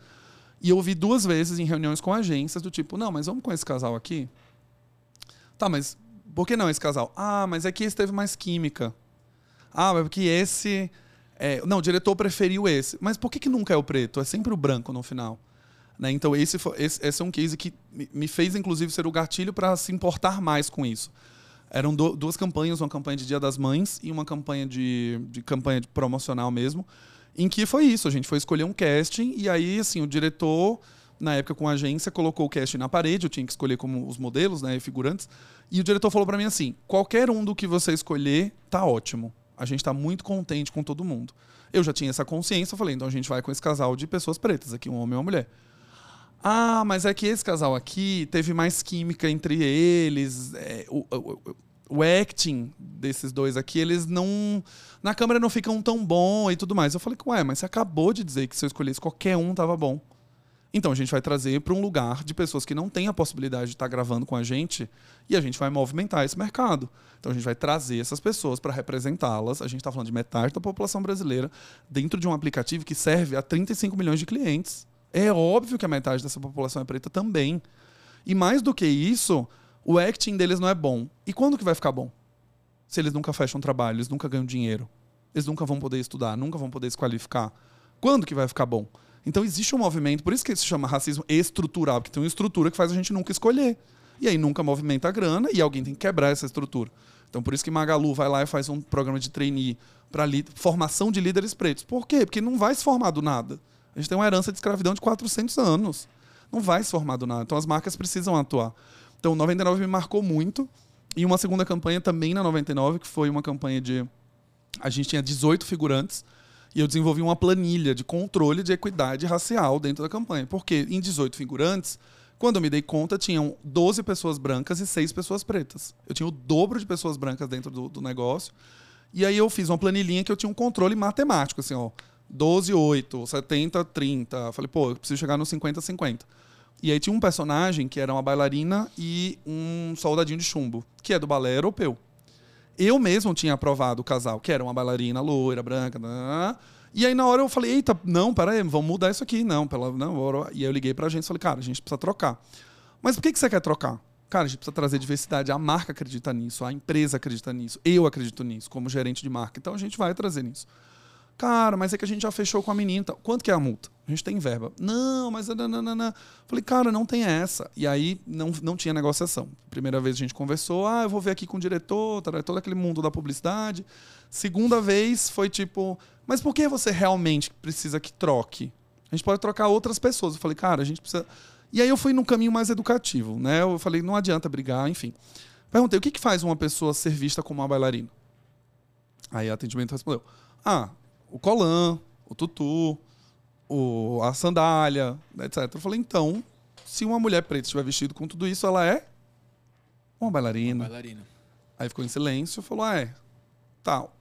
E eu ouvi duas vezes em reuniões com agências do tipo, não, mas vamos com esse casal aqui? Tá, mas por que não esse casal? Ah, mas é que esse teve mais química. Ah, mas porque esse. é, não, o diretor preferiu esse. Mas por que, que nunca é o preto? É sempre o branco no final. Né? Então, esse, fo- esse, esse é um case que me fez, inclusive, ser o gatilho para se importar mais com isso. Eram du- duas campanhas, uma campanha de Dia das Mães e uma campanha de, de campanha de promocional mesmo, em que foi isso. A gente foi escolher um casting e aí, assim, o diretor, na época com a agência, colocou o casting na parede, eu tinha que escolher como os modelos, né, e figurantes, e o diretor falou para mim assim, qualquer um do que você escolher, tá ótimo. A gente tá muito contente com todo mundo. Eu já tinha essa consciência, eu falei, então a gente vai com esse casal de pessoas pretas aqui, um homem e uma mulher. Ah, mas é que esse casal aqui teve mais química entre eles. é, o, o- o- acting desses dois aqui, eles não. Na câmera não ficam tão bom e tudo mais. Eu falei, ué, mas você acabou de dizer que se eu escolhesse qualquer um tava bom. Então a gente vai trazer para um lugar de pessoas que não têm a possibilidade de estar gravando com a gente e a gente vai movimentar esse mercado. Então a gente vai trazer essas pessoas para representá-las. A gente está falando de metade da população brasileira dentro de um aplicativo que serve a 35 milhões de clientes. É óbvio que a metade dessa população é preta também. E mais do que isso, o acting deles não é bom. E quando que vai ficar bom? Se eles nunca fecham trabalho, eles nunca ganham dinheiro. Eles nunca vão poder estudar, nunca vão poder se qualificar. Quando que vai ficar bom? Então existe um movimento, por isso que se chama racismo estrutural, porque tem uma estrutura que faz a gente nunca escolher. E aí nunca movimenta a grana e alguém tem que quebrar essa estrutura. Então por isso que Magalu vai lá e faz um programa de trainee para formação de líderes pretos. Por quê? Porque não vai se formar do nada. A gente tem uma herança de escravidão de 400 anos. Não vai se formar do nada. Então as marcas precisam atuar. Então 99 me marcou muito. E uma segunda campanha também na 99, que foi uma campanha de a gente tinha 18 figurantes e eu desenvolvi uma planilha de controle de equidade racial dentro da campanha. Porque em 18 figurantes, quando eu me dei conta, tinham 12 pessoas brancas e 6 pessoas pretas. Eu tinha o dobro de pessoas brancas dentro do, do negócio. E aí eu fiz uma planilhinha que eu tinha um controle matemático, assim, ó. 12, 8, 70, 30. Falei, pô, eu preciso chegar no 50, 50. E aí tinha um personagem que era uma bailarina e um soldadinho de chumbo, que é do balé europeu. Eu mesmo tinha aprovado o casal, que era uma bailarina loira, branca. né? E aí na hora eu falei, eita, não, peraí, vamos mudar isso aqui. Não, pela, não. E aí eu liguei pra gente e falei, cara, a gente precisa trocar. Mas por que, que você quer trocar? Cara, a gente precisa trazer diversidade. A marca acredita nisso, a empresa acredita nisso, eu acredito nisso, como gerente de marca. Então a gente vai trazer nisso. Cara, mas é que a gente já fechou com a menina. Então, quanto que é a multa? A gente tem verba. Não, mas. Não, não. Falei, cara, não tem essa. E aí não, não tinha negociação. Primeira vez a gente conversou, ah, eu vou ver aqui com o diretor, todo aquele mundo da publicidade. Segunda vez foi tipo, mas por que você realmente precisa que troque? A gente pode trocar outras pessoas. Eu falei, cara, a gente precisa. E aí eu fui num caminho mais educativo, né? Eu falei, não adianta brigar, enfim. Perguntei, o que, que faz uma pessoa ser vista como uma bailarina? Aí a atendimento respondeu, ah, o colã, o tutu, o, a sandália, etc. Eu falei, então, se uma mulher preta estiver vestida com tudo isso, ela é uma bailarina.
Bailarina.
Aí ficou em silêncio, falou, ah, é, tal.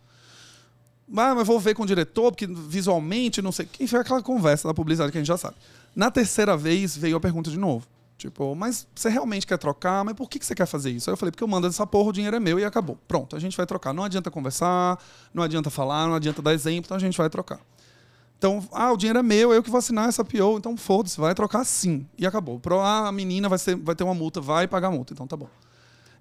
Ah, mas vou ver com o diretor, porque visualmente, não sei. Enfim, aquela conversa da publicidade que a gente já sabe. Na terceira vez, veio a pergunta de novo. Tipo, mas você realmente quer trocar? Mas por que que você quer fazer isso? Aí eu falei, porque eu mando essa porra, o dinheiro é meu e acabou. Pronto, a gente vai trocar. Não adianta conversar, não adianta falar, não adianta dar exemplo, então a gente vai trocar. Então, ah, o dinheiro é meu, eu que vou assinar essa PO, então foda-se, vai trocar sim. E acabou. Pro, ah, a menina vai, ser, vai ter uma multa, vai pagar a multa, então tá bom.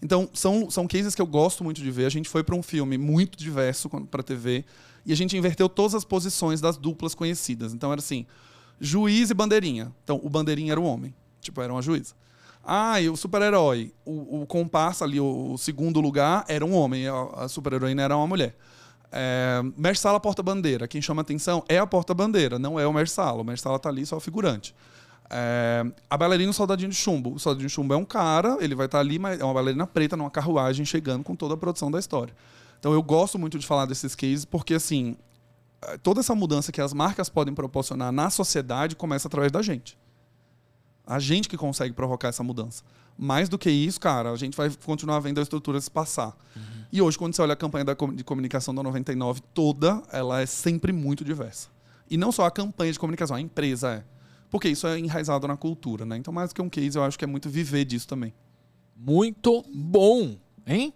Então, são, são cases que eu gosto muito de ver. A gente foi para um filme muito diverso para TV e a gente inverteu todas as posições das duplas conhecidas. Então, era assim: juiz e bandeirinha. Então, o bandeirinha era o homem, tipo, era uma juíza. Ah, e o super-herói, o, o comparsa ali, o, o, segundo lugar, era um homem, a, a super-heroína era uma mulher. É, Mersala porta-bandeira. Quem chama atenção é a porta-bandeira, não é o Mersala. O Mersala tá ali só figurante. É, a bailarina o soldadinho de chumbo. O soldadinho de chumbo é um cara, ele vai estar tá ali, mas é uma bailarina preta numa carruagem chegando com toda a produção da história. Então eu gosto muito de falar desses cases porque assim, toda essa mudança que as marcas podem proporcionar na sociedade começa através da gente. A gente que consegue provocar essa mudança. Mais do que isso, cara, a gente vai continuar vendo a estrutura se passar. Uhum. E hoje, quando você olha a campanha de comunicação da 99 toda, ela é sempre muito diversa. E não só a campanha de comunicação, a empresa é. Porque isso é enraizado na cultura, né? Então, mais do que um case, eu acho que é muito viver disso também.
Muito bom, hein?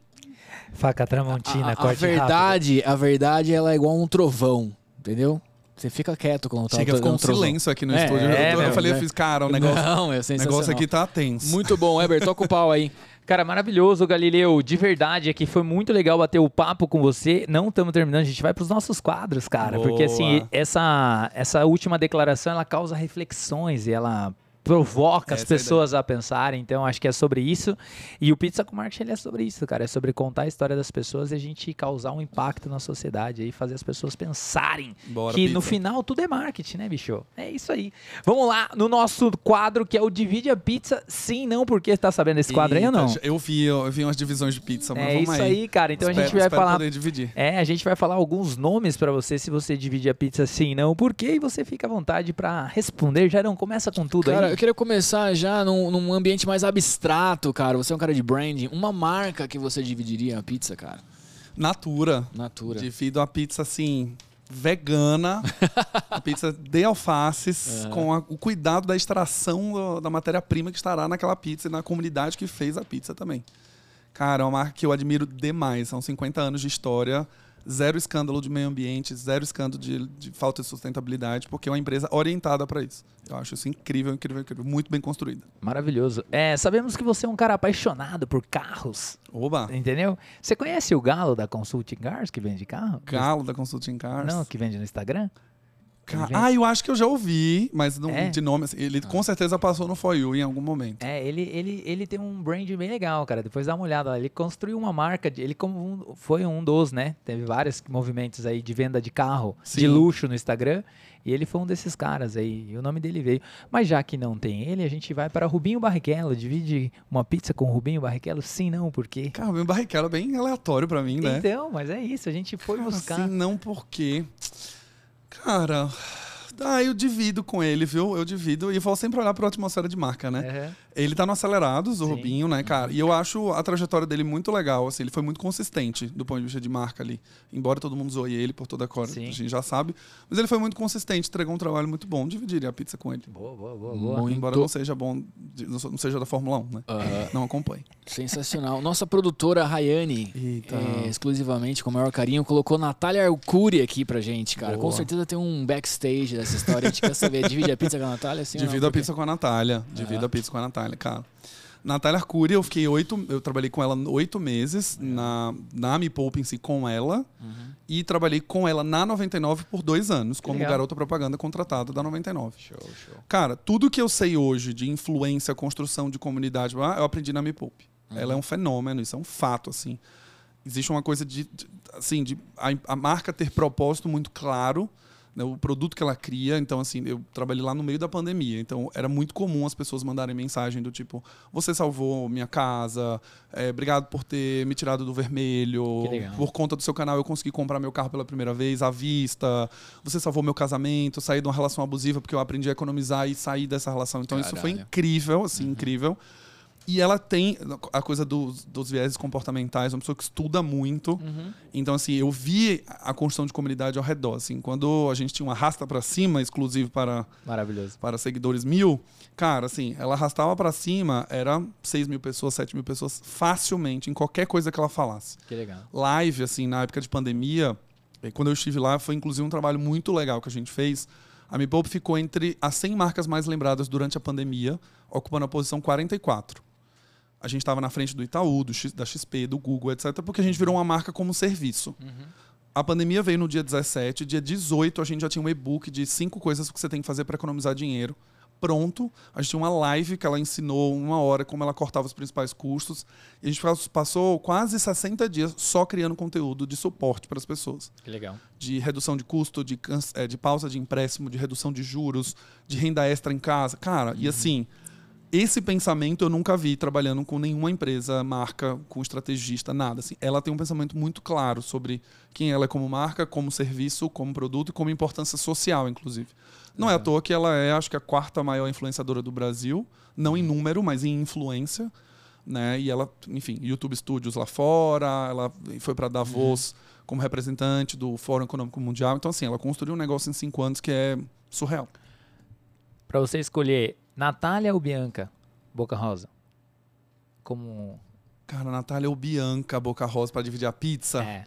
Faca Tramontina,
a, a, a verdade,
rápido.
a verdade, ela é igual um trovão, entendeu? Você fica quieto quando tá
Chega, ficou um silêncio aqui no
é,
estúdio.
É,
eu, eu falei, eu fiz, cara, o negócio,
Não, é
negócio aqui tá tenso.
Muito bom, Eber, toca o pau aí.
Cara, maravilhoso, Galileu. De verdade, aqui foi muito legal bater o papo com você. Não estamos terminando, a gente vai para os nossos quadros, cara. Boa. Porque, assim, essa, essa última declaração, ela causa reflexões e ela provoca Essa as é pessoas é a pensarem. Então, acho que é sobre isso. E o Pizza com Marketing ele é sobre isso, cara. É sobre contar a história das pessoas e a gente causar um impacto na sociedade e fazer as pessoas pensarem Bora, que pizza. no final tudo é marketing, né, bicho? É isso aí. Vamos lá no nosso quadro que é o Divide a Pizza. Sim, não, porque tá sabendo desse quadro Eita, aí ou não?
Eu vi, eu vi umas divisões de pizza, mas
é isso aí. cara. Então espero, a gente vai falar. Poder dividir. É, a gente vai falar alguns nomes para você se você divide a pizza sim, não, por quê? E você fica à vontade para responder. Já não começa com tudo
cara,
aí.
Eu queria começar já num, num, ambiente mais abstrato, cara. Você é um cara de branding. Uma marca que você dividiria a pizza, cara?
Natura.
Natura.
Divido a pizza assim vegana, a pizza de alfaces, com a, o cuidado da extração do, da matéria-prima que estará naquela pizza e na comunidade que fez a pizza também. Cara, é uma marca que eu admiro demais. São 50 anos de história zero escândalo de meio ambiente, zero escândalo de, de falta de sustentabilidade, porque é uma empresa orientada para isso. Eu acho isso incrível, incrível, incrível. Muito bem construída.
Maravilhoso. É, sabemos que você é um cara apaixonado por carros.
Oba!
Entendeu? Você conhece o Galo da Consulting Cars, que vende carro?
Galo da Consulting Cars?
Não, que vende no Instagram?
Ah, eu acho que eu já ouvi, mas não, é? de nome. Assim, ele ah. com certeza passou no For You em algum momento.
É, ele, ele, ele tem um brand bem legal, cara. Depois dá uma olhada. Ele construiu uma marca. De, ele como um, foi um dos, né? Teve vários movimentos aí de venda de carro Sim. de luxo no Instagram. E ele foi um desses caras aí. E o nome dele veio. Mas já que não tem ele, a gente vai para Rubinho Barrichello. Divide uma pizza com Rubinho Barrichello? Sim, não, por quê?
Cara, Rubinho Barrichello é bem aleatório para mim, né?
Então, mas é isso. A gente foi Cara, buscar.
Sim, não, porque. Cara. Ah, eu divido com ele, viu? Eu divido. E vou sempre olhar para a atmosfera de marca, né? Ele tá no Acelerados, o Sim. Rubinho, né, cara? E eu acho a trajetória dele muito legal, assim. Ele foi muito consistente do ponto de vista de marca ali. Embora todo mundo zoe ele por toda a cor, a gente já sabe. Mas ele foi muito consistente, entregou um trabalho muito bom. Dividiria a pizza com ele.
Boa, boa, boa. boa.
Embora não seja bom, não seja da Fórmula 1, né? Uhum. Não acompanhe.
Sensacional. Nossa produtora Rayane, é, exclusivamente com o maior carinho, colocou Natália Arcuri aqui pra gente, cara. Boa. Com certeza tem um backstage dessa história. A gente quer saber. Divide a pizza com a Natália? Sim
Divido a pizza com a Natália. Divido uhum. a pizza com a Natália, cara. Natália Arcuri, eu fiquei oito. Eu trabalhei com ela oito meses uhum. na, na Me Poupe em si com ela. Uhum. E trabalhei com ela na 99 por dois anos, como Legal. garota propaganda contratada da 99. Show, show. Cara, tudo que eu sei hoje de influência, construção de comunidade, eu aprendi na Me Poupe. Uhum. Ela é um fenômeno, isso é um fato, assim. Existe uma coisa de, de assim, de a, a marca ter propósito muito claro né, o produto que ela cria. Então, assim, eu trabalhei lá no meio da pandemia. Então, era muito comum as pessoas mandarem mensagem do tipo: Você salvou minha casa, é, obrigado por ter me tirado do vermelho. Por conta do seu canal, eu consegui comprar meu carro pela primeira vez à vista. Você salvou meu casamento, saí de uma relação abusiva porque eu aprendi a economizar e sair dessa relação. Então, Caralho. isso foi incrível, assim, uhum. incrível. E ela tem a coisa dos, dos viéses comportamentais, uma pessoa que estuda muito. Uhum. Então, assim, eu vi a construção de comunidade ao redor. Assim, quando a gente tinha uma arrasta para cima, exclusivo para,
Maravilhoso.
para seguidores mil, cara, assim, ela arrastava para cima, era 6 mil pessoas, 7 mil pessoas, facilmente, em qualquer coisa que ela falasse.
Que legal.
Live, assim, na época de pandemia, E quando eu estive lá, foi inclusive um trabalho muito legal que a gente fez. A Me Poupe ficou entre as 100 marcas mais lembradas durante a pandemia, ocupando a posição 44. A gente estava na frente do Itaú, do X, da XP, do Google, etc., porque a gente virou uma marca como serviço. A pandemia veio no dia 17, dia 18 a gente já tinha um e-book de cinco coisas que você tem que fazer para economizar dinheiro. Pronto, a gente tinha uma live que ela ensinou uma hora como ela cortava os principais custos. E a gente passou quase 60 dias só criando conteúdo de suporte para as pessoas.
Que legal.
De redução de custo, de, eh, de pausa de empréstimo, de redução de juros, de renda extra em casa. Cara, e assim, esse pensamento eu nunca vi trabalhando com nenhuma empresa, marca, com estrategista, nada. Assim, ela tem um pensamento muito claro sobre quem ela é como marca, como serviço, como produto e como importância social, inclusive. Não é à toa que ela é, acho que, a quarta maior influenciadora do Brasil, não em número, mas em influência. Né? E ela, enfim, YouTube Studios lá fora, ela foi para Davos como representante do Fórum Econômico Mundial. Então, assim, ela construiu um negócio em cinco anos que é surreal.
Pra você escolher Natália ou Bianca Boca Rosa? Como.
Cara, Natália ou Bianca Boca Rosa para dividir a pizza?
É.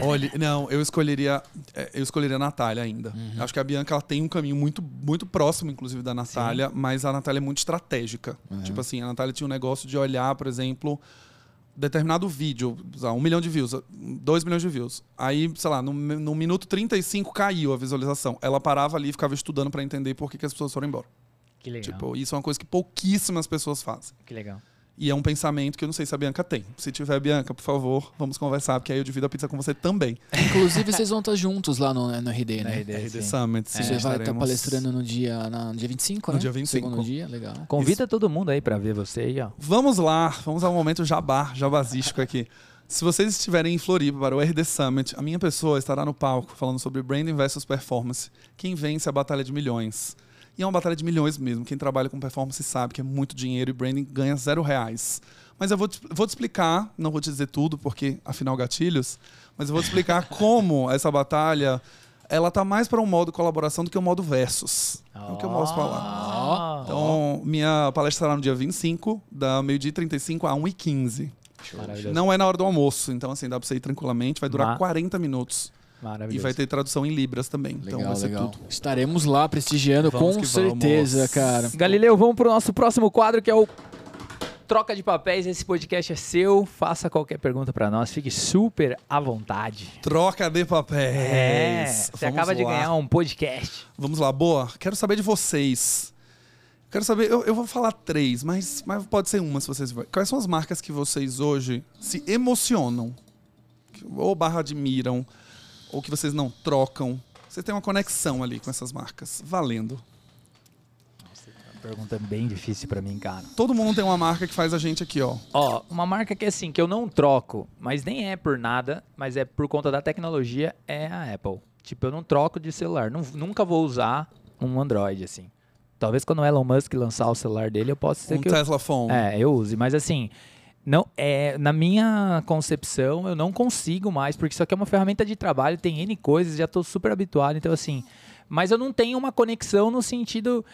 Olha, não, eu escolheria, é, eu escolheria a Natália ainda. Acho que a Bianca ela tem um caminho muito, muito próximo, inclusive, da Natália, mas a Natália é muito estratégica. Tipo assim, a Natália tinha um negócio de olhar, por exemplo, determinado vídeo, um milhão de views, dois milhões de views. Aí, sei lá, no, no minuto 35 caiu a visualização. Ela parava ali e ficava estudando para entender por que, que as pessoas foram embora.
Que legal.
Tipo, isso é uma coisa que pouquíssimas pessoas fazem.
Que legal.
E é um pensamento que eu não sei se a Bianca tem. Se tiver, Bianca, por favor, vamos conversar, porque aí eu divido a pizza com você também.
Inclusive, vocês vão estar juntos lá no, no RD,
Na
né?
RD,
RD
sim.
Summit, sim.
Você vai estar palestrando no dia, na- no dia 25,
No
né?
dia 25.
Segundo dia, legal.
Convida todo mundo aí pra ver você aí, ó.
Vamos lá, vamos ao momento jabá, jabazístico aqui. Se vocês estiverem em Floripa para o RD Summit, a minha pessoa estará no palco falando sobre branding versus performance. Quem vence a batalha de milhões. E é uma batalha de milhões mesmo. Quem trabalha com performance sabe que é muito dinheiro e branding ganha zero reais. Mas eu vou te, vou te explicar, não vou te dizer tudo, porque afinal gatilhos, mas eu vou te explicar como essa batalha ela tá mais para um modo colaboração do que um modo versus. É o que eu posso falar.
Ó.
Então, minha palestra será no dia 25, da meio-dia e 35 a 1h15.
Maravilhoso.
Não é na hora do almoço, então assim, dá pra você ir tranquilamente, vai durar
Ma-
40 minutos. E vai ter tradução em Libras também. então
Legal,
vai ser
legal.
tudo.
Estaremos lá prestigiando,
Vamos
com certeza,
vamos.
cara.
Galileu, vamos pro nosso próximo quadro que é o Troca de Papéis. Esse podcast é seu. Faça qualquer pergunta pra nós. Fique super à vontade.
Troca de papéis.
É, você
Vamos
acaba de
lá.
ganhar um podcast.
Vamos lá, boa. Quero saber de vocês. Quero saber, eu, eu vou falar três, mas, mas pode ser uma se vocês. Quais são as marcas que vocês hoje se emocionam? Ou barra admiram, ou que vocês não trocam? Você tem uma conexão ali com essas marcas. Valendo.
Pergunta bem difícil pra mim, cara.
Todo mundo tem uma marca que faz a gente aqui, ó.
Ó, uma marca que assim, que eu não troco, mas nem é por nada, mas é por conta da tecnologia, é a Apple. Tipo, eu não troco de celular. Nun- nunca vou usar um Android, assim. Talvez quando o Elon Musk lançar o celular dele, eu possa ser
Um
que eu
Tesla Phone.
É, eu use, mas assim, não é na minha concepção eu não consigo mais, porque isso aqui é uma ferramenta de trabalho, tem N coisas, já estou super habituado, então assim, mas eu não tenho uma conexão no sentido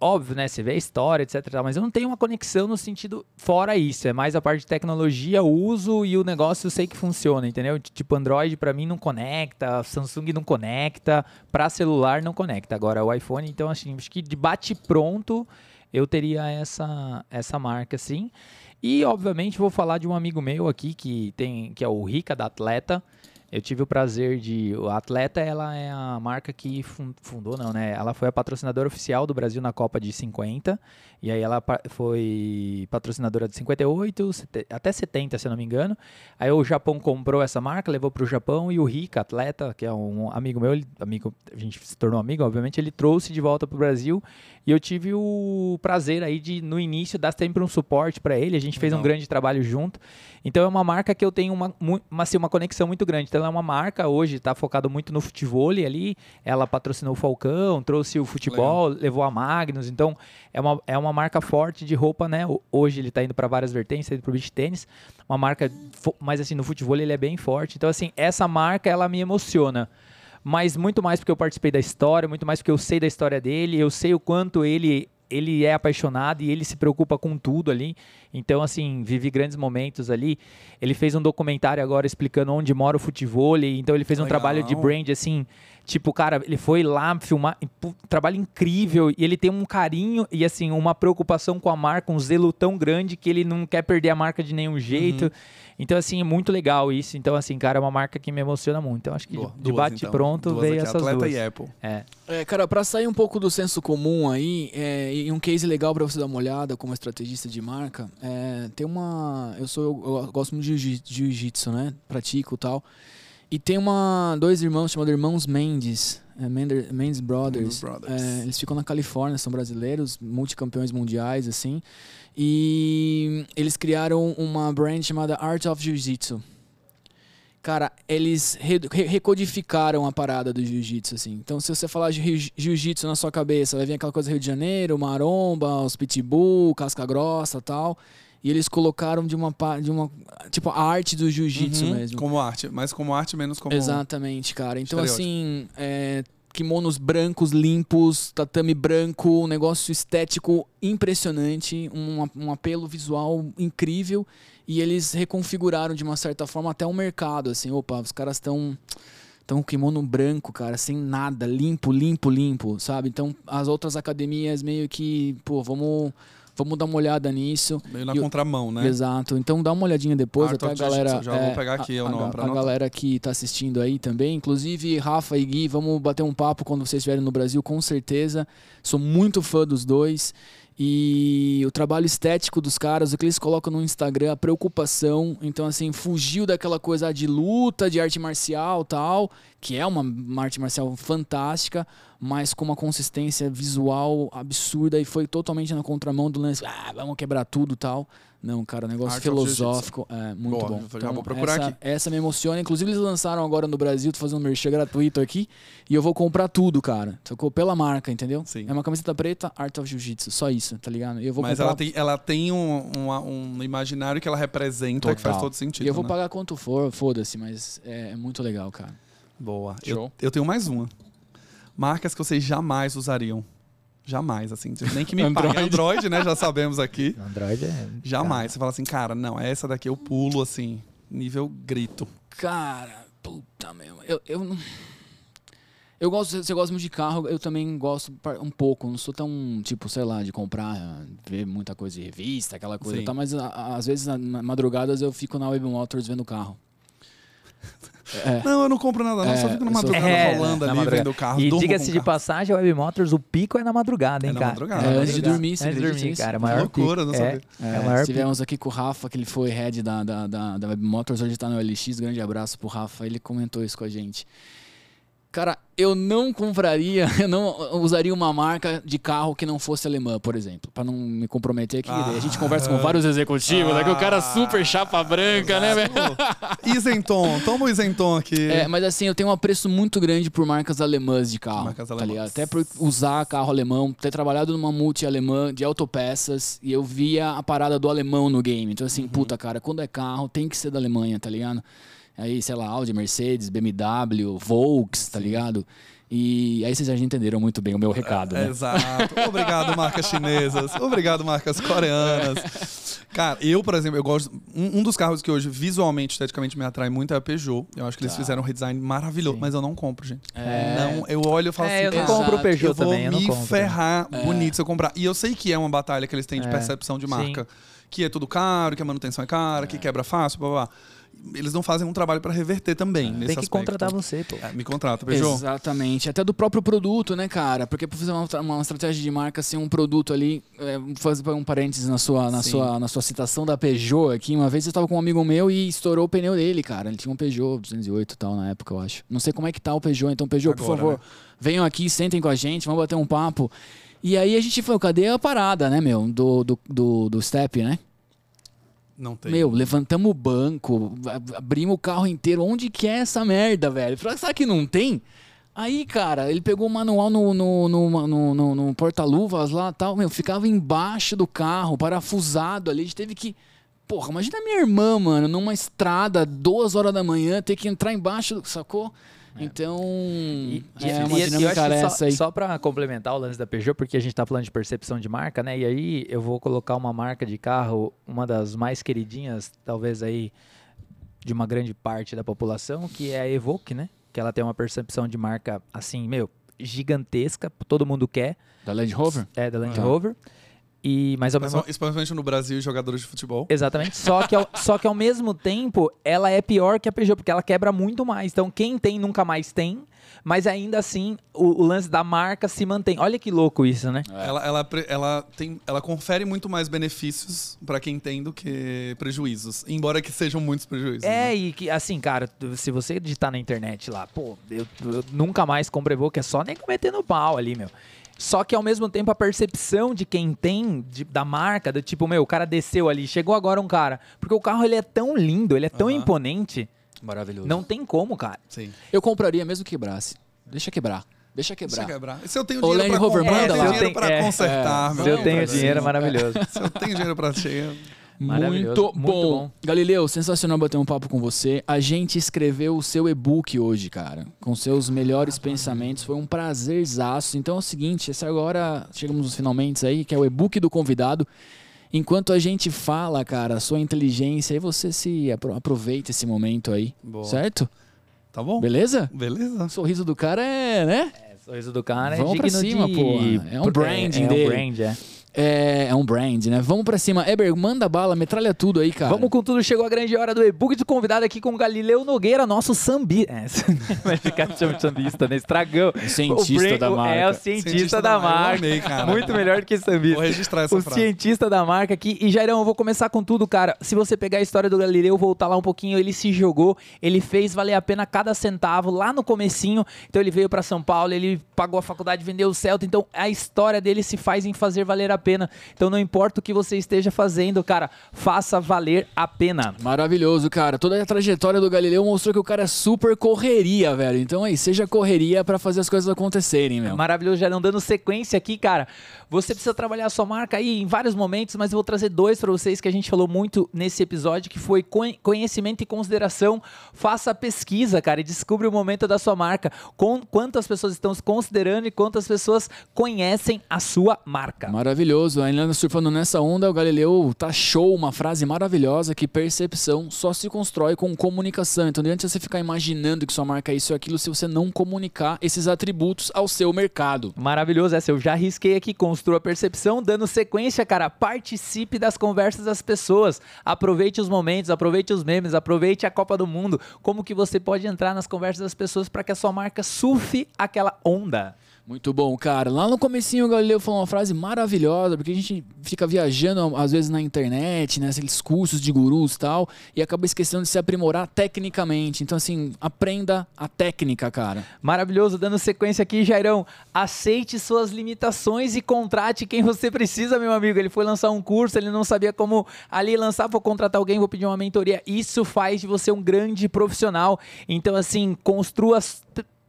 óbvio, né, você vê a história, etc, mas eu não tenho uma conexão no sentido fora isso, é mais a parte de tecnologia, uso e o negócio eu sei que funciona, entendeu? Tipo Android pra mim não conecta, Samsung não conecta, pra celular não conecta. Agora o iPhone, então assim, acho que de bate pronto eu teria essa, essa marca, sim. E, obviamente, vou falar de um amigo meu aqui, que tem que é o Rica da Atleta. Eu tive o prazer de... A Atleta, ela é a marca que fun- fundou, não, né? Ela foi a patrocinadora oficial do Brasil na Copa de 50. E aí ela foi patrocinadora de 58, sete- até 70, se eu não me engano. Aí o Japão comprou essa marca, levou para o Japão. E o Rica, atleta, que é um amigo meu, ele- amigo, a gente se tornou amigo, obviamente, ele trouxe de volta para o Brasil. E eu tive o prazer aí de, no início, dar sempre um suporte para ele. A gente fez um
Legal.
grande trabalho junto. Então é uma marca que eu tenho uma, uma, assim, uma conexão muito grande. Então ela é uma marca hoje, está focado muito no futebol ali. Ela patrocinou o Falcão, trouxe o futebol, levou a Magnus. Então é uma, é uma marca forte de roupa, né? Ho- Hoje ele está indo para várias vertentes, tá indo pro beach tênis. Uma marca, mas assim, no futebol ele é bem forte. Então assim, essa marca ela me emociona mas muito mais porque eu participei da história, muito mais porque eu sei da história dele, eu sei o quanto ele ele é apaixonado e ele se preocupa com tudo ali. Então, assim, vivi grandes momentos ali. Ele fez um documentário agora explicando onde mora o futebol. Então, ele fez um
Legal.
trabalho de brand, assim, Tipo, cara, ele foi lá filmar, pô, trabalho incrível, e ele tem um carinho e, assim, uma preocupação com a marca, um zelo tão grande que ele não quer perder a marca de nenhum jeito. Então, assim, é muito legal isso. Então, assim, cara, é uma marca que me emociona muito. Então, acho que
Boa,
de
duas,
bate
então.
pronto
Duas
veio
aqui,
essas
Atleta
duas.
e Apple.
É.
É, cara, pra sair um pouco do senso comum aí, é, e um case legal pra você dar uma olhada como estrategista de marca, é, tem uma. Eu sou. Eu gosto muito de jiu- jiu-jitsu, né? Pratico e tal. E tem uma, dois irmãos chamados Irmãos Mendes, é, Mender- Mendes Brothers.
Mendes Brothers.
É, eles ficam na Califórnia, são brasileiros, multicampeões mundiais, assim. E eles criaram uma brand chamada Art of Jiu-Jitsu. Cara, eles re- re- recodificaram a parada do jiu-jitsu, assim. Então, se você falar de jiu- jiu-jitsu na sua cabeça, vai vir aquela coisa Rio de Janeiro, maromba, os pitbull, casca grossa tal. E eles colocaram de uma, de uma tipo, a arte do jiu-jitsu
Uhum,
mesmo.
Como arte, mas como arte menos como...
Exatamente, cara. Então, assim, é, kimonos brancos, limpos, tatame branco, um negócio estético impressionante, um, um apelo visual incrível. E eles reconfiguraram de uma certa forma até o mercado, assim, opa, os caras estão com kimono branco, cara, sem nada, limpo, limpo, limpo, sabe? Então, as outras academias meio que, pô, vamos vamos dar uma olhada nisso.
Meio na
E o-
contramão, né?
Exato. Então dá uma olhadinha depois,
Art
até a galera.
já vou pegar aqui
a,
o
a
nome
a
anotar.
galera que tá assistindo aí também. Inclusive, Rafa e Gui, vamos bater um papo quando vocês estiverem no Brasil, com certeza. Sou muito fã dos dois. E o trabalho estético dos caras, o que eles colocam no Instagram, a preocupação. Então, assim, fugiu daquela coisa de luta, de arte marcial tal, que é uma, arte marcial fantástica, mas com uma consistência visual absurda e foi totalmente na contramão do lance. Ah, vamos quebrar tudo tal. Não, cara, um negócio
Art of
filosófico. É, muito
Boa,
bom.
já vou procurar
essa,
aqui.
Essa me emociona. Inclusive, eles lançaram agora no Brasil, tô fazendo um merchan gratuito aqui. E eu vou comprar tudo, cara. Sacou? Pela marca, entendeu?
Sim.
É uma camiseta preta, Art of Jiu-Jitsu. Só isso, tá ligado? Eu vou
Mas
comprar.
ela tem, ela tem um, um, um imaginário que ela representa que faz
Total.
todo sentido.
E eu vou
né?
pagar quanto for, foda-se, mas é, é muito legal, cara.
Boa.
Show.
Eu, eu tenho mais uma. Marcas que vocês jamais usariam. Jamais, assim. Nem que me
Android.
pague. Android, né? Já sabemos aqui.
Android é.
Jamais. Você fala assim, cara, não, essa daqui eu pulo, assim, nível grito.
Cara, puta meu. Eu, eu não. Eu gosto, você gosta muito de carro, eu também gosto um pouco. Não sou tão, tipo, sei lá, de comprar, ver muita coisa de revista, aquela coisa
Sim.
e tal, mas a- às vezes, na madrugadas, eu fico na Web Motors vendo o carro. É.
Não, eu não compro nada, não.
É,
só fico na madrugada
É,
rolando
na
ali,
madrugada.
vendo o carro.
E diga-se de
carro.
passagem, a Web Motors, o pico é na madrugada, hein,
É na
cara?
madrugada.
É,
né?
antes de dormir, você
Antes de dormir, cara. Maior
loucura, não
pico. É,
sabia.
é,
É,
o maior pico.
tivemos aqui com o Rafa, que ele foi head da, da, da, da Web Motors, hoje tá no LX. Grande abraço pro Rafa, ele comentou isso com a gente. Cara, eu não compraria, eu não usaria uma marca de carro que não fosse alemã, por exemplo, Pra não me comprometer aqui.
Ah.
a gente conversa com vários executivos, né, que o cara super chapa branca, né, velho?
Isenton, toma o Isenton aqui.
É, mas assim, eu tenho um apreço muito grande por marcas alemãs de carro.
Marcas
tá
alemãs.
ligado? Até por usar carro alemão, ter trabalhado numa multi alemã de autopeças e eu via a parada do alemão no game. Então,
Uhum.
assim, puta, cara, quando é carro, tem que ser da Alemanha, tá ligado? Aí, sei lá, Audi, Mercedes, BMW, Volks, tá ligado? E aí vocês já entenderam muito bem o meu recado, né?
Exato. Obrigado, marcas chinesas. Obrigado, marcas coreanas. Cara, eu, por exemplo, eu gosto. Um, um dos carros que hoje visualmente, esteticamente me atrai muito é a Peugeot. Eu acho que eles
Tá.
fizeram um redesign maravilhoso,
Sim.
mas eu não compro, gente.
É.
Não, eu olho e falo
É, eu
assim,
não
cara,
compro o. Peugeot
eu vou
também, eu não
me
compro.
ferrar
É.
bonito se eu comprar. E eu sei que é uma batalha que eles têm de
É.
percepção de
Sim.
marca. Que é tudo caro, que a manutenção é cara, que quebra fácil, blá blá blá. Eles não fazem um trabalho para reverter também nesse
Tem que
aspecto.
contratar você, pô.
É, me contrata, Peugeot.
Exatamente. Até do próprio produto, né, cara? Porque pra fazer uma, uma estratégia de marca, assim, um produto ali, é, vou fazer um parênteses na sua, na,
Sim.
sua, na sua citação da Peugeot aqui. Uma vez eu estava com um amigo meu e estourou o pneu dele, cara. Ele tinha um Peugeot 208 e tal na época, eu acho. Não sei como é que tá o Peugeot, então, Peugeot, por
Agora,
favor,
né?
venham aqui, sentem com a gente, vamos bater um papo. E aí a gente foi, cadê a parada, né, meu, do, do, do, do Step, né?
Não tem.
Meu, levantamos o banco, ab- abrimos o carro inteiro. Onde que é essa merda, velho? Será que não tem? Aí, cara, ele pegou o manual no, no, no, no, no- porta-luvas lá tal. Meu, ficava embaixo do carro, parafusado ali. A gente teve que. Porra, imagina minha irmã, mano, numa estrada, duas horas da manhã, ter que entrar embaixo, do- sacou? Então,
E, e-
é
e-
uma
e eu
dinâmica
acho que
essa
só,
aí.
só pra complementar o lance da Peugeot, porque a gente tá falando de percepção de marca, né? E aí eu vou colocar uma marca de carro, uma das mais queridinhas, talvez aí, de uma grande parte da população, que é a Evoque, né? Que ela tem uma percepção de marca, assim, meu, gigantesca, todo mundo quer,
Da Land Rover?
é da Land
Ah.
Rover. E, mas ao mesmo
Especialmente no Brasil, jogadores de futebol.
Exatamente. Só que, ao, só que ao mesmo tempo, ela é pior que a Peugeot, porque ela quebra muito mais. Então, quem tem nunca mais tem, mas ainda assim, o, o lance da marca se mantém. Olha que louco isso, né?
Ela, ela, pre- ela, tem, ela confere muito mais benefícios pra quem tem do que prejuízos. Embora que sejam muitos prejuízos.
É,
né?
e que, assim, cara, se você digitar na internet lá, pô, eu, eu nunca mais compro Evoque, é só nem metendo pau ali, meu. Só que ao mesmo tempo a percepção de quem tem, de- da marca, do tipo, meu, o cara desceu ali, chegou agora um cara. Porque o carro ele é tão lindo, ele é tão
Aham.
imponente,
Maravilhoso.
não tem como, cara.
Sim.
Eu compraria mesmo que quebrasse. Deixa quebrar. Deixa quebrar.
Deixa quebrar. Se eu tenho dinheiro eu tenho
tenho- é,
consertar. meu
Se eu tenho dinheiro, é maravilhoso.
Se eu tenho dinheiro pra cheio.
Muito,
muito
bom.
bom.
Galileu, sensacional bater um papo com você. A gente escreveu o seu e-book hoje, cara, com seus melhores pensamentos. Foi um prazerzaço. Então é o seguinte, esse agora chegamos nos finalmente aí, que é o e-book do convidado. Enquanto a gente fala, cara, a sua inteligência, aí você se apro- aproveita esse momento aí,
Boa.
certo?
Tá bom?
Beleza?
Beleza.
O sorriso do cara é, né?
É, sorriso do cara
Vamos
é
pra
digno
cima,
de...
pô. É um branding
é,
dele.
um brand, é.
É, é um brand, né? Vamos pra cima. Eber, manda bala, metralha tudo aí, cara.
Vamos com tudo, chegou a grande hora do e-book de convidado aqui com o Galileu Nogueira, nosso sambi. É, vai ficar te chamando de sambista, né? Estragão.
O cientista
brain-
da
o-
marca.
É, o cientista, da, marca.
Eu amei, cara.
Muito melhor do que sambista.
Vou registrar essa
o
frase.
cientista da marca aqui. E Jairão, eu vou começar com tudo, cara. Se você pegar a história do Galileu, voltar lá um pouquinho, ele se jogou, ele fez valer a pena cada centavo lá no comecinho. Então ele veio pra São Paulo, ele pagou a faculdade, vendeu o Celta. Então a história dele se faz em fazer valer a pena. Então não importa o que você esteja fazendo, cara, faça valer a pena.
Maravilhoso, cara. Toda a trajetória do Galileu mostrou que o cara é super correria, velho. Então aí, seja correria pra fazer as coisas acontecerem, meu.
Maravilhoso, Jairão. Dando sequência aqui, cara. Você precisa trabalhar a sua marca aí em vários momentos, mas eu vou trazer dois para vocês que a gente falou muito nesse episódio, que foi conhe- conhecimento e consideração. Faça a pesquisa, cara, e descubra o momento da sua marca. Com quantas pessoas estão se considerando e quantas pessoas conhecem a sua marca.
Maravilhoso. Ainda surfando nessa onda, o Galileu taxou uma frase maravilhosa que percepção só se constrói com comunicação. Então, não adianta você ficar imaginando que sua marca é isso ou aquilo se você não comunicar esses atributos ao seu mercado.
Maravilhoso, essa eu já risquei aqui, construa a percepção, dando sequência, cara, participe das conversas das pessoas, aproveite os momentos, aproveite os memes, aproveite a Copa do Mundo, como que você pode entrar nas conversas das pessoas para que a sua marca surfe aquela onda.
Muito bom, cara. Lá no comecinho o Galileu falou uma frase maravilhosa, porque a gente fica viajando às vezes na internet, né, cursos de gurus e tal, e acaba esquecendo de se aprimorar tecnicamente. Então assim, aprenda a técnica, cara.
Maravilhoso, dando sequência aqui, Jairão. Aceite suas limitações e contrate quem você precisa, meu amigo. Ele foi lançar um curso, ele não sabia como ali lançar, vou contratar alguém, vou pedir uma mentoria. Isso faz de você um grande profissional. Então, assim, construa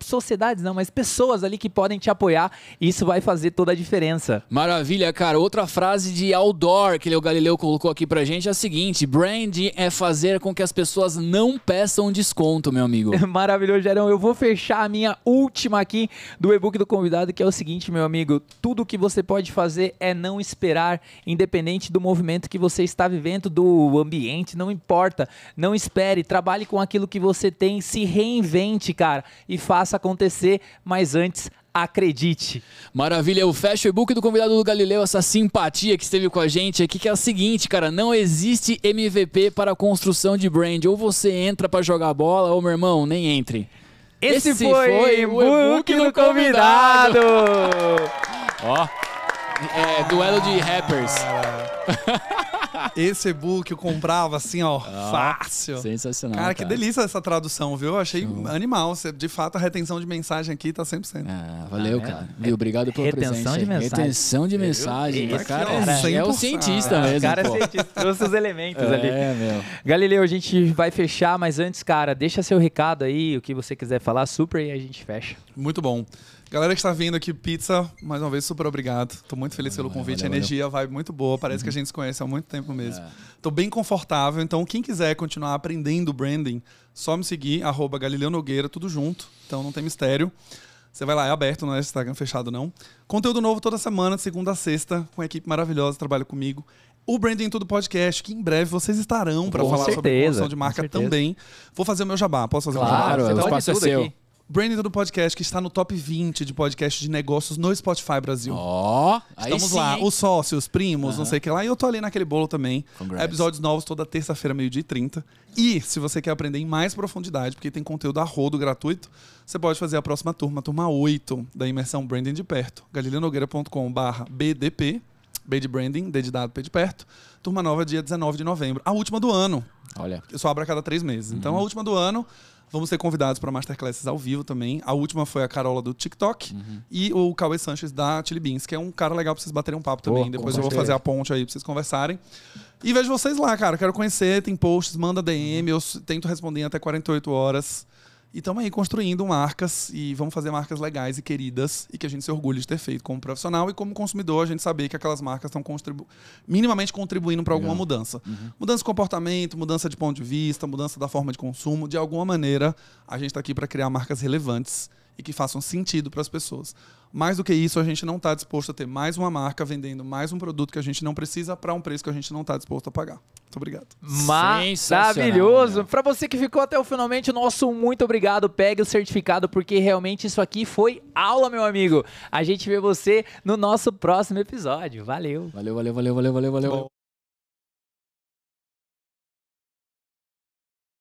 sociedades, não, mas pessoas ali que podem te apoiar. Isso vai fazer toda a diferença.
Maravilha, cara. Outra frase de outdoor que o Galileu colocou aqui pra gente é a seguinte: brand é fazer com que as pessoas não peçam desconto, meu amigo.
Maravilhoso, Gerão. Eu vou fechar a minha última aqui do e-book do convidado, que é o seguinte, meu amigo. Tudo que você pode fazer é não esperar, independente do movimento que você está vivendo, do ambiente, não importa. Não espere, trabalhe com aquilo que você tem, se reinvente, cara, e faça acontecer, mas antes. Acredite.
Maravilha, eu fecho o e-book do convidado do Galileu, essa simpatia que esteve com a gente aqui, que é o seguinte, cara, não existe MVP para a construção de brand. Ou você entra pra jogar bola, ou meu irmão, nem entre.
Esse,
Esse
foi,
foi
o e-book do
do convidado.
convidado.
Ó. É, duelo de rappers.
Esse e-book eu comprava assim, ó, fácil.
Sensacional.
Cara, que delícia essa tradução, viu? Eu achei animal. Cê- De fato, a retenção de mensagem aqui tá 100%.
Ah, valeu,
Ah, é?
cara. Viu? Obrigado pela
Retenção
presença.
de mensagem.
Retenção de mensagem.
eu-
O cara
ó,
é, é o
100%.
cientista
O
mesmo,
cara é cientista, trouxe os elementos ali.
É, meu.
Galileu, a gente vai fechar, mas antes, cara, deixa seu recado aí, o que você quiser falar, super, e a gente fecha.
Muito bom. Galera que está vindo aqui, pizza, mais uma vez, super obrigado. Tô muito feliz pelo convite.
valeu,
a energia, a vibe muito boa. Parece que a gente se conhece há muito tempo mesmo. Tô bem confortável, então quem quiser continuar aprendendo branding, só me seguir, arroba Galileu Nogueira, tudo junto, então não tem mistério. Você vai lá, é aberto, não é Instagram fechado não. Conteúdo novo toda semana, de segunda a sexta, com a equipe maravilhosa que trabalha comigo. O Branding Tudo Podcast, que em breve vocês estarão para falar sobre
certeza,
construção de
com
marca também. Vou fazer o meu jabá, posso fazer o meu jabá?
Claro, o
pode
espaço é
tudo
seu.
aqui.
Branding Tudo Podcast, que está no top 20 de podcast de negócios no Spotify Brasil.
Ó, aí
Estamos
sim,
lá,
hein?
os sócios, primos, não sei o que lá. E eu tô ali naquele bolo também.
Congrats.
Episódios novos toda terça-feira, meio-dia e 30. E se você quer aprender em mais profundidade, porque tem conteúdo a rodo gratuito, você pode fazer a próxima turma, a turma 8 da imersão Branding de Perto. galileunogueira.com.br BDP, B de Branding, D de dado, P de perto. Turma nova dia 19 de novembro. A última do ano.
Olha.
Eu só abro a cada três meses. Então, a última do ano, vamos ter convidados para masterclasses ao vivo também. A última foi a Carola do TikTok e o Cauê Sanches da Chili Beans, que é um cara legal para vocês baterem um papo também.
com
Depois eu vou fazer a ponte aí para vocês conversarem. E vejo vocês lá, cara. Quero conhecer, tem posts, manda DM, eu s- tento responder em até 48 horas. E estamos aí construindo marcas e vamos fazer marcas legais e queridas e que a gente se orgulhe de ter feito como profissional e como consumidor a gente saber que aquelas marcas estão contribu minimamente contribuindo para alguma mudança. Mudança de comportamento, mudança de ponto de vista, mudança da forma de consumo. De alguma maneira, a gente está aqui para criar marcas relevantes e que façam sentido para as pessoas. Mais do que isso, a gente não está disposto a ter mais uma marca vendendo mais um produto que a gente não precisa para um preço que a gente não está disposto a pagar. Muito obrigado.
Maravilhoso. Pra você que ficou até o finalmente, o nosso muito obrigado. Pegue o certificado, porque realmente isso aqui foi aula, meu amigo. A gente vê você no nosso próximo episódio. Valeu.
Valeu, valeu, valeu, valeu, valeu, valeu.
Bom.